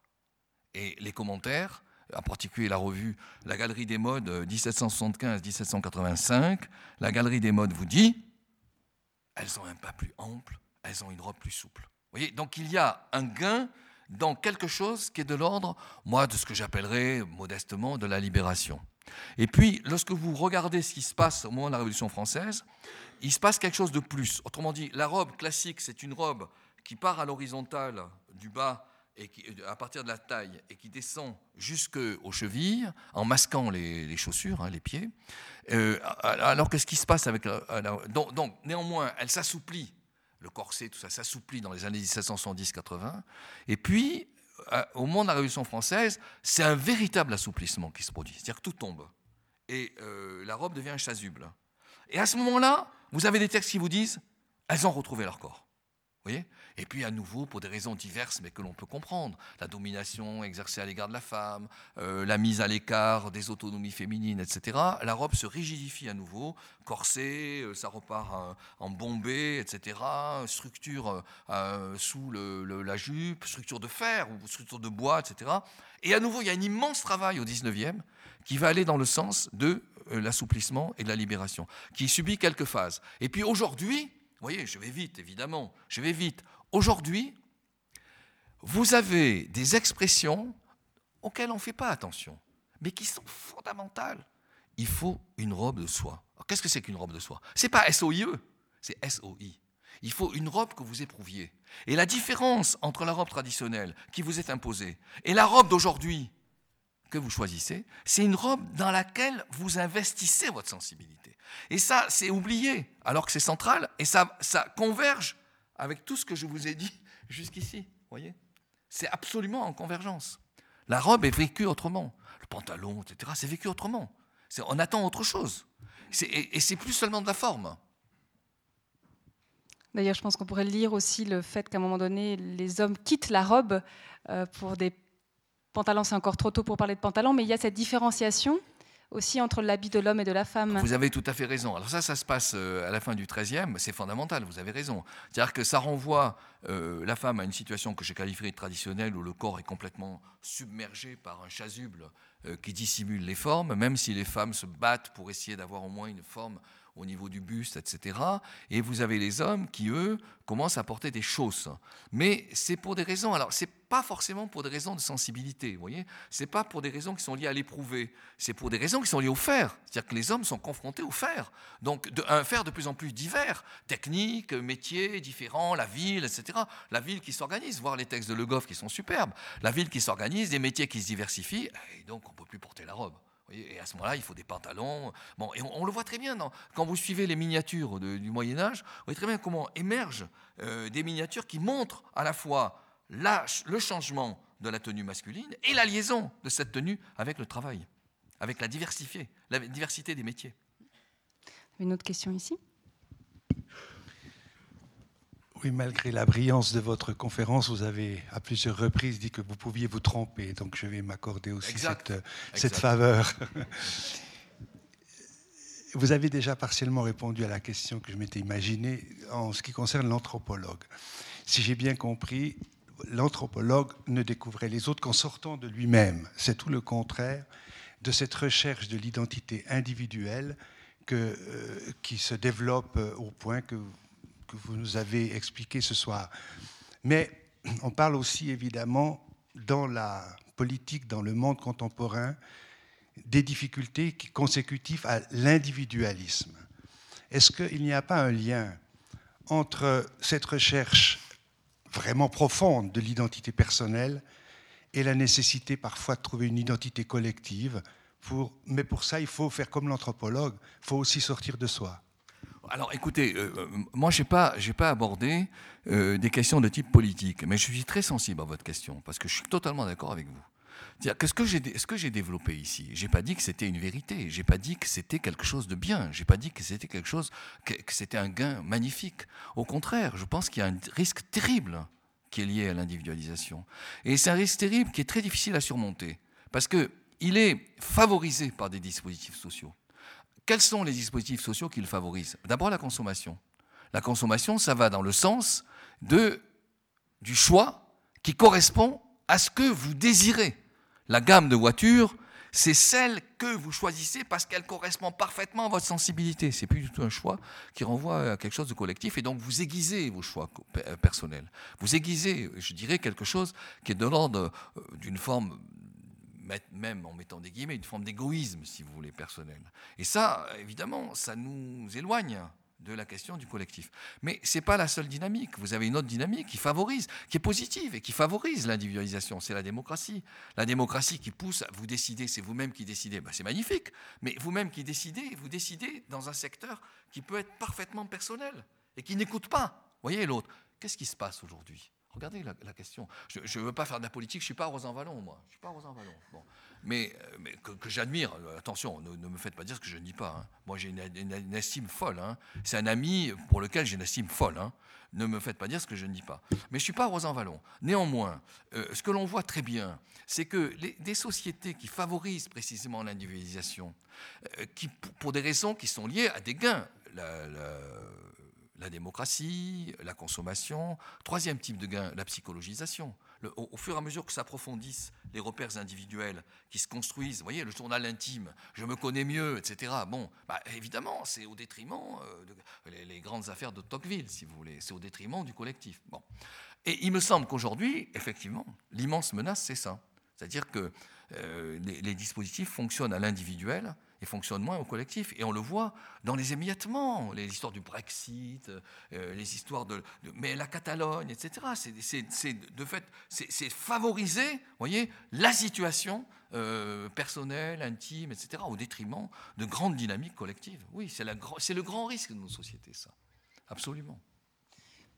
Et les commentaires, en particulier la revue La Galerie des Modes euh, 1775-1785, la Galerie des Modes vous dit elles ont un pas plus ample, elles ont une robe plus souple. Vous voyez Donc il y a un gain dans quelque chose qui est de l'ordre, moi, de ce que j'appellerais modestement de la libération. Et puis, lorsque vous regardez ce qui se passe au moment de la Révolution française, il se passe quelque chose de plus. Autrement dit, la robe classique, c'est une robe qui part à l'horizontale du bas à partir de la taille et qui descend jusqu'aux chevilles en masquant les, chaussures, hein, les pieds. Euh, alors que ce qui se passe avec la- donc, néanmoins, elle s'assouplit, le corset, tout ça s'assouplit dans les années 1770-80. Et puis, euh, au moment de la Révolution française, c'est un véritable assouplissement qui se produit. C'est-à-dire que tout tombe. Et euh, la robe devient chasuble. Et à ce moment-là, vous avez des textes qui vous disent elles ont retrouvé leur corps. Vous voyez? Et puis à nouveau, pour des raisons diverses, mais que l'on peut comprendre, la domination exercée à l'égard de la femme, euh, la mise à l'écart des autonomies féminines, etc., la robe se rigidifie à nouveau, corset, euh, ça repart euh, en bombé, etc., structure sous la jupe, structure de fer ou structure de bois, etc. Et à nouveau, il y a un immense travail au 19e qui va aller dans le sens de l'assouplissement et de la libération, qui subit quelques phases. Et puis aujourd'hui, vous voyez, je vais vite, évidemment, je vais vite. Aujourd'hui, vous avez des expressions auxquelles on ne fait pas attention, mais qui sont fondamentales. Il faut une robe de soie. Qu'est-ce que c'est qu'une robe de soie? C'est pas SOIE, c'est SOI. Il faut une robe que vous éprouviez. Et la différence entre la robe traditionnelle qui vous est imposée et la robe d'aujourd'hui que vous choisissez, c'est une robe dans laquelle vous investissez votre sensibilité. Et ça, c'est oublié, alors que c'est central, et ça, ça converge avec tout ce que je vous ai dit [laughs] jusqu'ici. voyez C'est absolument en convergence. La robe est vécue autrement. Le pantalon, etc., c'est vécu autrement. On attend autre chose. Et, et c'est plus seulement de la forme. D'ailleurs, je pense qu'on pourrait lire aussi le fait qu'à un moment donné, les hommes quittent la robe euh, pour des pantalons. C'est encore trop tôt pour parler de pantalons, mais il y a cette différenciation aussi entre l'habit de l'homme et de la femme. Vous avez tout à fait raison. Alors ça, ça se passe euh, à la fin du XIIIe, c'est fondamental, vous avez raison. C'est-à-dire que ça renvoie euh, la femme à une situation que je qualifierais de traditionnelle, où le corps est complètement submergé par un chasuble euh, qui dissimule les formes, même si les femmes se battent pour essayer d'avoir au moins une forme au niveau du buste, etc. Et vous avez les hommes qui, eux, commencent à porter des chausses. Mais c'est pour des raisons. Alors, c'est pas forcément pour des raisons de sensibilité, vous voyez. C'est pas pour des raisons qui sont liées à l'éprouver. C'est pour des raisons qui sont liées au fer. C'est-à-dire que les hommes sont confrontés au fer. Donc, un fer de plus en plus divers, techniques, métiers différents, la ville, etc. La ville qui s'organise, voir les textes de Le Goff qui sont superbes. La ville qui s'organise, des métiers qui se diversifient, et donc on peut plus porter la robe. Et à ce moment-là, il faut des pantalons. Bon, et on, le voit très bien quand vous suivez les miniatures du Moyen Âge. Vous voyez très bien comment émergent euh, des miniatures qui montrent à la fois le changement de la tenue masculine et la liaison de cette tenue avec le travail, avec la, diversité, la diversité des métiers. Une autre question ici? Oui, malgré la brillance de votre conférence, vous avez à plusieurs reprises dit que vous pouviez vous tromper, donc je vais m'accorder aussi cette, faveur. [laughs] Vous avez déjà partiellement répondu à la question que je m'étais imaginée en ce qui concerne l'anthropologue. Si j'ai bien compris, l'anthropologue ne découvrait les autres qu'en sortant de lui-même. C'est tout le contraire de cette recherche de l'identité individuelle euh, qui se développe au point que que vous nous avez expliqué ce soir. Mais on parle aussi évidemment dans la politique, dans le monde contemporain, des difficultés consécutives à l'individualisme. Est-ce qu'il n'y a pas un lien entre cette recherche vraiment profonde de l'identité personnelle et la nécessité parfois de trouver une identité collective pour, Mais pour ça, il faut faire comme l'anthropologue, il faut aussi sortir de soi. Alors écoutez, euh, euh, moi je n'ai pas, pas abordé euh, des questions de type politique, mais je suis très sensible à votre question, parce que je suis totalement d'accord avec vous. Ce que j'ai que développé ici, j'ai pas dit que c'était une vérité, j'ai pas dit que c'était quelque chose de bien, j'ai pas dit que c'était quelque chose que, c'était un gain magnifique. Au contraire, je pense qu'il y a un risque terrible qui est lié à l'individualisation, et c'est un risque terrible qui est très difficile à surmonter, parce que il est favorisé par des dispositifs sociaux. Quels sont les dispositifs sociaux qui le favorisent? D'abord la consommation. La consommation, ça va dans le sens de, du choix qui correspond à ce que vous désirez. La gamme de voitures, c'est celle que vous choisissez parce qu'elle correspond parfaitement à votre sensibilité. C'est plus du tout un choix qui renvoie à quelque chose de collectif et donc vous aiguisez vos choix euh, personnels. Vous aiguisez, je dirais, quelque chose qui est de l'ordre euh, d'une forme même en mettant des guillemets, une forme d'égoïsme, si vous voulez, personnel. Et ça, évidemment, ça nous éloigne de la question du collectif. Mais ce n'est pas la seule dynamique. Vous avez une autre dynamique qui favorise, qui est positive et qui favorise l'individualisation. C'est la démocratie. La démocratie qui pousse à vous décider, c'est vous-même qui décidez. Ben, c'est magnifique. Mais vous-même qui décidez, vous décidez dans un secteur qui peut être parfaitement personnel et qui n'écoute pas. Voyez l'autre. Qu'est-ce qui se passe aujourd'hui? Regardez la, question. Je ne veux pas faire de la politique, je ne suis pas Rosan Vallon, moi. Je suis pas Rosan Vallon. Bon. Mais, euh, que, j'admire, euh, attention, ne, me faites pas dire ce que je ne dis pas. Hein. Moi, j'ai une, estime folle. Hein. C'est un ami pour lequel j'ai une estime folle. Hein. Ne me faites pas dire ce que je ne dis pas. Mais je ne suis pas Rosan Vallon. Néanmoins, euh, ce que l'on voit très bien, c'est que des sociétés qui favorisent précisément l'individualisation, qui, pour des raisons qui sont liées à des gains, la, la démocratie, la consommation. Troisième type de gain, la psychologisation. Au, fur et à mesure que s'approfondissent les repères individuels qui se construisent, vous voyez, le journal intime, je me connais mieux, etc. Bon, bah, évidemment, c'est au détriment euh, les, grandes affaires de Tocqueville, si vous voulez, c'est au détriment du collectif. Bon. Et il me semble qu'aujourd'hui, effectivement, l'immense menace, c'est ça. C'est-à-dire que euh, les, dispositifs fonctionnent à l'individuel et fonctionnent moins au collectif. Et on le voit dans les émiettements, les histoires du Brexit, euh, les histoires de, Mais la Catalogne, etc. C'est de fait, c'est favoriser, voyez, la situation euh, personnelle, intime, etc., au détriment de grandes dynamiques collectives. Oui, c'est le grand risque de nos sociétés, ça. Absolument.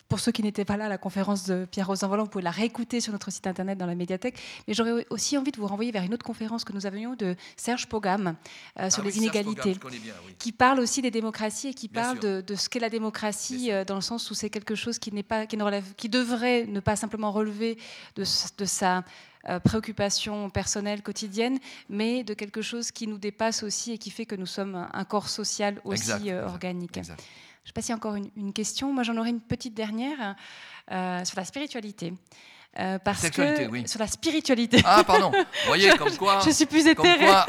Pour ceux qui n'étaient pas là à la conférence de Pierre-Rose Volant, vous pouvez la réécouter sur notre site internet dans la médiathèque. Mais j'aurais aussi envie de vous renvoyer vers une autre conférence que nous avions de Serge Pogam euh, sur Ah les oui, inégalités, Pogam, bien, oui. qui parle aussi des démocraties et qui Bien parle de, de ce qu'est la démocratie euh, dans le sens où c'est quelque chose qui n'est pas, qui ne relève, qui devrait ne pas simplement relever de, sa euh, préoccupation personnelle quotidienne, mais de quelque chose qui nous dépasse aussi et qui fait que nous sommes un, un corps social aussi Exact, euh, exact, organique. exact. Je ne sais pas s'il y a encore une, une question. Moi, j'en aurais une petite dernière euh, sur la spiritualité. Euh, parce Sexualité, que oui. sur la spiritualité. Ah, pardon. Vous voyez, [laughs] comme quoi. Je suis plus comme éthérée. quoi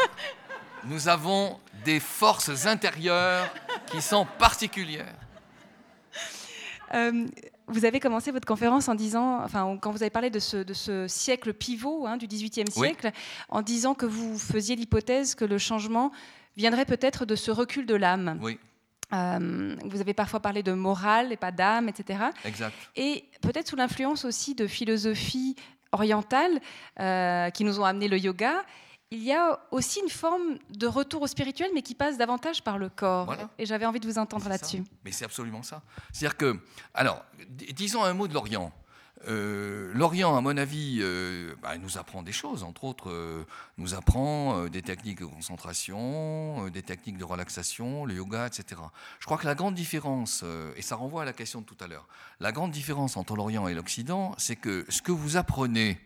nous avons des forces intérieures qui sont particulières. Euh, vous avez commencé votre conférence en disant, enfin, quand vous avez parlé de ce, de ce siècle pivot hein, du XVIIIe Oui. siècle, en disant que vous faisiez l'hypothèse que le changement viendrait peut-être de ce recul de l'âme. Oui, Euh, vous avez parfois parlé de morale et pas d'âme, etc. exact. Et peut-être sous l'influence aussi de philosophies orientales euh, qui nous ont amené le yoga, il y a aussi une forme de retour au spirituel, mais qui passe davantage par le corps. Voilà. Et j'avais envie de vous entendre là-dessus. Mais c'est absolument ça. C'est-à-dire que, alors, disons un mot de l'Orient. Euh, L'Orient, à mon avis, euh, bah, nous apprend des choses. Entre autres, euh, nous apprend des techniques de concentration, des techniques de relaxation, le yoga, etc. Je crois que la grande différence, et ça renvoie à la question de tout à l'heure, la grande différence entre l'Orient et l'Occident, c'est que ce que vous apprenez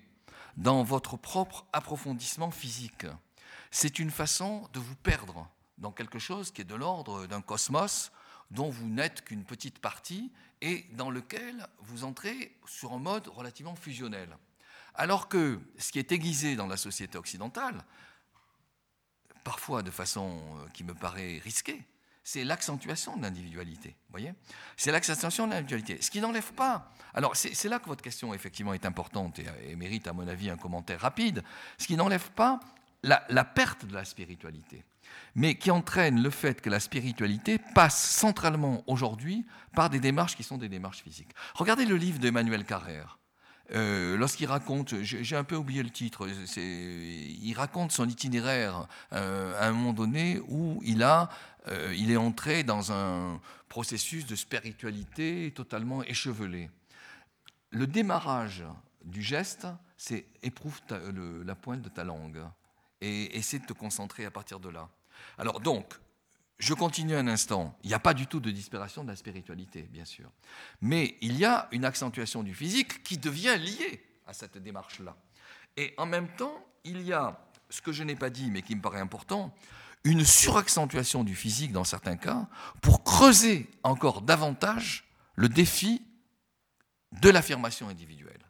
dans votre propre approfondissement physique, c'est une façon de vous perdre dans quelque chose qui est de l'ordre d'un cosmos dont vous n'êtes qu'une petite partie et dans lequel vous entrez sur un mode relativement fusionnel. Alors que ce qui est aiguisé dans la société occidentale, parfois de façon euh, qui me paraît risquée, c'est l'accentuation de l'individualité. voyez? C'est l'accentuation de l'individualité. Ce qui n'enlève pas. Alors, c'est là que votre question, effectivement, est importante et, mérite, à mon avis, un commentaire rapide. Ce qui n'enlève pas la perte de la spiritualité, mais qui entraîne le fait que la spiritualité passe centralement aujourd'hui par des démarches qui sont des démarches physiques. Regardez le livre d'Emmanuel Carrère. Euh, Lorsqu'il raconte, j'ai un peu oublié le titre, il raconte son itinéraire euh, à un moment donné où il, a, euh, il est entré dans un processus de spiritualité totalement échevelé. Le démarrage du geste, c'est éprouve la pointe de ta langue et essaie de te concentrer à partir de là. Alors donc, je continue un instant. Il n'y a pas du tout de disparition de la spiritualité, bien sûr. Mais il y a une accentuation du physique qui devient liée à cette démarche-là. Et en même temps, il y a, ce que je n'ai pas dit, mais qui me paraît important, une suraccentuation du physique dans certains cas pour creuser encore davantage le défi de l'affirmation individuelle.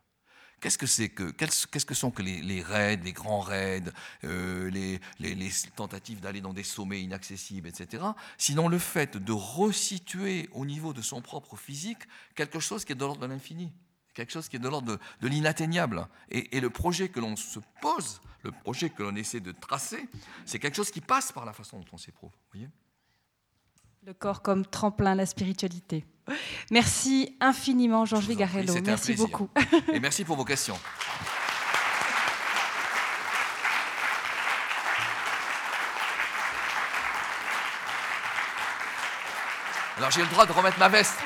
Qu'est-ce que c'est que qu'est-ce que sont que les, raids, les grands raids, euh, les, tentatives d'aller dans des sommets inaccessibles, etc. Sinon le fait de resituer au niveau de son propre physique quelque chose qui est de l'ordre de l'infini, quelque chose qui est de l'ordre de, l'inatteignable. Et, et le projet que l'on se pose, le projet que l'on essaie de tracer, c'est quelque chose qui passe par la façon dont on s'éprouve. voyez? Le corps comme tremplin, la spiritualité. Merci infiniment, Georges Vigarello. Merci beaucoup. Et merci pour vos questions. Alors j'ai le droit de remettre ma veste.